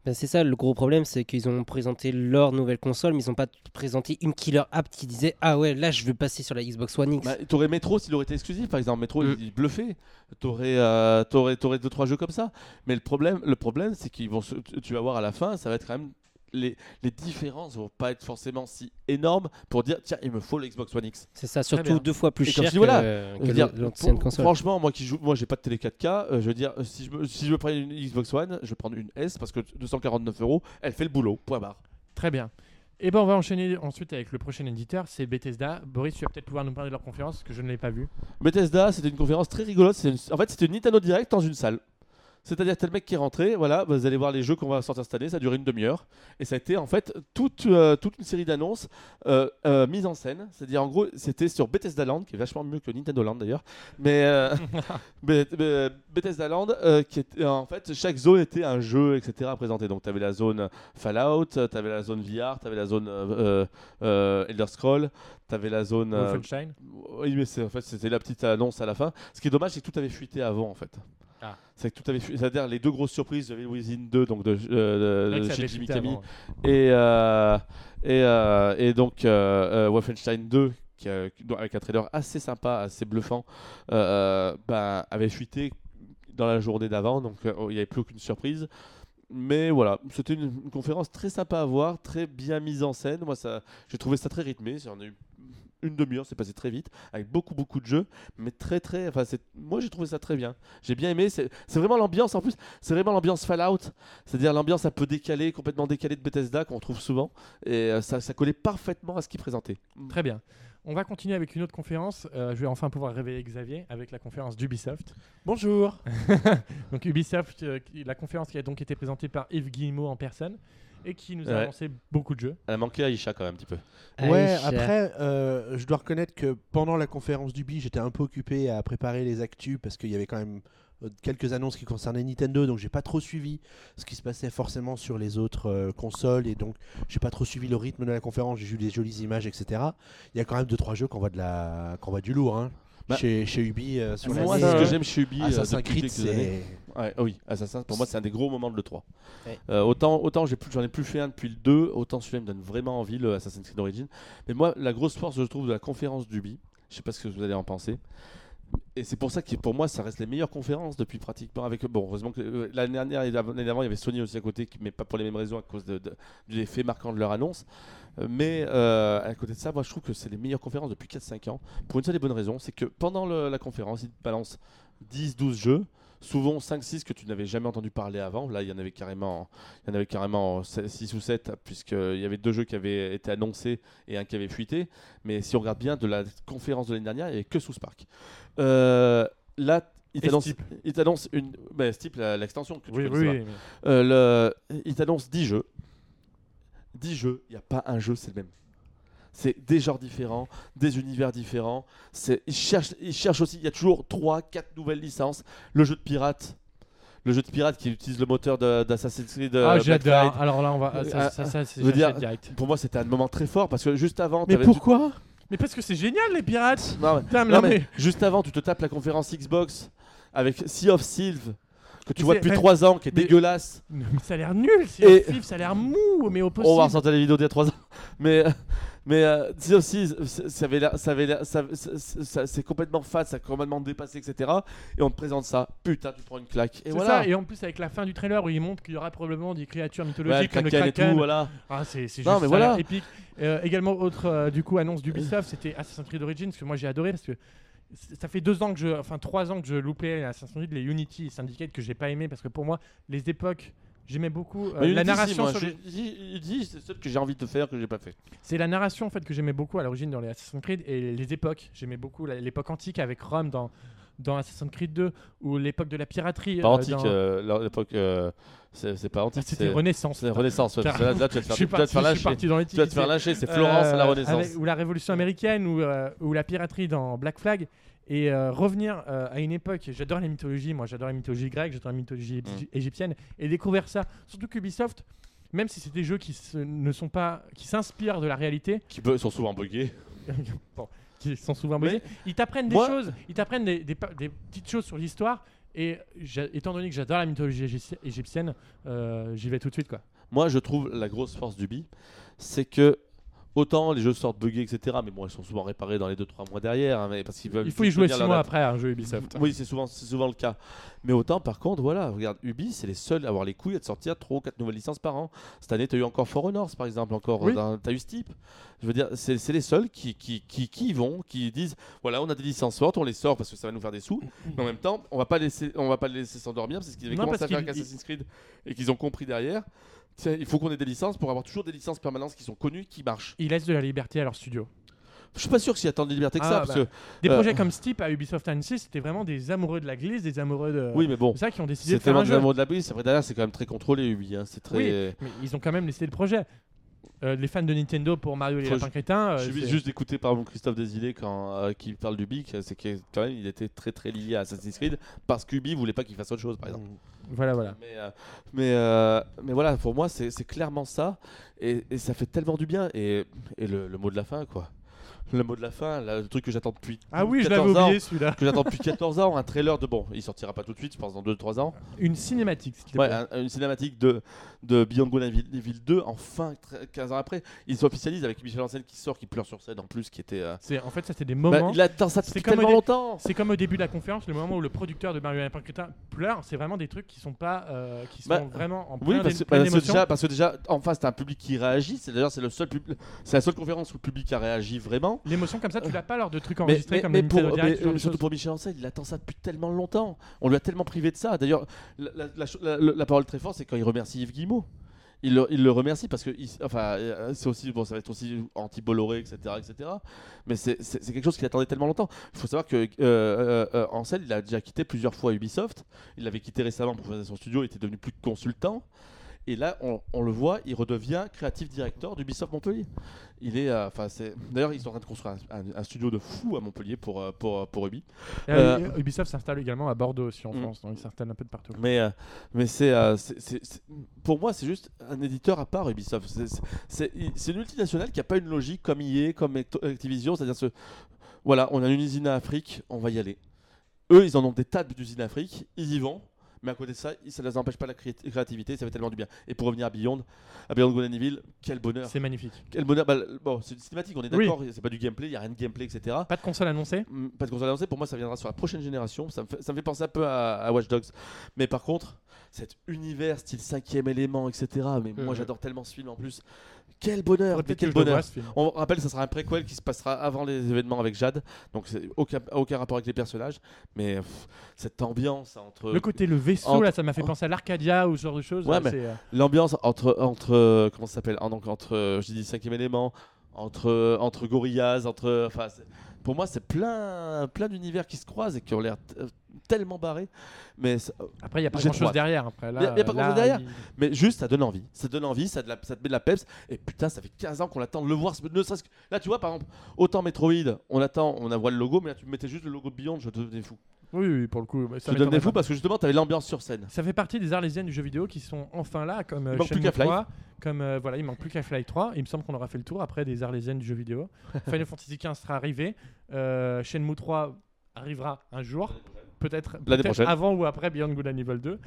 Ben, c'est ça, le gros problème, c'est qu'ils ont présenté leur nouvelle console, mais ils n'ont pas présenté une killer app qui disait Ah ouais, là je veux passer sur la Xbox One X. Bah, t'aurais Metro s'il aurait été exclusif, par exemple. Metro, Mm. il, il bluffait. T'aurais, euh, t'aurais, t'aurais deux trois jeux comme ça. Mais le problème, le problème, c'est qu'ils vont, se- tu vas voir à la fin, ça va être quand même les, les différences vont pas être forcément si énormes pour dire tiens, il me faut le Xbox One X. c'est ça, surtout deux fois plus Et cher voilà, que, Je que veux dire, l'ancienne pour- console. Franchement, moi qui joue, moi j'ai pas de télé 4K. euh, je veux dire, si je, me- si je veux prendre une Xbox One, je vais prendre une S parce que 249 euros, elle fait le boulot. Point barre. Très bien. Et ben on va enchaîner ensuite avec le prochain éditeur, c'est Bethesda. Boris, tu vas peut-être pouvoir nous parler de leur conférence, parce que je ne l'ai pas vue. Bethesda, c'était une conférence très rigolote. C'est une- En fait, c'était une Nintendo Direct dans une salle. C'est-à-dire le mec qui est rentré, voilà, vous allez voir les jeux qu'on va sortir cette année, ça a duré une demi-heure. Et ça a été en fait toute, euh, toute une série d'annonces euh, euh, mises en scène. C'est-à-dire en gros, c'était sur Bethesda Land, qui est vachement mieux que Nintendo Land d'ailleurs. Mais euh, Beth- Beth- Bethesda Land, qui était, en fait, chaque zone était un jeu, etc. à présenter. Donc t'avais la zone Fallout, t'avais la zone VR, t'avais la zone Elder Scroll, t'avais la zone. Wolfenstein. oui, mais c'est en fait c'était la petite annonce à la fin. Ce qui est dommage, c'est que tout avait fuité avant en fait. Ah. C'est que tout avait. C'est-à-dire les deux grosses surprises, j'avais Within 2 donc de, euh, de Shinji Mikami avant. et euh, et, euh, et donc euh, euh, Wolfenstein 2 qui avec un trailer assez sympa, assez bluffant, bah, avait fuité dans la journée d'avant, donc il n'y avait plus aucune surprise. Mais voilà, c'était une, une conférence très sympa à voir, très bien mise en scène. Moi, ça, j'ai trouvé ça très rythmé. On a eu une demi-heure, c'est passé très vite, avec beaucoup beaucoup de jeux, mais très très. Enfin, moi j'ai trouvé ça très bien. J'ai bien aimé. C'est, vraiment l'ambiance. En plus, c'est vraiment l'ambiance Fallout, c'est-à-dire l'ambiance un peu décalée, complètement décalée de Bethesda qu'on trouve souvent, et euh, ça, ça collait parfaitement à ce qu'il présentait. Très bien. On va continuer avec une autre conférence. Euh, je vais enfin pouvoir réveiller Xavier avec la conférence d'Ubisoft. Bonjour. Donc Ubisoft, euh, la conférence qui a donc été présentée par Yves Guillemot en personne et qui nous a Ouais. annoncé beaucoup de jeux. Elle a manqué Aisha quand même un petit peu. Ouais, Aïcha. après, euh, je dois reconnaître que pendant la conférence d'Ubi, j'étais un peu occupé à préparer les actus parce qu'il y avait quand même euh, quelques annonces qui concernaient Nintendo, donc j'ai pas trop suivi ce qui se passait forcément sur les autres euh, consoles et donc j'ai pas trop suivi le rythme de la conférence. J'ai vu des jolies images, etc. Il y a quand même deux trois jeux qu'on voit de la, qu'on voit du lourd, hein. Bah, chez, chez Ubi euh, sur Moi, l'année, c'est ce que euh, j'aime chez Ubi euh, Assassin's Creed, c'est Ouais, oui, Assassin, pour moi, c'est un des gros moments de l'E3. Ouais. Euh, autant autant j'ai plus, j'en ai plus fait un depuis le 2, autant celui-là me donne vraiment envie, le Assassin's Creed Origins. Mais moi, la grosse force, je trouve, de la conférence d'Ubi, je sais pas ce que vous allez en penser, et c'est pour ça que pour moi, ça reste les meilleures conférences depuis pratiquement. Avec, bon, heureusement que euh, l'année dernière et l'année il y avait Sony aussi à côté, mais pas pour les mêmes raisons à cause de, l'effet marquant de leur annonce. Euh, Mais euh, à côté de ça, moi je trouve que c'est les meilleures conférences depuis 4-5 ans. Pour une seule et bonne raison, c'est que pendant la conférence, ils balancent 10-12 jeux, souvent 5-6 que tu n'avais jamais entendu parler avant. Là, il y en avait carrément, il y en avait carrément 6 ou 7, puisqu'il y avait deux jeux qui avaient été annoncés et un qui avait fuité. Mais si on regarde bien de la conférence de l'année dernière, il n'y avait que South Park. Euh, là, il t'annonce, Steep. il t'annonce une. Bah, Steep, la- l'extension que tu Oui, oui, oui. Euh, le, il t'annonce 10 jeux. 10 jeux, il n'y a pas un jeu, c'est le même. C'est des genres différents, des univers différents. C'est, il, cherche, il cherche aussi, il y a toujours 3, 4 nouvelles licences. Le jeu de pirate. Le jeu de pirate qui utilise le moteur de- d'Assassin's Creed. euh, ah, j'adore. Alors là, on va. ça, ça, ça, c'est je veux dire- j'achète direct. Pour moi, c'était un moment très fort parce que juste avant. Mais pourquoi? Mais parce que c'est génial, les pirates. Non, mais- non, juste avant, tu te tapes la conférence Xbox avec Sea of Thieves que tu Mais vois depuis mais- 3 ans, qui est mais- dégueulasse. Mais ça a l'air nul. C'est Et- ça a l'air mou, mais au possible. On va ressortir les vidéos d'il y a 3 ans. Mais, mais euh, Thieves, ça avait ça avait c'est complètement fat, ça a complètement dépassé, etc. Et on te présente ça. Putain, tu prends une claque. Et C'est voilà. ça, et en plus avec la fin du trailer où il montre qu'il y aura probablement des créatures Ouais, mythologiques le comme le Kraken et Kraken. tout, voilà. Ah, c'est c'est juste Non, mais voilà. épique. Euh, également, autre euh, du coup annonce d'Ubisoft, c'était Assassin's Creed Origins que moi j'ai adoré parce que ça fait deux ans que je, enfin trois ans que je loupais Assassin's Creed, les Unity et Syndicate que j'ai pas aimé parce que pour moi les époques j'aimais beaucoup euh, la si, narration sur les- dit, c'est celle que j'ai envie de faire que j'ai pas fait. c'est la narration en fait que j'aimais beaucoup à l'origine dans les Assassin's Creed et les époques j'aimais beaucoup l'époque antique avec Rome dans dans Assassin's Creed 2 ou l'époque de la piraterie Pas euh, antique, dans- euh, à l'époque, euh, c'est c'est pas Ah, antique. c'était Renaissance C'est Renaissance. ouais, parce que là, là, tu vas te faire, suis tu vas te faire lâcher. parti dans les Tu vas te faire lâcher, c'est Florence, Euh, la Renaissance. avec- ou la Révolution américaine ou, euh, ou la piraterie dans Black Flag et euh, revenir euh, à une époque. J'adore les mythologies, moi j'adore la mythologie grecque, j'adore la mythologie Mm. égy- égyptienne et découvrir ça. Surtout qu'Ubisoft, même si c'est des jeux qui se- ne sont pas, qui s'inspirent de la réalité, Qui sont souvent buggés. bon, qui sont souvent buggés, ils t'apprennent des moi- choses, ils t'apprennent des, des pa- des petites choses sur l'histoire. Et étant donné que j'adore la mythologie égypti- égyptienne, euh, j'y vais tout de suite quoi. Moi, je trouve la grosse force d'Ubi, c'est que autant les jeux sortent buggés, etc. Mais bon, ils sont souvent réparés dans les 2-3 mois derrière. hein, mais parce qu'ils veulent Il faut y jouer tenir 6 leur mois date. après un jeu Ubisoft. Oui, c'est souvent, c'est souvent le cas. Mais autant, par contre, voilà, regarde, Ubi, c'est les seuls à avoir les couilles à te sortir 3 ou 4 nouvelles licences par an. Cette année, tu as eu encore For Honor, par exemple, encore. Oui. Tu as eu Steep. Je veux dire, c'est c'est les seuls qui, qui, qui, qui y vont, qui disent voilà, on a des licences fortes, on les sort parce que ça va nous faire des sous. Mais en même temps, on va pas laisser, on va pas les laisser s'endormir parce qu'ils avaient Non, commencé parce à faire qu'ils- avec Assassin's Creed et qu'ils ont compris derrière. Il faut qu'on ait des licences pour avoir toujours des licences permanentes qui sont connues, qui marchent. Ils laissent de la liberté à leur studio. Je suis pas sûr s'il y a tant de liberté que Ah, ça. bah. Parce que, Des Euh. projets comme Steep à Ubisoft Annecy, c'était vraiment des amoureux de la glisse, des amoureux de. oui, mais bon. C'est ça qui ont décidé de faire tellement un des jeu. amours de la brise. Après, derrière, c'est quand même très contrôlé, Ubi. hein, C'est très. Oui. Mais ils ont quand même laissé le projet. Euh, les fans de Nintendo pour Mario et les lapins crétins. euh, Je suis juste d'écouter par exemple Christophe Desilets quand euh, qui parle du Bic, c'est que quand même il était très très lié à Assassin's Creed parce qu'Ubi voulait pas qu'il fasse autre chose par exemple. Voilà, voilà. Mais, euh, mais, euh, mais voilà, pour moi c'est clairement ça et, ça fait tellement du bien et, le mot de la fin quoi. Le mot de la fin, là, le truc que j'attends depuis Ah oui, je 14 l'avais oublié celui-là. que j'attends depuis 14 ans, un trailer de bon, il sortira pas tout de suite, je pense dans 2-3 ans. Une cinématique, s'il te Ouais, plaît. un- une cinématique de, de Beyond Good and Evil, Evil 2, enfin, très- 15 ans après. Ils s'officialisent avec Michel Ancel qui sort, qui pleure sur scène en plus, qui était. euh, C'est en fait ça c'est des bah, moments. il attend ça C'est depuis comme tellement longtemps. C'est comme au début de la conférence, le moment où le producteur de Mario crétins pleure. C'est vraiment des trucs qui sont pas, euh, qui sont Bah, vraiment en Oui, plein parce que, pleine parce que émotion. déjà, parce que déjà, en face, t'as un public qui réagit. C'est d'ailleurs, c'est le seul, pub- c'est la seule conférence où le public a réagi vraiment. L'émotion comme ça, tu l'as pas lors de trucs enregistrés mais- comme mais pour, Direct, mais, euh, surtout pour Michel Ancel, il attend ça depuis tellement longtemps. On lui a tellement privé de ça. D'ailleurs, la, la- la cho- la- la parole très forte, c'est quand il remercie Yves Guillemot. Il le, il le remercie parce que, il- enfin, euh, c'est aussi, bon, ça va être aussi anti-Bolloré, etc., etc. Mais c'est quelque chose qu'il attendait tellement longtemps. Il faut savoir que euh, euh, euh, Ansel, il a déjà quitté plusieurs fois Ubisoft. Il l'avait quitté récemment pour faire son studio. Il était devenu plus consultant. Et là, on, on le voit, il redevient créatif directeur d'Ubisoft Montpellier. Il est, euh, enfin. D'ailleurs, ils sont en train de construire un, un- un studio de fou à Montpellier pour euh, pour pour Ubi. Et, euh, Ubisoft s'installe également à Bordeaux aussi en Mm. France, donc ils s'installent un peu de partout. Mais euh, mais c'est, euh, pour moi, c'est juste un éditeur à part Ubisoft. C'est- une multinationale qui a pas une logique comme EA, comme Activision, c'est-à-dire ce, voilà, on a une usine à Afrique, on va y aller. Eux, ils en ont des tas d'usines à Afrique, ils y vont. Mais à côté de ça, ça ne les empêche pas la cré- créativité, ça fait tellement du bien. Et pour revenir à Beyond, à Beyond Good Evil, quel bonheur. C'est magnifique. Quel bonheur. Bah, bon, c'est une cinématique, on est Oui. d'accord, c'est pas du gameplay, il n'y a rien de gameplay, etc. Pas de console annoncée Mm, Pas de console annoncée, pour moi ça viendra sur la prochaine génération. Ça me fait, ça me fait penser un peu à, à Watch Dogs. Mais par contre, cet univers style cinquième élément, etc. Mais moi Mhm. j'adore tellement ce film en plus. Quel bonheur, mais quel bonheur. On rappelle, ça sera un préquel qui se passera avant les événements avec Jade. Donc c'est aucun, aucun rapport avec les personnages. Mais pff, cette ambiance entre. Le côté le vaisseau entre- là, ça m'a fait penser à l'Arcadia ou ce genre de choses. Ouais, euh, L'ambiance entre, entre comment ça s'appelle Ah, donc entre je dis cinquième élément entre entre Gorillaz entre enfin pour moi c'est plein plein d'univers qui se croisent et qui ont l'air euh, tellement barrés mais ça- Après, il n'y a pas grand chose derrière. Après, là, Y a- y a pas là, grand-chose derrière. il- mais juste ça donne envie ça donne envie ça, de la- ça te met de la peps et putain ça fait 15 ans qu'on attend de le voir ne serait-ce que- là tu vois par exemple autant Metroid on attend on voit le logo mais là tu me mettais juste le logo de Beyond je devenais fou Oui, oui, pour le coup. bah, je Ça devenais m'étonnerait fou pas. parce que justement t'avais l'ambiance sur scène Ça fait partie des arlésiennes du jeu vidéo qui sont enfin là, comme euh, Il manque plus Shenmue qu'Half-Life. 3, comme euh, voilà, il manque plus qu'Half-Life 3. Il me semble qu'on aura fait le tour après des arlésiennes du jeu vidéo. Final Fantasy XV sera arrivé. Euh, Shenmue 3 arrivera un jour, peut-être L'année peut-être prochaine. avant ou après Beyond Good and Evil 2.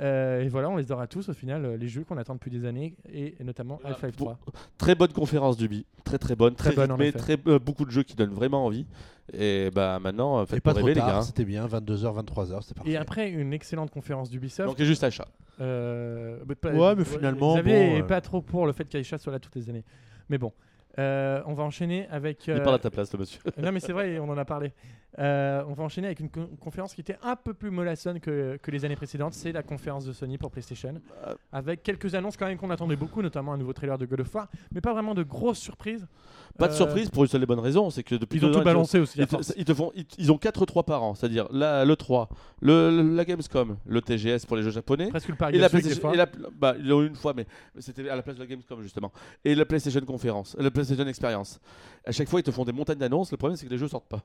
Euh, et voilà, on les aura tous au final, euh, les jeux qu'on attend depuis des années, et, et notamment Voilà. Half-Life Bon, 3. Très bonne conférence d'Ubi, très très bonne, très, Très bonne, rythmée, très euh, beaucoup de jeux qui donnent vraiment envie. Et bah maintenant, euh, Et faites pas trop rêver les tard, gars. hein. c'était bien, 22h, 23h, c'était parfait. Et après une excellente conférence d'Ubisoft. Donc juste achat. Euh, bah, pas- Ouais, mais finalement, Xavier bon, est euh, pas trop pour le fait qu'Aïcha soit là toutes les années. Mais bon, Euh, on va enchaîner avec. Il euh, parle à ta place, le monsieur. non, mais c'est vrai, on en a parlé. Euh, on va enchaîner avec une con- conférence qui était un peu plus mollassonne que, que les années précédentes. C'est la conférence de Sony pour PlayStation. Euh. Avec quelques annonces quand même qu'on attendait beaucoup, notamment un nouveau trailer de God of War, mais pas vraiment de grosses surprises. Pas de Euh, surprise pour une seule et bonne raison, c'est que depuis Ils ont deux tout ans, balancé aussi. Ils te, force. ils te font, ils, ils ont 4 3 par an, c'est-à-dire la, le 3, le, le- la Gamescom, le TGS pour les jeux japonais. Presque le pari Et la gratuit des PlayStation, fois. et la, bah, ils l'ont eu une fois, mais c'était à la place de la Gamescom justement. Et la PlayStation Conférence, la PlayStation Experience. À chaque fois, ils te font des montagnes d'annonces. Le problème, c'est que les jeux sortent pas.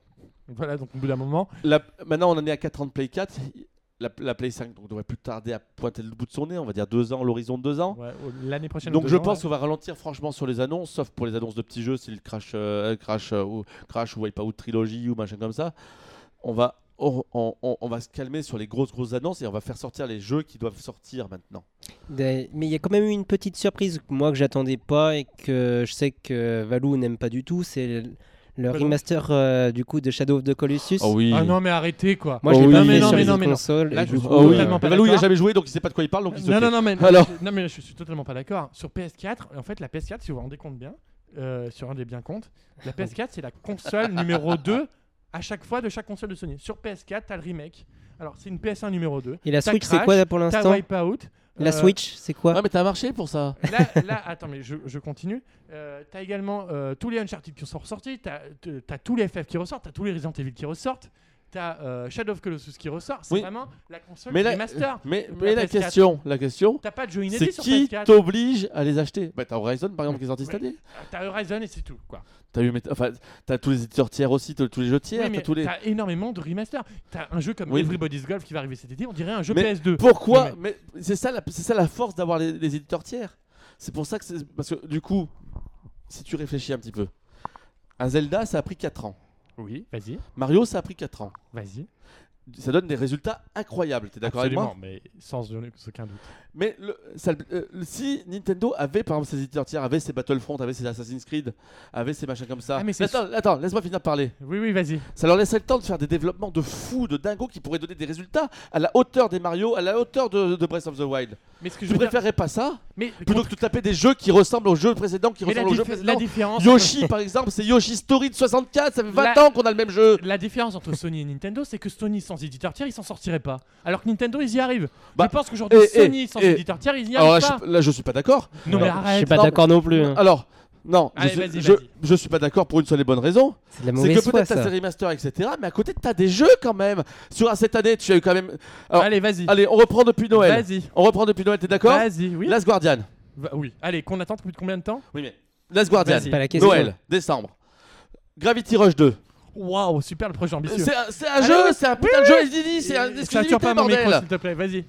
Voilà, donc au bout d'un moment, La- maintenant, on en est à 4 ans de Play 4. La, la Play 5 donc, devrait plus tarder à pointer le bout de son nez, on va dire deux ans, l'horizon de deux ans. Ouais, L'année prochaine. Donc je ans, pense ouais. qu'on va ralentir franchement sur les annonces, sauf pour les annonces de petits jeux, s'il Crash, euh, Crash, euh, ou Crash ou Wipeout Trilogy ou machin comme ça. On va, on, on- on- on va se calmer sur les grosses grosses annonces et on va faire sortir les jeux qui doivent sortir maintenant. Mais il y a quand même eu une petite surprise, moi que j'attendais pas et que je sais que Valou n'aime pas du tout, c'est le, Bah remaster euh, du coup de Shadow of the Colossus. oui. Ah non, mais arrêtez quoi. Moi Oh je l'ai oui. pas Non, mais fait non, sur mais les non, mais consoles. Là, et je du suis coup, Oh oui. totalement pas Valou, il a jamais joué donc il sait pas de quoi il parle donc il se Non, non, non, mais, Alors non, mais je suis totalement pas d'accord. Sur PS4, en fait, la PS4, si vous vous rendez compte bien, euh, sur un des bien comptes, la PS4, c'est la console numéro 2 à chaque fois de chaque console de Sony. Sur PS4, t'as le remake. Alors, c'est une PS1 numéro 2. Et la T'as Switch c'est quoi là, pour T'as l'instant? Wipeout. La euh, Switch c'est quoi Ouais, mais t'as marché pour ça. Là, là, attends, mais je, je continue. Euh, t'as également euh, tous les Uncharted qui sont ressortis. T'as tous les FF qui ressortent. T'as tous les Resident Evil qui ressortent. T'as euh, Shadow of Colossus qui ressort. C'est Oui. vraiment la console Mais des la, masters. mais, la la PS4. question, la question, T'as pas de jeu c'est inédit sur qui PS4. t'oblige à les acheter? Bah t'as Horizon par exemple qui est sorti cette année. T'as Horizon et c'est tout. Quoi. T'as eu, Met- enfin, t'as tous les éditeurs tiers aussi, t'as tous les jeux tiers, Oui, t'as mais tous les. t'as énormément de remasters. T'as un jeu comme Oui. Everybody's Golf qui va arriver cet été. On dirait un jeu Mais PS2. Pourquoi Mais c'est ça, la- c'est ça la force d'avoir les, les éditeurs tiers. C'est pour ça que c'est parce que du coup, si tu réfléchis un petit peu, un Zelda ça a pris 4 ans. Oui, vas-y, Mario ça a pris 4 ans. vas-y. Ça donne des résultats incroyables. T'es d'accord avec moi Absolument, mais sans aucun doute. Mais le- ça- euh, si Nintendo avait par exemple ses éditeurs tiers, avait ses Battlefront, avait ses Assassin's Creed, avait ses machins comme ça. Ah, mais attends, attends, laisse-moi finir de parler. Oui, oui, vas-y. Ça leur laisserait le temps de faire des développements de fous, de dingos qui pourraient donner des résultats à la hauteur des Mario, à la hauteur de, de Breath of the Wild. Mais ce que je dire, préférerais pas ça mais plutôt que de taper des jeux qui ressemblent aux jeux précédents, qui ressemblent aux jeux la précédents différence. Yoshi par exemple, c'est Yoshi Story de 64, ça fait 20 La- ans qu'on a le même jeu. La différence entre Sony et Nintendo, c'est que Sony sans éditeur tiers, ils s'en sortiraient pas. Alors que Nintendo, ils y arrivent. Bah, je pense qu'aujourd'hui, et- et- Sony sans et- éditeur tiers, ils y là arrivent je, pas. là, je suis pas d'accord. Non, mais Je suis arrête. pas d'accord non plus. hein. Alors, non, je suis, vas-y, je, vas-y. je suis pas d'accord pour une seule et bonne raison. C'est de la C'est mauvaise que foi peut-être t'as ça. ces remasters, etc. Mais à côté, t'as des jeux quand même. Sur cette année, tu as eu quand même. Alors, Allez, vas-y. Allez, on reprend depuis Noël. Vas-y. On reprend depuis Noël, t'es d'accord Vas-y, oui. Last Guardian. Va- oui. Allez, qu'on attend plus de combien de temps Oui, mais. Last Guardian. Vas-y. C'est pas la question. Noël, décembre. Gravity Rush 2. Waouh, super le projet ambitieux. C'est un, c'est un Allez, jeu, oui. c'est un putain de jeu SDD, c'est un Sature exclusivité, pas mon micro, bordel. s'il te plaît, vas-y.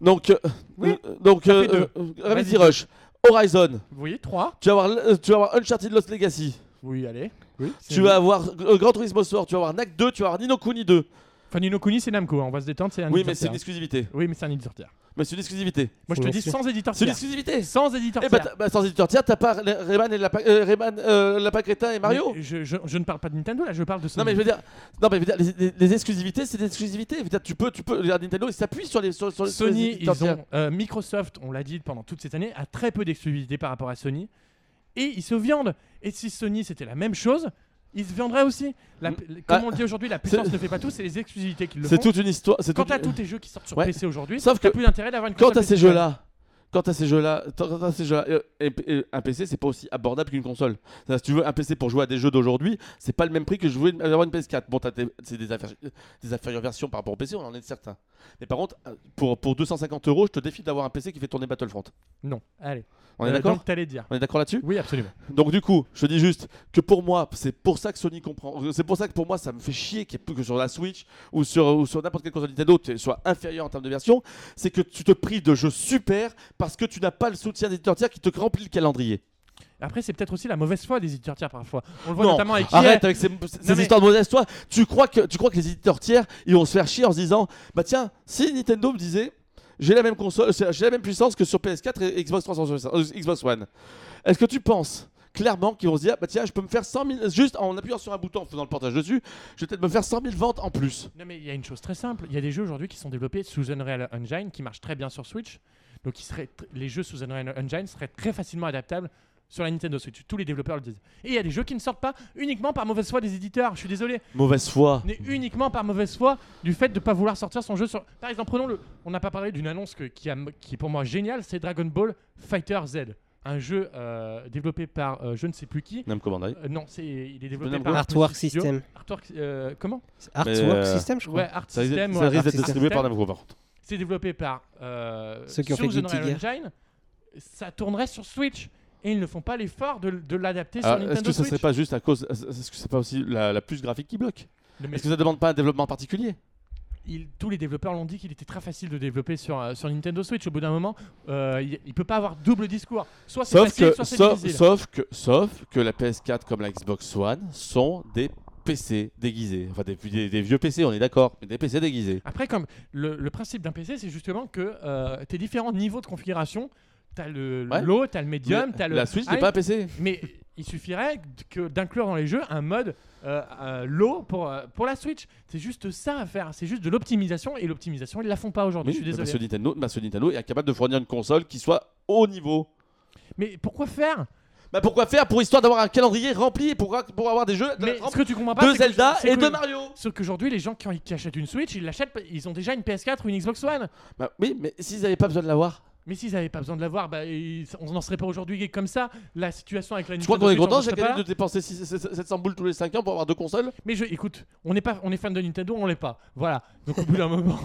Donc, euh, Oui. euh, donc euh, fait deux. euh, Gravity Vas-y. Rush, Horizon. Oui, 3. Tu vas avoir, euh, tu vas avoir Uncharted Lost Legacy. Oui, allez. Oui. Tu vas avoir euh, Gran Turismo Sport. Tu vas avoir NAC 2. Tu vas avoir Nino Kuni 2. Enfin, Nino Kuni, c'est Namco, hein, on va se détendre, c'est un Oui, mais c'est une tiers. exclusivité. Oui, mais c'est un éditeur tiers. Mais c'est une exclusivité. Moi, je te dis sans éditeur C'est une tiers. exclusivité. Sans éditeur Eh bah, tiers. t'as- bah, sans éditeur tiers, t'as pas Rayman et Lapin, euh, Rayman, euh, Crétin et Mario. Mais je, je- je ne parle pas de Nintendo, là, je parle de Sony. Non mais je veux dire, non mais je veux dire, les, les- les exclusivités, c'est des exclusivités. Je veux dire, tu peux, tu peux. regarde, Nintendo, il s'appuie sur les, sur, les Sony, ils tiers. ont, euh, Microsoft, on l'a dit pendant toute cette année, a très peu d'exclusivité par rapport à Sony. Et ils se viandent. Et si Sony c'était la même chose, ils se viendraient aussi. La- Mm. Comme Ah, on le dit aujourd'hui, la puissance ne fait pas tout, c'est les exclusivités qui le C'est font. toute une histoire. C'est Quand t'as tous tes jeux qui sortent sur Ouais. PC aujourd'hui, que plus d'intérêt d'avoir une quand t'as ces jeux-là, quand t'as ces jeux-là, euh, un PC c'est pas aussi abordable qu'une console. Si tu veux un PC pour jouer à des jeux d'aujourd'hui, c'est pas le même prix que jouer avoir une PS4. Bon, c'est des, des inférieures versions par rapport au PC, on en est certain. Mais par contre, euh, pour, pour 250 euros, je te défie d'avoir un PC qui fait tourner Battlefront. Non, allez. On est Euh, d'accord t'allais dire. On est d'accord là-dessus? Oui, absolument. Donc du coup, je dis juste que pour moi, c'est pour ça que Sony comprend. C'est pour ça que pour moi, ça me fait chier ait- que sur la Switch ou sur, ou sur n'importe quelle console Nintendo, tu sois inférieur en termes de version. C'est que tu te prives de jeux super parce que tu n'as pas le soutien d'éditeurs tiers qui te remplit le calendrier. Après, c'est peut-être aussi la mauvaise foi des éditeurs tiers parfois. On le voit Non, notamment avec Arrête avec ces, ces mais- histoires de mauvaise foi. Tu crois que tu crois que les éditeurs tiers, ils vont se faire chier en se disant, bah tiens, si Nintendo me disait, j'ai la même console, j'ai la même puissance que sur PS4 et Xbox 360, euh, Xbox One. Est-ce que tu penses clairement qu'ils vont se dire, bah tiens, je peux me faire 100 000 juste en appuyant sur un bouton, en faisant le portage dessus, je vais peut-être me faire 100 000 ventes en plus. Non mais il y a une chose très simple, il y a des jeux aujourd'hui qui sont développés sous Unreal Engine qui marchent très bien sur Switch. Donc les jeux sous Unreal Engine seraient très facilement adaptables sur la Nintendo Switch. Tous les développeurs le disent. Et il y a des jeux qui ne sortent pas uniquement par mauvaise foi des éditeurs, je suis désolé, Mauvaise foi. mais uniquement par mauvaise foi du fait de ne pas vouloir sortir son jeu sur Par exemple, prenons le on n'a pas parlé d'une annonce que- qui, a- qui est pour moi géniale, c'est Dragon Ball Fighter Z, un jeu euh, développé par euh, je ne sais plus qui. Namco Bandai. Euh, non, c'est il est développé par Artwork. System. Artwork euh, comment? Artwork euh, System, je crois. Ouais, Art Ça System. ça ouais, risque d'être distribué par Namco par contre. C'est développé par euh, Ceux qui ont sur fait Guilty Unreal Gear. Engine. Ça tournerait sur Switch et ils ne font pas l'effort de, de l'adapter sur Alors, Nintendo Est-ce que ça Switch. serait pas juste à cause, est-ce que c'est pas aussi la, la puce graphique qui bloque? Non, mais Est-ce que ça demande pas un développement particulier? Il- tous les développeurs l'ont dit qu'il était très facile de développer sur, euh, sur Nintendo Switch. Au bout d'un moment, euh, il, il peut pas avoir double discours. Soit c'est Sauf facile, que, soit c'est sauf, difficile. sauf que, sauf que la PS4 comme la Xbox One sont des PC déguisés. Enfin, des, des- des vieux PC, on est d'accord, mais des PC déguisés. Après, comme le, le principe d'un PC, c'est justement que euh, tes différents niveaux de configuration, t'as le Ouais. low, t'as le medium, t'as le la Switch n'est high, pas un PC. Mais il suffirait que d'inclure dans les jeux un mode euh, euh, low pour, euh, pour la Switch. C'est juste ça à faire. C'est juste de l'optimisation et l'optimisation ils la font pas aujourd'hui. Je suis désolé. Parce que Nintendo, parce que Nintendo est incapable de fournir une console qui soit au niveau. Mais pourquoi faire Bah pourquoi faire pour histoire d'avoir un calendrier rempli et pour, pour avoir des jeux Mais remplis ce que tu comprends pas, de c'est que- Zelda c'est et que- de Mario. Sauf qu'aujourd'hui, les gens qui, qui achètent une Switch, ils l'achètent, ils ont déjà une PS4 ou une Xbox One. Bah oui, mais s'ils n'avaient pas besoin de l'avoir. Mais s'ils n'avaient pas besoin de l'avoir, bah, ils- on n'en serait pas aujourd'hui comme ça. La situation avec la Je crois Nintendo qu'on est Switch, content on chaque serait année pas de dépenser 6 700 boules tous les 5 ans pour avoir deux consoles? Mais je, écoute, on est pas, on est fan de Nintendo, on l'est pas. Voilà. Donc au bout d'un moment,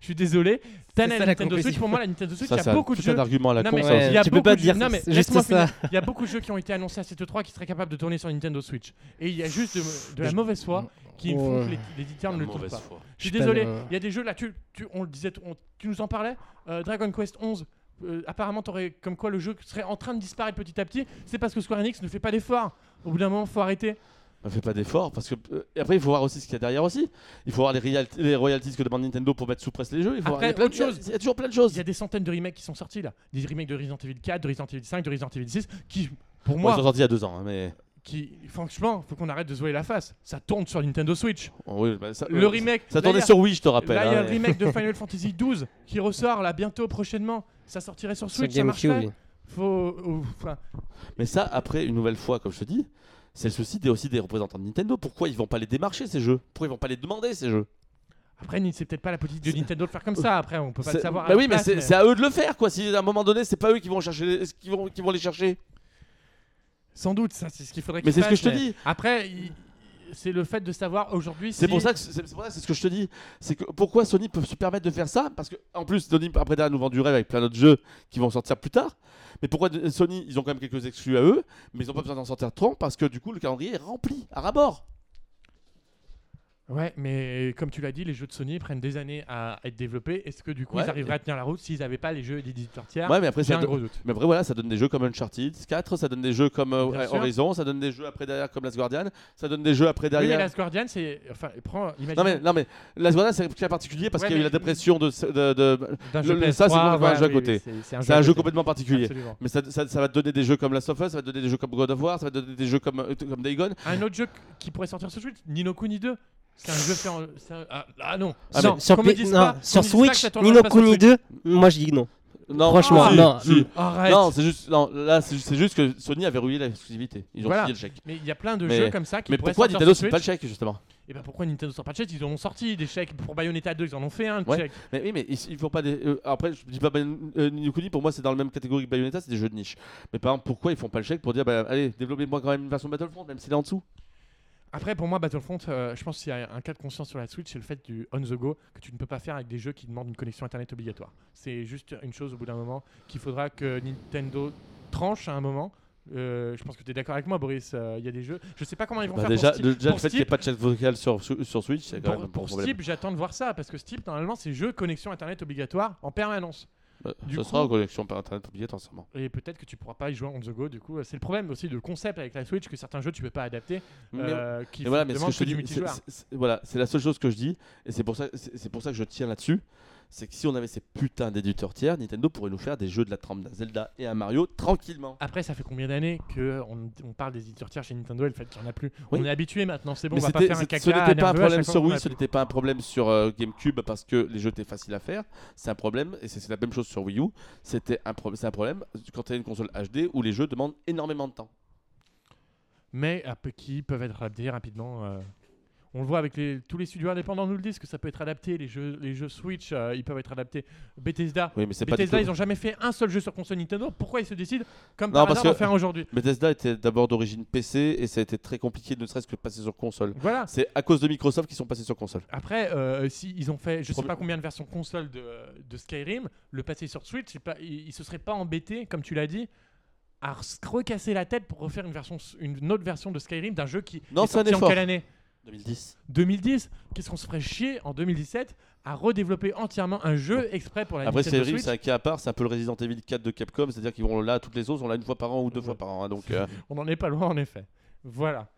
je suis désolé. T'as C'est la ça, la Nintendo Switch. Pour moi, la Nintendo Switch, il y c'est a un beaucoup de putain jeux. d'argument à la Non, con. mais ça Ouais, aussi. il y a tu peux beaucoup pas de dire non, mais juste laisse-moi ça. finir. Il y a beaucoup de jeux qui ont été annoncés à cette 3 qui seraient capables de tourner sur Nintendo Switch. Et il y a juste de, de la mauvaise foi qui font que Ouais. les- l'éditeur ne le Mauvaise pas. Je suis Je suis pas désolé, le- il y a des jeux là, tu, tu- on le disait, on- tu nous en parlais euh, Dragon Quest 11. Euh, apparemment, t'aurais comme quoi le jeu serait en train de disparaître petit à petit. C'est parce que Square Enix ne fait pas d'efforts. Au bout d'un moment, faut arrêter. On fait pas d'efforts parce que euh, et après il faut voir aussi ce qu'il y a derrière aussi. Il faut voir les, les royalties que demande Nintendo pour mettre sous presse les jeux. Il faut voir- Après, il y a plein de autre chose. Il y a toujours plein de choses. Il y a des centaines de remakes qui sont sortis là. Des remakes de Resident Evil 4, de Resident Evil 5, de Resident Evil 6, qui, pour Bon, moi, ils sont sortis il y a deux ans, hein, mais qui, franchement, faut qu'on arrête de se la face. Ça tourne sur Nintendo Switch. oh, oui, bah, ça, Le euh, remake. Ça tournait a- sur Wii, je te rappelle. Là, il y a hein, le remake de Final Fantasy 12 qui ressort là bientôt, prochainement. Ça sortirait sur Sur Switch, ça marcherait. oui. Faut, enfin, Mais ça, après, une nouvelle fois, comme je te dis, c'est le souci des, aussi des représentants de Nintendo. Pourquoi ils vont pas les démarcher ces jeux? Pourquoi ils vont pas les demander ces jeux? Après, c'est peut-être pas la politique de Nintendo de faire comme ça. Après, on peut pas le savoir. à Bah oui, mais c'est à eux de le faire quoi. Si à un moment donné, c'est pas eux qui vont chercher, les- qui vont, qui vont les chercher. Sans doute, ça, c'est ce qu'il faudrait. Mais c'est ce que je te mais dis. Après, il- c'est le fait de savoir aujourd'hui. C'est si- pour ça que c'est c'est pour ça que c'est ce que je te dis. C'est que pourquoi Sony peut se permettre de faire ça? Parce que en plus Sony après derrière nous vend du rêve avec plein d'autres jeux qui vont sortir plus tard. Mais pourquoi Sony ils ont quand même quelques exclus à eux, mais ils ont pas besoin d'en sortir trop parce que du coup le calendrier est rempli à rabord. Ouais, mais comme tu l'as dit, les jeux de Sony prennent des années à être développés. Est-ce que du coup, Ouais. ils arriveraient à tenir la route s'ils n'avaient pas les jeux d'éditeurs tiers? Ouais, mais après ça un gros doute. mais après voilà, ça donne des jeux comme Uncharted 4, ça donne des jeux comme euh. Horizon, ça donne des jeux après derrière comme Last Guardian, ça donne des jeux après Oui, mais derrière. Last Guardian, c'est. Enfin, prends. Imagine. Non mais non mais Last Guardian c'est un cas particulier parce Ouais, qu'il y a eu la dépression de, de- de- le- jeu le- PS3, ça, c'est un voilà, jeu à côté. c'est- C'est un c'est un jeu complètement particulier. Absolument. Mais ça, ça, ça va te donner des jeux comme Last of Us, ça va te donner des jeux comme God of War, ça va te donner des jeux comme, euh, comme Dagon. Un autre jeu qui pourrait sortir sur Switch, Nino Kuni 2. C'est un jeu fait en. c'est un- Ah, ah non. Ah, non, Sur, sur qu'on me Play- dise non, pas- sur qu'on me dise pas que Switch, ça tournera Nino pas sur Kuni Switch. 2, moi je dis que non. Non, Franchement, si, non. si. Arrête. Non, c'est juste, non, là, c'est c'est juste que Sony avait verrouillé l'exclusivité. Ils ont Voilà. filé le chèque. Mais il y a plein de Mais- jeux comme ça qui Mais pourquoi sortir Nintendo c'est pas le chèque justement? Et ben pourquoi Nintendo sort pas de chèque? Ils en ont sorti des chèques pour Bayonetta 2, ils en ont fait un Ouais. chèque. Mais oui, mais ils, ils font pas des. euh, après, je dis pas ben, euh, Kuni, pour moi c'est dans la même catégorie que Bayonetta, c'est des jeux de niche. Mais par exemple, pourquoi ils font pas le chèque pour dire, bah, allez, développez-moi quand même une version Battlefront, même s'il est en dessous? Après, pour moi, Battlefront, euh, je pense qu'il y a un cas de conscience sur la Switch, c'est le fait du on the go que tu ne peux pas faire avec des jeux qui demandent une connexion internet obligatoire. C'est juste une chose au bout d'un moment qu'il faudra que Nintendo tranche à un moment. Euh, je pense que tu es d'accord avec moi, Boris. euh, Il y a des jeux. Je sais pas comment ils vont Bah, faire déjà, pour le, fait qu'il n'y ait pas de chat vocal sur, sur, Switch, c'est quand Pour, même un pour problème. Steam, j'attends de voir ça parce que Steam, normalement, c'est jeu connexion internet obligatoire en permanence. Bah, du coup- sera en connexion par internet obligatoire, sûrement. Et peut-être que tu pourras pas y jouer on the go. Du coup, euh, c'est le problème aussi de concept avec la Switch que certains jeux tu peux pas adapter. Mais- euh, qui Mais voilà, mais ce que je du dis, voilà, c'est la seule chose que je dis, et c'est pour ça, c'est pour ça que je tiens là-dessus. C'est que si on avait ces putains d'éditeurs tiers, Nintendo pourrait nous faire des jeux de la trempe d'un Zelda et un Mario tranquillement. Après, ça fait combien d'années que on, parle des éditeurs tiers chez Nintendo et le fait qu'il n'y en a plus Oui. On est habitué maintenant, c'est bon, Mais on va pas faire un caca. ce n'était pas un problème sur qu'on Wii, ce n'était pas un problème sur euh, GameCube parce que les jeux étaient faciles à faire. C'est un problème, et c'est la même chose sur Wii U. C'était un, pro- c'est un problème quand tu as une console HD où les jeux demandent énormément de temps. Mais peu qui peuvent être adaptés rapidement. euh. On le voit avec les, tous les studios indépendants nous le disent que ça peut être adapté. Les jeux, les jeux Switch, euh, ils peuvent être adaptés. Bethesda, Oui, mais c'est pas du Bethesda, tout- ils ont jamais fait un seul jeu sur console Nintendo. Pourquoi ils se décident comme Non, par parce hasard faire aujourd'hui Bethesda était d'abord d'origine PC et ça a été très compliqué, ne serait-ce que de passer sur console. Voilà. C'est à cause de Microsoft qu'ils sont passés sur console. Après, euh, si ils ont fait, je sais Problème- pas combien de versions console de, de Skyrim, le passer sur Switch, pas, ils, ils se seraient pas embêtés, comme tu l'as dit, à se recasser la tête pour refaire une version, une autre version de Skyrim d'un jeu qui Non, est sorti en quelle année? 2010. 2010. Qu'est-ce qu'on se ferait chier en 2017 à redévelopper entièrement un jeu exprès pour la Après, c'est Switch. c'est un cas à part, c'est un peu le Resident Evil 4 de Capcom, c'est-à-dire qu'ils vont là toutes les autres, on l'a une fois par an ou deux Ouais. fois par an. hein, donc, euh, On n'en est pas loin en effet. Voilà.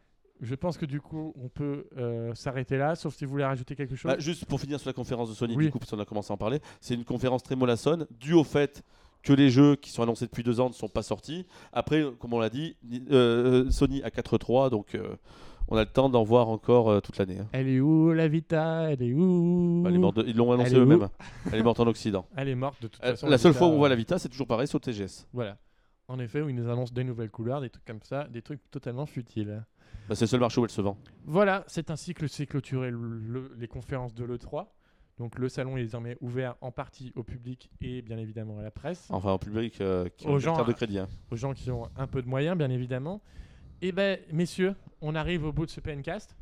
Je pense que du coup, on peut euh, s'arrêter là, sauf si vous voulez rajouter quelque chose. bah, juste pour finir sur la conférence de Sony, Oui. du coup, parce qu'on a commencé à en parler, c'est une conférence très mollassonne, due au fait que les jeux qui sont annoncés depuis deux ans ne sont pas sortis. Après, comme on l'a dit, euh, Sony a 4.3, donc on a le temps d'en voir encore euh, toute l'année. hein. Elle est où la Vita? Elle est où? Bah, elle est morte de- ils l'ont annoncé Elle est où? eux-mêmes. Elle est morte en Occident. Elle est morte de toute Euh, façon. la seule fois où on voit euh, la Vita, c'est toujours pareil, au TGS. Voilà. En effet, où ils nous annoncent des nouvelles couleurs, des trucs comme ça, des trucs totalement futiles. Bah, c'est le seul marché où elle se vend. Voilà, c'est ainsi que s'est clôturé le- le- les conférences de l'E3. Donc le salon est désormais ouvert en partie au public et bien évidemment à la presse, Enfin, en public euh, qui Aux ont une gens, carte de crédit. hein. aux gens qui ont un peu de moyens bien évidemment. Et ben messieurs, on arrive au bout de ce PNcast.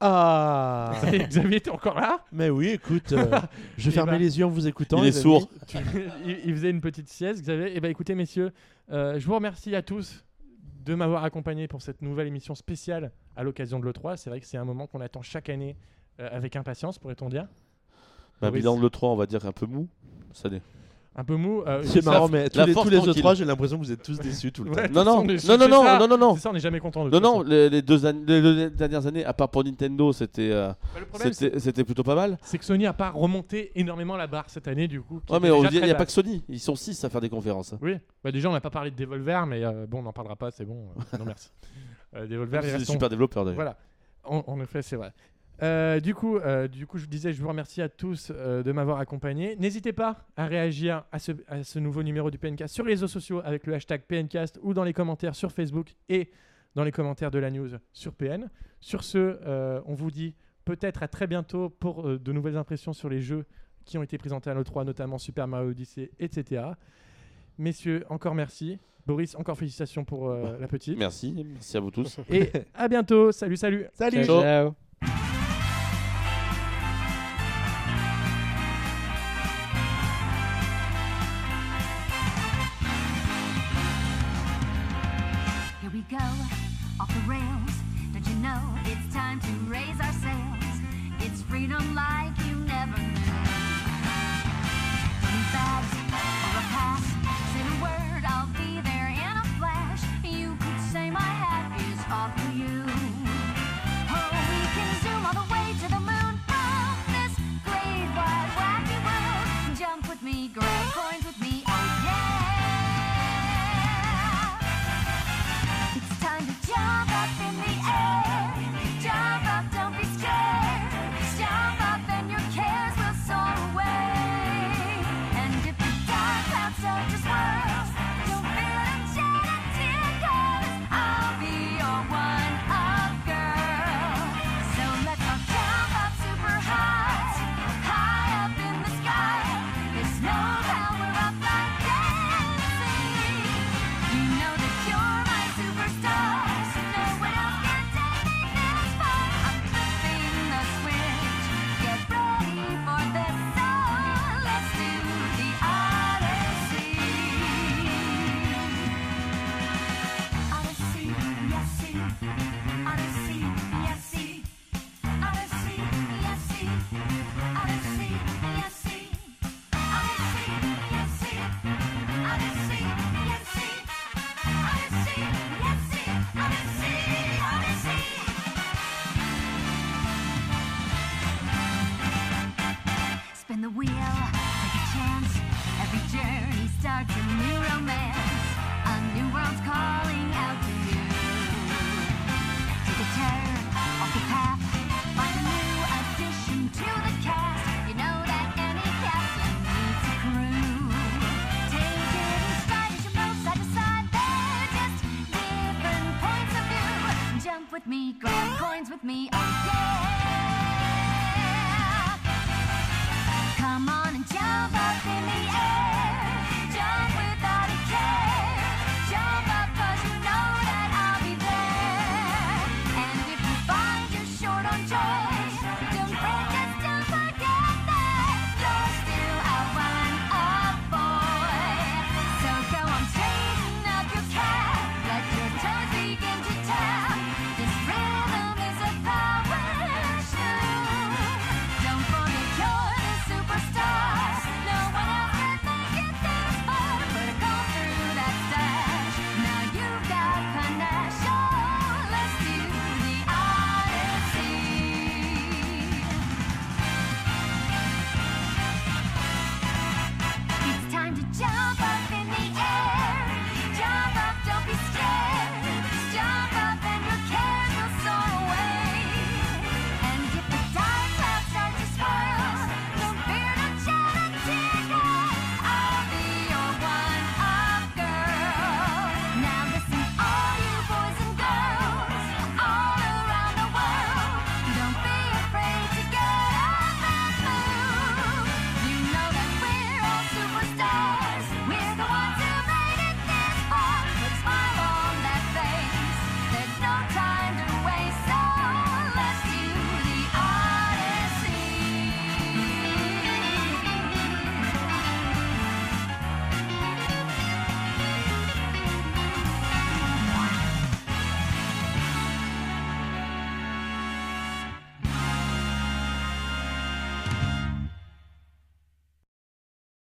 Ah Xavier, t'es encore là? Mais oui, écoute, euh, je Eh fermais ben, les yeux en vous écoutant. Il les est amis. sourd. Tu- il, il faisait une petite sieste, Xavier. Et ben écoutez messieurs, euh, je vous remercie à tous de m'avoir accompagné pour cette nouvelle émission spéciale à l'occasion de l'E3. C'est vrai que c'est un moment qu'on attend chaque année euh, avec impatience, pourrait-on dire? Bah, bilan de l'E3, on va dire un peu mou. Ça n'est- Un peu mou. euh, C'est marrant, mais tous les, tous les autres, j'ai l'impression que vous êtes tous déçus tout le Ouais, temps. Non, non, non, non, non, non, non, non. C'est ça, on n'est jamais content de Non, non, les, les deux, an- les deux dernières années, à part pour Nintendo, c'était euh, Bah, plutôt pas mal. c'est que Sony a pas remonté énormément la barre cette année, du coup. Ouais, mais il n'y a pas que Sony, ils sont six à faire des conférences. Oui, bah déjà on n'a pas parlé de Devolver, mais euh, bon, on n'en parlera pas, c'est bon. euh, non, merci. Euh, Devolver, ils C'est des restent en- super développeurs d'ailleurs. Voilà, en effet, c'est vrai. Euh, du, coup, euh, du coup, je disais, je vous remercie à tous euh, de m'avoir accompagné. N'hésitez pas à réagir à ce, à ce nouveau numéro du PNcast sur les réseaux sociaux avec le hashtag PNcast ou dans les commentaires sur Facebook et dans les commentaires de la news sur PN. Sur ce, euh, on vous dit peut-être à très bientôt pour euh, de nouvelles impressions sur les jeux qui ont été présentés à l'E3, notamment Super Mario Odyssey, etc. Messieurs, encore merci. Boris, encore félicitations pour euh, la petite. Merci, merci à vous tous. Et à bientôt. Salut, salut. Salut Ciao, ciao.